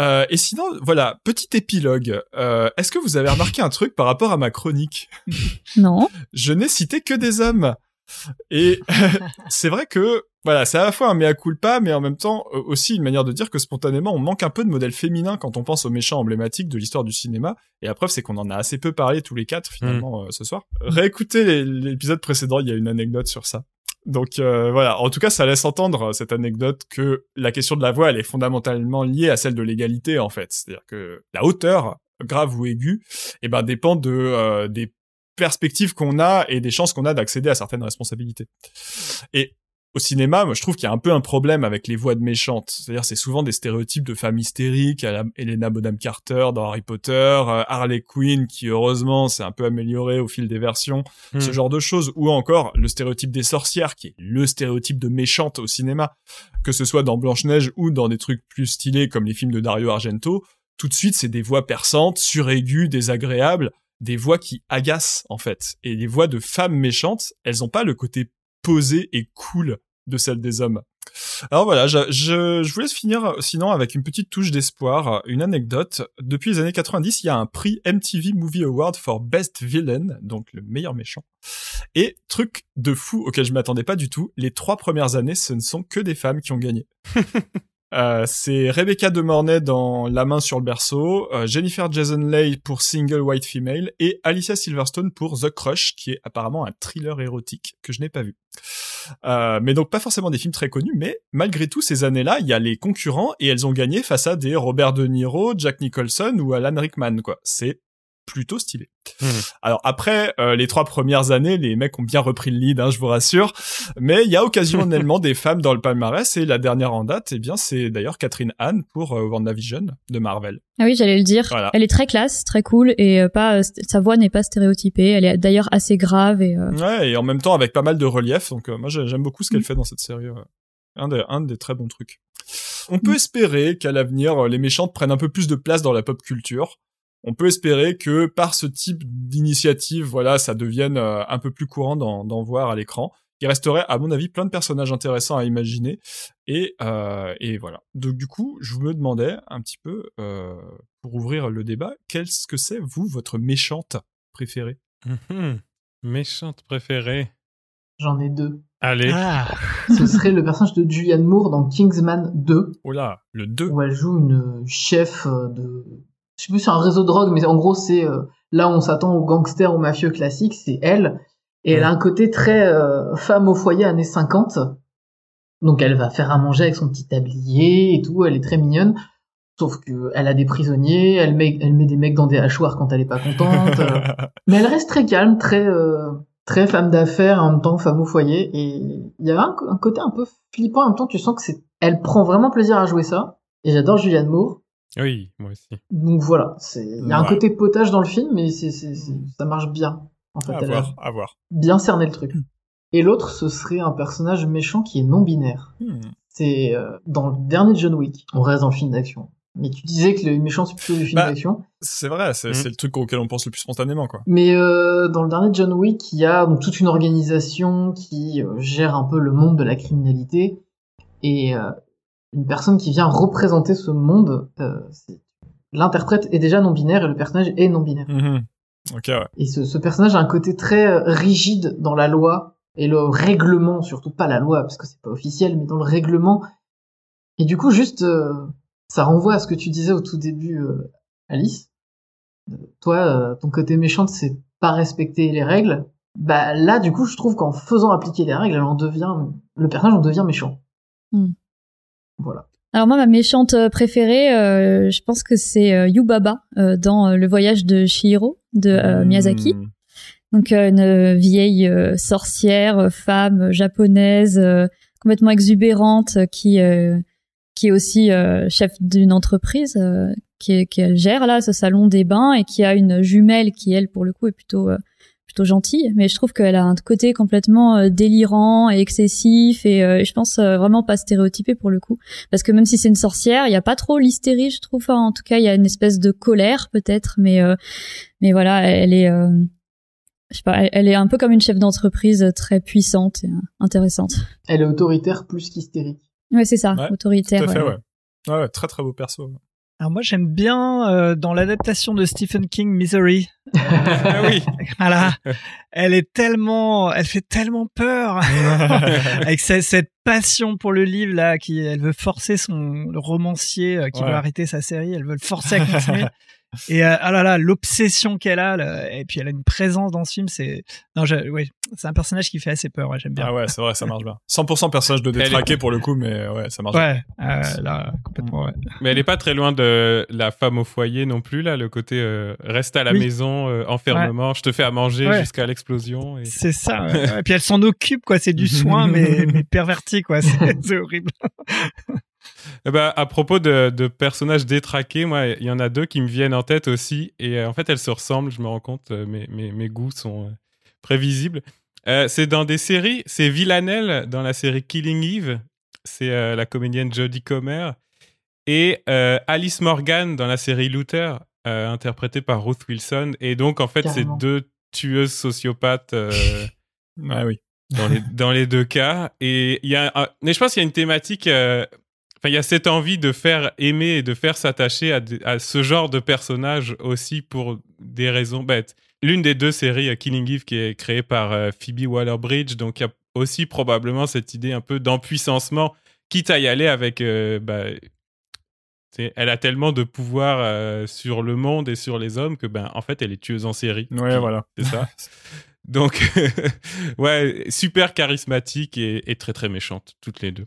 Euh, et sinon, voilà, petit épilogue. Euh, est-ce que vous avez remarqué un truc par rapport à ma chronique? Non. Je n'ai cité que des hommes. Et c'est vrai que, voilà, c'est à la fois un mea culpa, mais en même temps euh, aussi une manière de dire que spontanément, on manque un peu de modèles féminins quand on pense aux méchants emblématiques de l'histoire du cinéma. Et la preuve, c'est qu'on en a assez peu parlé tous les quatre, finalement, euh, ce soir. Réécoutez l'épisode précédent, il y a une anecdote sur ça. Donc euh, voilà, en tout cas, ça laisse entendre euh, cette anecdote que la question de la voix, elle est fondamentalement liée à celle de l'égalité en fait. C'est-à-dire que la hauteur, grave ou aiguë, eh ben dépend de euh, des perspectives qu'on a et des chances qu'on a d'accéder à certaines responsabilités. Et au cinéma, moi, je trouve qu'il y a un peu un problème avec les voix de méchantes. C'est-à-dire, c'est souvent des stéréotypes de femmes hystériques, à la Helena Bonham Carter dans Harry Potter, euh, Harley Quinn, qui heureusement s'est un peu amélioré au fil des versions, Hmm. ce genre de choses. Ou encore, le stéréotype des sorcières, qui est le stéréotype de méchante au cinéma. Que ce soit dans Blanche-Neige ou dans des trucs plus stylés comme les films de Dario Argento, tout de suite, c'est des voix perçantes, suraiguës, désagréables, des voix qui agacent, en fait. Et les voix de femmes méchantes, elles ont pas le côté posé et cool de celle des hommes. Alors voilà, je, je, je voulais finir sinon avec une petite touche d'espoir, une anecdote. Depuis les années 90, il y a un prix MTV Movie Award for Best Villain, donc le meilleur méchant. Et truc de fou auquel je m'attendais pas du tout, les trois premières années, ce ne sont que des femmes qui ont gagné. Euh, c'est Rebecca De Mornay dans La main sur le berceau, euh, Jennifer Jason Leigh pour Single White Female et Alicia Silverstone pour The Crush, qui est apparemment un thriller érotique que je n'ai pas vu. Euh, mais donc pas forcément des films très connus, mais malgré tout ces années-là, il y a les concurrents et elles ont gagné face à des Robert De Niro, Jack Nicholson ou Alan Rickman, quoi. C'est plutôt stylé. Mhm. Alors après, euh, les trois premières années, les mecs ont bien repris le lead, hein, je vous rassure. Mais il y a occasionnellement des femmes dans le palmarès et la dernière en date, eh bien, c'est d'ailleurs Catherine Hahn pour euh, WandaVision de Marvel. Ah oui, j'allais le dire. Voilà. Elle est très classe, très cool et euh, pas euh, sa voix n'est pas stéréotypée. Elle est d'ailleurs assez grave et euh, Ouais, et en même temps avec pas mal de relief. Donc euh, moi j'ai- j'aime beaucoup ce Mm. qu'elle fait dans cette série. ouais. Un des, un des très bons trucs. On peut espérer qu'à l'avenir, les méchantes prennent un peu plus de place dans la pop culture. On peut espérer que par ce type d'initiative, voilà, ça devienne euh, un peu plus courant d'en d'en voir à l'écran. Il resterait, à mon avis, plein de personnages intéressants à imaginer. Et, euh, et voilà. Donc du coup, je me demandais un petit peu, euh, pour ouvrir le débat, qu'est-ce que c'est, vous, votre méchante préférée? Mhm. Méchante préférée. J'en ai deux. Allez. Ah, Ce serait le personnage de Julianne Moore dans Kingsman 2, Oh là, le 2. où elle joue une chef euh, de... Je sais plus si c'est un réseau de drogue, mais en gros, c'est euh, là où on s'attend aux gangsters, aux mafieux classiques, c'est elle. Et elle a un côté très euh, femme au foyer années 50. Donc elle va faire à manger avec son petit tablier et tout, elle est très mignonne. Sauf que elle a des prisonniers, elle met, elle met des mecs dans des hachoirs quand elle est pas contente. euh. Mais elle reste très calme, très euh, très femme d'affaires, en même temps femme au foyer. Et il y a un, un côté un peu flippant, en même temps tu sens que c'est, elle prend vraiment plaisir à jouer ça. Et j'adore Julianne Moore. Oui, moi aussi. Donc voilà, c'est, il y a un Ouais. côté potage dans le film, mais c'est, c'est- ça marche bien. En fait, à voir, à voir. bien cerné le truc. Et l'autre, ce serait un personnage méchant qui est non binaire. Hmm. C'est euh, dans le dernier John Wick. On reste dans le film d'action. Mais tu disais que les méchants c'est plutôt du film Bah, d'action. C'est vrai, c'est Mm. le truc auquel on pense le plus spontanément, quoi. Mais euh, dans le dernier John Wick, il y a donc toute une organisation qui euh, gère un peu le monde de la criminalité et euh, une personne qui vient représenter ce monde. euh, L'interprète est déjà non binaire et le personnage est non binaire. Mhm. Ok, ouais. Et ce, ce personnage a un côté très euh, rigide dans la loi et le règlement, surtout pas la loi parce que c'est pas officiel, mais dans le règlement. Et du coup, juste, euh, ça renvoie à ce que tu disais au tout début, euh, Alice. Euh, Toi, euh, ton côté méchant, c'est pas respecter les règles. Bah là, du coup, je trouve qu'en faisant appliquer les règles, elle en devient, le personnage en devient méchant. Hmm. Voilà. Alors moi, ma méchante euh, préférée, euh, je pense que c'est euh, Yubaba euh, dans Le Voyage de Chihiro de euh, Miyazaki. Hmm. Donc une vieille sorcière, femme japonaise, complètement exubérante, qui qui est aussi chef d'une entreprise euh, qui qu'elle gère là ce salon des bains et qui a une jumelle qui elle pour le coup est plutôt plutôt gentille. Mais je trouve qu'elle a un côté complètement euh, délirant et excessif et euh, je pense euh, vraiment pas stéréotypé pour le coup parce que même si c'est une sorcière, il y a pas trop l'hystérie je trouve. Enfin, en tout cas, il y a une espèce de colère peut-être, mais euh, mais voilà, elle est euh, je sais pas, elle, est un peu comme une chef d'entreprise très puissante et euh, intéressante. Elle est autoritaire plus qu'hystérique. Ouais, c'est ça, Ouais, autoritaire. Tout à fait, ouais. ouais. Ouais, ouais, très très beau perso. Alors moi j'aime bien euh, dans l'adaptation de Stephen King Misery. Ah oui. Voilà, elle est tellement, elle fait tellement peur avec ce- cette passion pour le livre là, qui elle veut forcer son le romancier euh, qui Ouais. veut arrêter sa série, elle veut le forcer à continuer. Et euh, ah là là, l'obsession qu'elle a, là, et puis elle a une présence dans ce film, c'est non, je, ouais, c'est un personnage qui fait assez peur. Ouais, j'aime bien. Ah ouais, c'est vrai, ça marche bien. 100% personnage de est- détraqué pour le coup, mais ouais, ça marche. bien. Ouais, euh, là, complètement. Ouais. Mais elle est pas très loin de la femme au foyer non plus, là, le côté euh, reste à la Oui. maison, euh, enfermement, je te fais à manger Ouais. jusqu'à l'explosion. Et... C'est ça. ouais. Ouais, Et puis elle s'en occupe, quoi. C'est du soin, mais, mais perverti, quoi. C'est horrible. Eh ben, à propos de, de personnages détraqués, moi, il y en a deux qui me viennent en tête aussi. Et euh, en fait, elles se ressemblent, je me rends compte, euh, mes, mes, mes goûts sont euh, prévisibles. Euh, c'est dans des séries, c'est Villanelle dans la série Killing Eve. C'est euh, la comédienne Jodie Comer. Et euh, Alice Morgan dans la série Luther, euh, interprétée par Ruth Wilson. Et donc, en fait, c'est deux tueuses sociopathes. euh, Ouais, oui. dans les, dans les deux cas. Et il y a, un- mais je pense qu'il y a une thématique. euh, Enfin, il y a cette envie de faire aimer et de faire s'attacher à, ce genre de personnage aussi pour des raisons bêtes. L'une des deux séries, euh, Killing Eve, qui est créée par euh, Phoebe Waller-Bridge, donc il y a aussi probablement cette idée un peu d'empuissancement, quitte à y aller avec. euh, bah, elle a tellement de pouvoir euh, sur le monde et sur les hommes que, ben, en fait, elle est tueuse en série. Ouais, voilà. C'est ça. Donc, ouais, super charismatique et, et très très méchante, toutes les deux.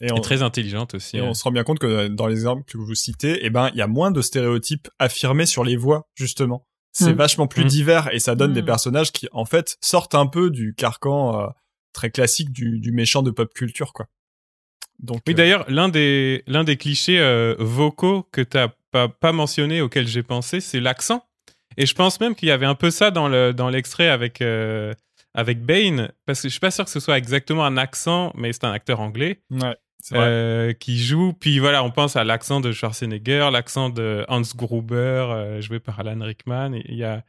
Et, on, Et très intelligente aussi. et on se rend bien compte que dans les exemples que vous citez, eh ben, il y a moins de stéréotypes affirmés sur les voix, justement. C'est Mm. vachement plus Mm. divers et ça donne des Mm. personnages qui, en fait, sortent un peu du carcan euh, très classique du, du méchant de pop culture, quoi. Donc, Oui, euh, d'ailleurs, l'un des, l'un des clichés euh, vocaux que tu n'as pas, pas mentionné, auquel j'ai pensé, c'est l'accent. Et je pense même qu'il y avait un peu ça dans, le, dans l'extrait avec, euh, avec Bane, parce que je suis pas sûr que ce soit exactement un accent, mais c'est un acteur anglais. ouais. Euh, qui joue. Puis voilà, on pense à l'accent de Schwarzenegger, l'accent de Hans Gruber, euh, joué par Alan Rickman. Il y a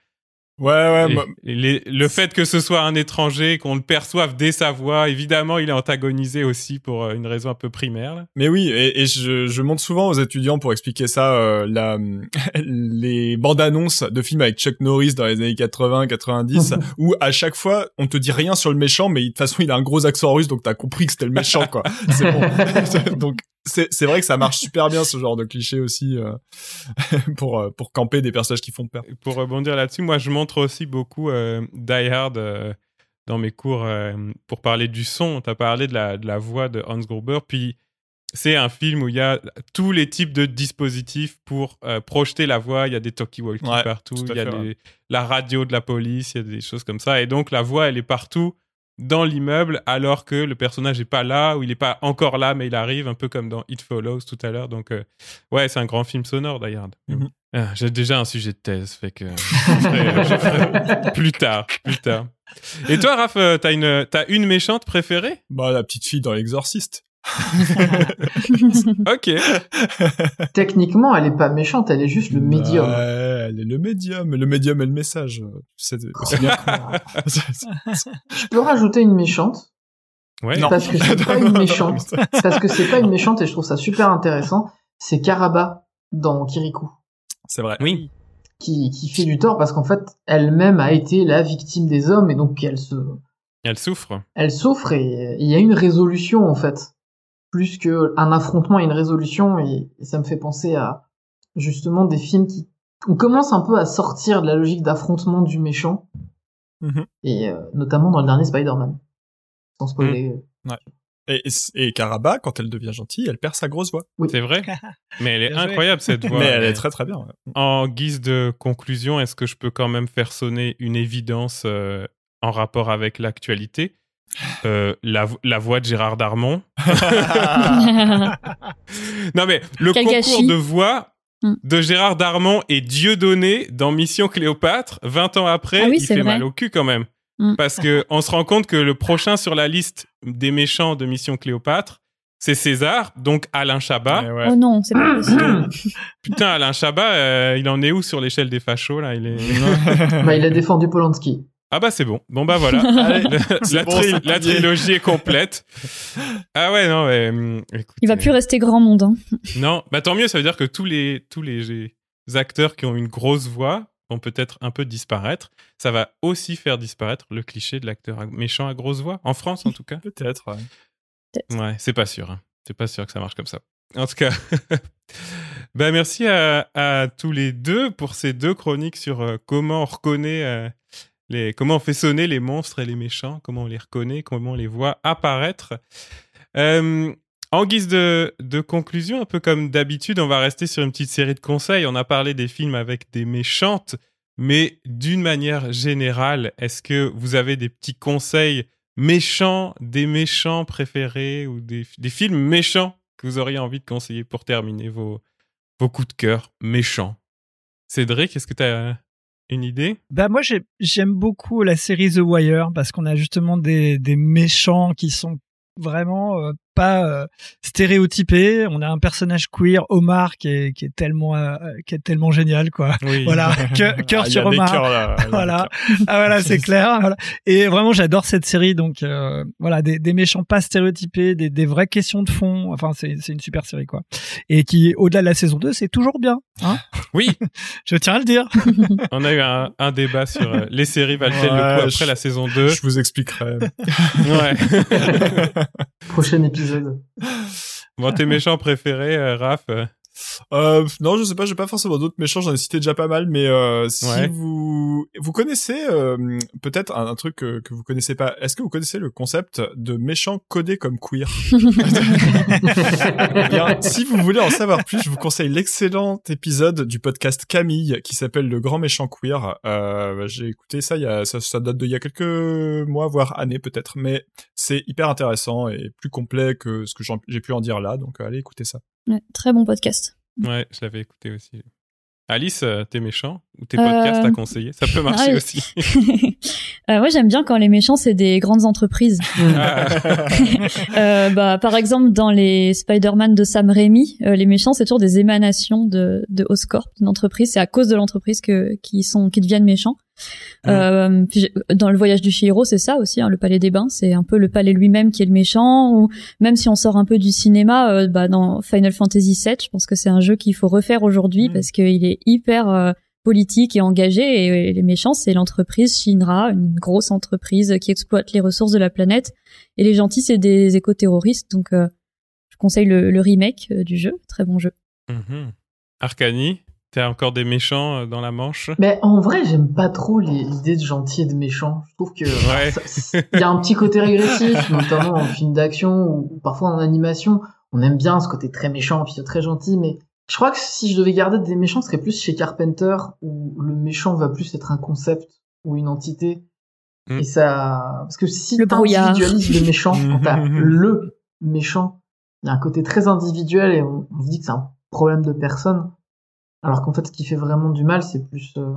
ouais, ouais, moi- les- le fait que ce soit un étranger, qu'on le perçoive dès sa voix, évidemment, il est antagonisé aussi pour euh, une raison un peu primaire. là. Mais oui, et, et je, je montre souvent aux étudiants pour expliquer ça euh, la, les bandes annonces de films avec Chuck Norris dans les années 80, 90, où à chaque fois on te dit rien sur le méchant, mais de toute façon il a un gros accent russe, donc t'as compris que c'était le méchant, quoi. C'est bon. donc c'est vrai que ça marche super bien ce genre de cliché aussi euh, pour euh, pour camper des personnages qui font peur. Pour rebondir là-dessus, moi, je montre aussi beaucoup euh, Die Hard euh, dans mes cours pour parler du son. Tu as parlé de la, de la voix de Hans Gruber. Puis, c'est un film où il y a tous les types de dispositifs pour projeter la voix. Il y a des talkie-walkie Ouais, partout. Il y a des- la radio de la police. Il y a des choses comme ça. Et donc, la voix, elle est partout dans l'immeuble alors que le personnage n'est pas là ou il n'est pas encore là mais il arrive un peu comme dans It Follows tout à l'heure donc euh, ouais c'est un grand film sonore Hard Mhm. ah, j'ai déjà un sujet de thèse, fait que je ferai- je ferai plus tard, plus tard. Et toi, Raph, euh, t'as une, t'as une méchante préférée? Bah la petite fille dans l'exorciste. Ok. Techniquement, elle est pas méchante, elle est juste le médium. Ouais, elle est le médium, le médium et le message. C'est aussi bien. Je peux rajouter une méchante, Ouais. Non. parce que c'est pas une méchante, parce que c'est pas une méchante et je trouve ça super intéressant. C'est Karaba dans Kirikou. C'est vrai. Oui. Qui, qui fait du tort parce qu'en fait, elle-même a été la victime des hommes et donc elle se, Elle souffre. elle souffre et il y a une résolution en fait. Plus que un affrontement et une résolution et, et ça me fait penser à justement des films qui on commence un peu à sortir de la logique d'affrontement du méchant Mhm. et euh, notamment dans le dernier Spider-Man. Sans spoiler. Et, et Karaba, quand elle devient gentille, elle perd sa grosse voix. C'est vrai. Mais elle est incroyable cette voix. Mais elle est très très bien. ouais. En guise de conclusion, est-ce que je peux quand même faire sonner une évidence euh, en rapport avec l'actualité? Euh, la, vo- la voix de Gérard Darmon. Non mais le Quel concours gâchis. de voix Mm. de Gérard Darmon et Dieudonné dans Mission Cléopâtre, 20 ans après, Ah oui, il c'est fait vrai. mal au cul quand même. Mm. Parce que on se rend compte que le prochain sur la liste des méchants de Mission Cléopâtre, c'est César, donc Alain Chabat. Ouais, ouais. Oh non, c'est pas possible. Putain, Alain Chabat, euh, il en est où sur l'échelle des fachos là? Il est... bah, il a défendu Polanski. Ah bah c'est bon. Bon bah voilà. Allez, la, bon, tri- trilogie est complète. Ah ouais non mais hum, écoute, Il va euh, plus rester grand monde. Hein. Non, bah tant mieux, ça veut dire que tous les tous les acteurs qui ont une grosse voix vont peut-être un peu disparaître. Ça va aussi faire disparaître le cliché de l'acteur méchant à grosse voix en France en tout cas. Peut-être. ouais. Ouais, c'est pas sûr. hein. C'est pas sûr que ça marche comme ça. En tout cas, ben merci à, à tous les deux pour ces deux chroniques sur euh, comment on reconnaît euh, comment on fait sonner les monstres et les méchants, comment on les reconnaît, comment on les voit apparaître. Euh, en guise de, conclusion, un peu comme d'habitude, on va rester sur une petite série de conseils. On a parlé des films avec des méchantes, mais d'une manière générale, est-ce que vous avez des petits conseils méchants, des méchants préférés ou des, des films méchants que vous auriez envie de conseiller pour terminer vos, vos coups de cœur méchants? Cédric, est-ce que tu as une idée? Bah moi j'ai- j'aime beaucoup la série The Wire parce qu'on a justement des, des méchants qui sont vraiment euh, pas euh, stéréotypés. On a un personnage queer, Omar, qui est, qui est tellement euh, qui est tellement génial quoi. Oui. Voilà, cœur, cœur Ah, sur Omar. cœurs, là, Voilà. Ah voilà, c'est clair. Voilà. Et vraiment, j'adore cette série. Donc euh, voilà, des, des méchants pas stéréotypés, des, des vraies questions de fond. Enfin, c'est c'est une super série quoi. Et qui, au-delà de la saison 2, c'est toujours bien. Hein Oui, Je tiens à le dire. on a eu un, un débat sur euh, les séries valent-elles le coup après je- la saison 2 Je vous expliquerai. Ouais. Prochain épisode. Bon, tes méchants préférés, euh, Raph euh, non, je sais pas, j'ai pas forcément d'autres méchants, j'en ai cité déjà pas mal, mais euh, si Ouais. vous vous connaissez euh, peut-être un, un truc que, que vous connaissez pas, est-ce que vous connaissez le concept de méchant codé comme queer? Eh bien, Si vous voulez en savoir plus, je vous conseille l'excellent épisode du podcast Camille qui s'appelle Le Grand Méchant Queer. Euh, j'ai écouté ça, il y a, ça, ça date d'il y a quelques mois, voire années peut-être, mais c'est hyper intéressant et plus complet que ce que j'ai pu en dire là, donc allez écouter ça. Ouais, très bon podcast. Ouais, je l'avais écouté aussi. Alice, euh, t'es méchant Ou tes Euh, podcasts à conseiller? Ça peut marcher ah, aussi. Euh, moi, j'aime bien quand les méchants, c'est des grandes entreprises. Ah, Euh, bah, par exemple, dans les Spider-Man de Sam Raimi, euh, les méchants, c'est toujours des émanations de, de Oscorp, d'une entreprise. C'est à cause de l'entreprise que qui sont qui deviennent méchants. Euh, puis j'ai- dans le voyage du Chihiro, c'est ça aussi, hein, le palais des bains. C'est un peu le palais lui-même qui est le méchant. Ou même si on sort un peu du cinéma, euh, bah, dans Final Fantasy VII, je pense que c'est un jeu qu'il faut refaire aujourd'hui Mm. parce qu'il est hyper euh, politique et engagé. Et, et les méchants, c'est l'entreprise Shinra, une grosse entreprise qui exploite les ressources de la planète. Et les gentils, c'est des éco-terroristes. Donc, euh, je conseille le, le remake euh, du jeu. Très bon jeu. mhm. Arcani, t'as encore des méchants euh, dans la manche? Mais en vrai, j'aime pas trop l'idée de gentil et de méchant. Je trouve que Ouais. il y a un petit côté régressif, notamment en film d'action ou parfois en animation. On aime bien ce côté très méchant puis très gentil, mais je crois que si je devais garder des méchants, ce serait plus chez Carpenter où le méchant va plus être un concept ou une entité. Mm. Et ça, parce que si Le brouillard. individualises le méchant, quand t'as le méchant, il y a un côté très individuel et on, on se dit que c'est un problème de personne. Alors qu'en fait, ce qui fait vraiment du mal, c'est plus, euh,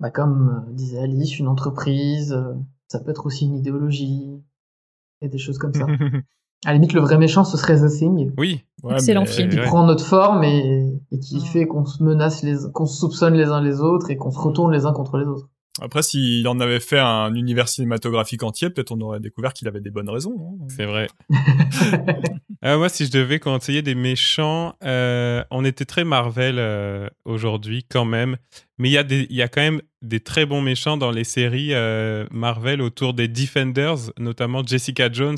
bah, comme euh, disait Alice, une entreprise. euh, ça peut être aussi une idéologie et des choses comme ça. À la limite, le vrai méchant, ce serait The Thing, Oui. Ouais, Excellent film. qui Ouais. prend notre forme et, et qui fait qu'on se menace les, qu'on se soupçonne les uns les autres et qu'on se retourne les uns contre les autres. Après, s'il en avait fait un univers cinématographique entier, peut-être on aurait découvert qu'il avait des bonnes raisons. hein. C'est vrai. Euh, moi, si je devais conseiller des méchants, euh, on était très Marvel euh, aujourd'hui quand même. Mais il y, a des- y a quand même des très bons méchants dans les séries euh, Marvel autour des Defenders, notamment Jessica Jones.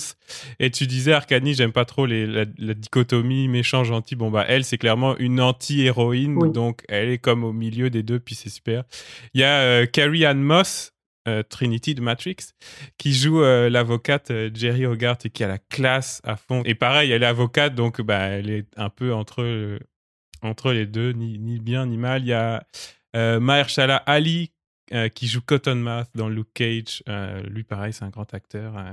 Et tu disais, Arcani, j'aime pas trop les, la, la dichotomie méchant-gentil. Bon, bah, elle, c'est clairement une anti-héroïne. Oui. Donc, elle est comme au milieu des deux, puis c'est super. Il y a euh, Carrie Ann Moss, euh, Trinity de Matrix, qui joue euh, l'avocate euh, Jerry Hogarth et qui a la classe à fond. Et pareil, elle est avocate, donc bah, elle est un peu entre, entre les deux, ni, ni bien ni mal. Il y a Mahershala Ali euh, qui joue Cottonmouth dans Luke Cage. Euh, lui, pareil, c'est un grand acteur. euh.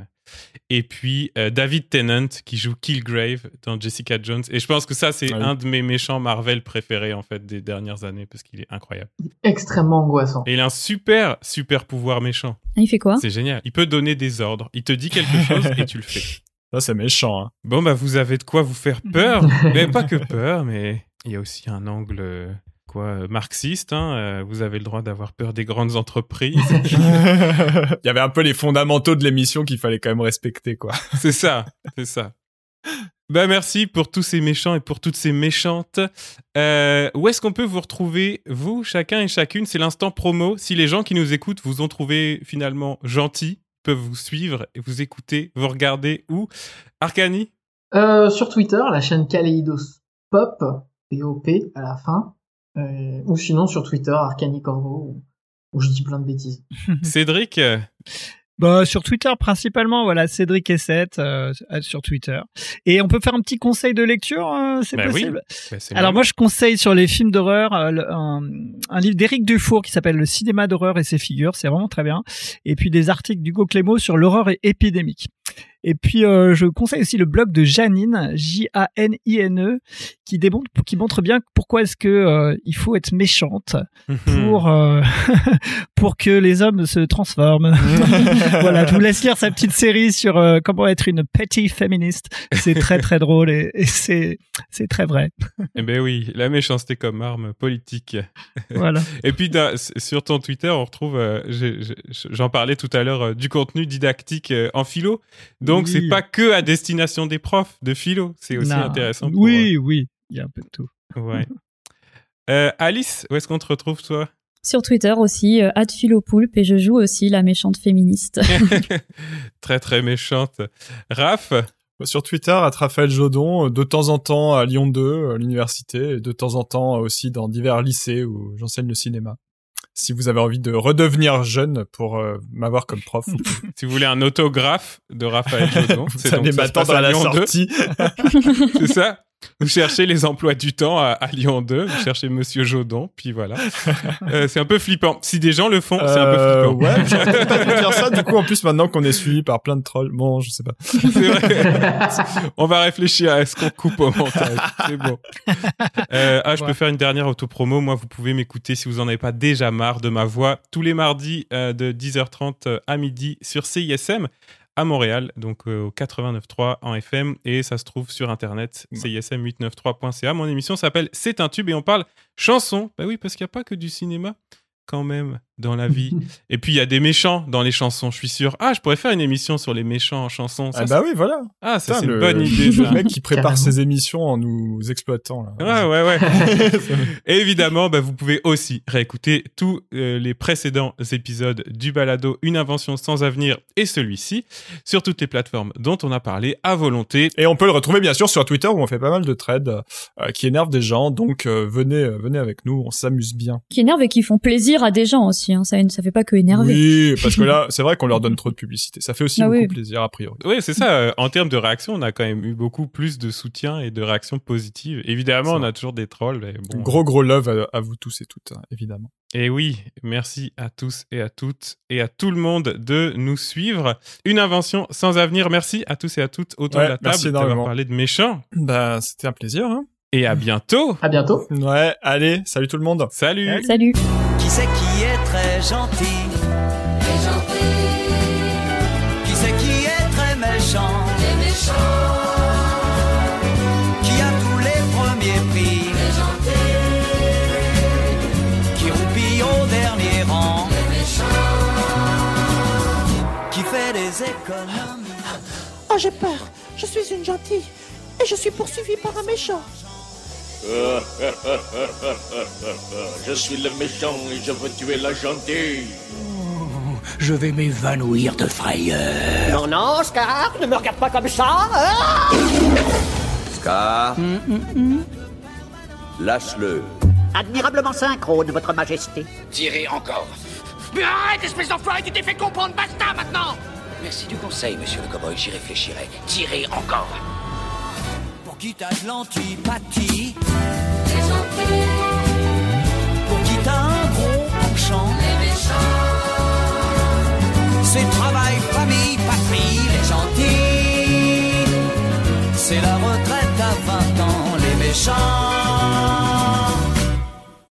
Et puis euh, David Tennant qui joue Killgrave dans Jessica Jones. Et je pense que ça, c'est Ah oui. un de mes méchants Marvel préférés en fait des dernières années parce qu'il est incroyable. Extrêmement angoissant. Et il a un super, super pouvoir méchant. Ah, il fait quoi? C'est génial. Il peut donner des ordres. Il te dit quelque chose et tu le fais. Ça, c'est méchant. Hein. Bon, bah, vous avez de quoi vous faire peur. mais pas que peur, mais il y a aussi un angle, euh, quoi, euh, marxiste. Hein. Euh, Vous avez le droit d'avoir peur des grandes entreprises. Il y avait un peu les fondamentaux de l'émission qu'il fallait quand même respecter, quoi. c'est ça, c'est ça. Bah, merci pour tous ces méchants et pour toutes ces méchantes. Euh, où est-ce qu'on peut vous retrouver, vous, chacun et chacune? C'est l'instant promo. Si les gens qui nous écoutent vous ont trouvé finalement gentils, peuvent vous suivre et vous écouter, vous regarder où? Arcani Euh, sur Twitter, la chaîne Kaleidos-Pop, P-O-P à la fin. Euh, ou sinon sur Twitter, Arcani Corvo, où, où je dis plein de bêtises. Cédric, euh, Bah, sur Twitter principalement, voilà, Cédric S7 euh, sur Twitter. Et on peut faire un petit conseil de lecture, euh, c'est Bah oui. possible? Bah, c'est Alors moi, je conseille sur les films d'horreur euh, un, un livre d'Éric Dufour qui s'appelle Le cinéma d'horreur et ses figures, c'est vraiment très bien. Et puis des articles d'Hugo Clément sur l'horreur et- épidémique. Et puis euh, je conseille aussi le blog de Janine, J-A-N-I-N-E, qui démontre, qui montre bien pourquoi est-ce que euh, il faut être méchante pour euh, pour que les hommes se transforment. voilà, je vous laisse lire sa petite série sur comment être une petty féministe. C'est très très drôle et, et c'est c'est très vrai. Eh ben oui, la méchanceté comme arme politique. Voilà. Et puis sur ton Twitter, on retrouve, j'en parlais tout à l'heure, du contenu didactique en philo. Donc Oui. c'est pas que à destination des profs de philo, c'est aussi Non. intéressant. pour, Oui, oui, il y a un peu de tout. euh, ouais. Euh, Alice, où est-ce qu'on te retrouve toi? Sur Twitter aussi, euh, @philopoulpe et je joue aussi la méchante féministe. Très très méchante. Raph, Sur Twitter, à Raphaël Jodon, euh, de temps en temps à Lyon 2, à l'université, et de temps en temps aussi dans divers lycées où j'enseigne le cinéma. Si vous avez envie de redevenir jeune pour euh, m'avoir comme prof, si vous voulez un autographe de Raphaël Jodon, c'est donc ça se passe à la Lyon 2. sortie. C'est ça? Vous cherchez les emplois du temps à, à Lyon 2, vous cherchez Monsieur Jodon, puis voilà. Euh, c'est un peu flippant. Si des gens le font, c'est un peu Euh, flippant. Ouais, j'aurais pas dire ça. Du coup, en plus, maintenant qu'on est suivi par plein de trolls, bon, je sais pas. C'est vrai. On va réfléchir à est-ce qu'on coupe au montage. C'est bon. Euh, ah, je peux faire une dernière autopromo. Moi, vous pouvez m'écouter si vous en avez pas déjà marre de ma voix tous les mardis euh, de 10h30 à midi sur CISM à Montréal, donc euh, au 89.3 en FM et ça se trouve sur internet cism893.ca. Mon émission s'appelle C'est un tube et on parle chanson. Bah oui, parce qu'il n'y a pas que du cinéma quand même dans la vie. et puis il y a des méchants dans les chansons, je suis sûr. Ah, je pourrais faire une émission sur les méchants en chansons. Ça, Ah bah oui, voilà. ah, ça c'est une bonne idée. Le mec qui prépare Carrément. ses émissions en nous exploitant. Là. Ouais, ouais, ouais. Et évidemment, bah, vous pouvez aussi réécouter tous euh, les précédents épisodes du balado Une invention sans avenir et celui-ci sur toutes les plateformes dont on a parlé à volonté. Et on peut le retrouver bien sûr sur Twitter où on fait pas mal de trades euh, qui énervent des gens. Donc euh, venez, euh, venez avec nous, on s'amuse bien. qui énervent et qui font plaisir à des gens aussi. Hein. Ça, ça fait pas que énerver. Oui, parce que là, c'est vrai qu'on leur donne trop de publicité. Ça fait aussi Ah beaucoup oui. plaisir a priori. Oui, c'est ça. euh, En termes de réaction, on a quand même eu beaucoup plus de soutien et de réactions positives. Évidemment, on a toujours des trolls. Mais bon, Gros gros love à, à vous tous et toutes, hein, évidemment. Et oui, merci à tous et à toutes et à tout le monde de nous suivre. Une invention sans avenir. Merci à tous et à toutes autour Ouais, de la merci table d'avoir parlé de méchants. Bah, c'était un plaisir. Hein. Et à bientôt. À bientôt. Ouais, allez, salut tout le monde. Salut. Salut. Qui c'est qui est très gentil Qui c'est qui est très méchant Qui a tous les premiers prix Qui roupille au dernier rang Qui fait des économies Oh, j'ai peur. Je suis une gentille. Et je suis poursuivie par un méchant. Je suis le méchant et je veux tuer la gentille. Je vais m'évanouir de frayeur. Non, non, Scar, ne me regarde pas comme ça. Ah Scar, lâche-le. Admirablement synchrone, Votre Majesté. Tirez encore. Mais arrête, espèce d'enfoiré, tu t'es fait comprendre, basta maintenant Merci du conseil, monsieur le cowboy, j'y réfléchirai. Tirez encore. Pour qui t'as de l'antipathie Pour qui t'as un gros penchant C'est travail, famille, patrie, les gentils. C'est la retraite à 20 ans, les méchants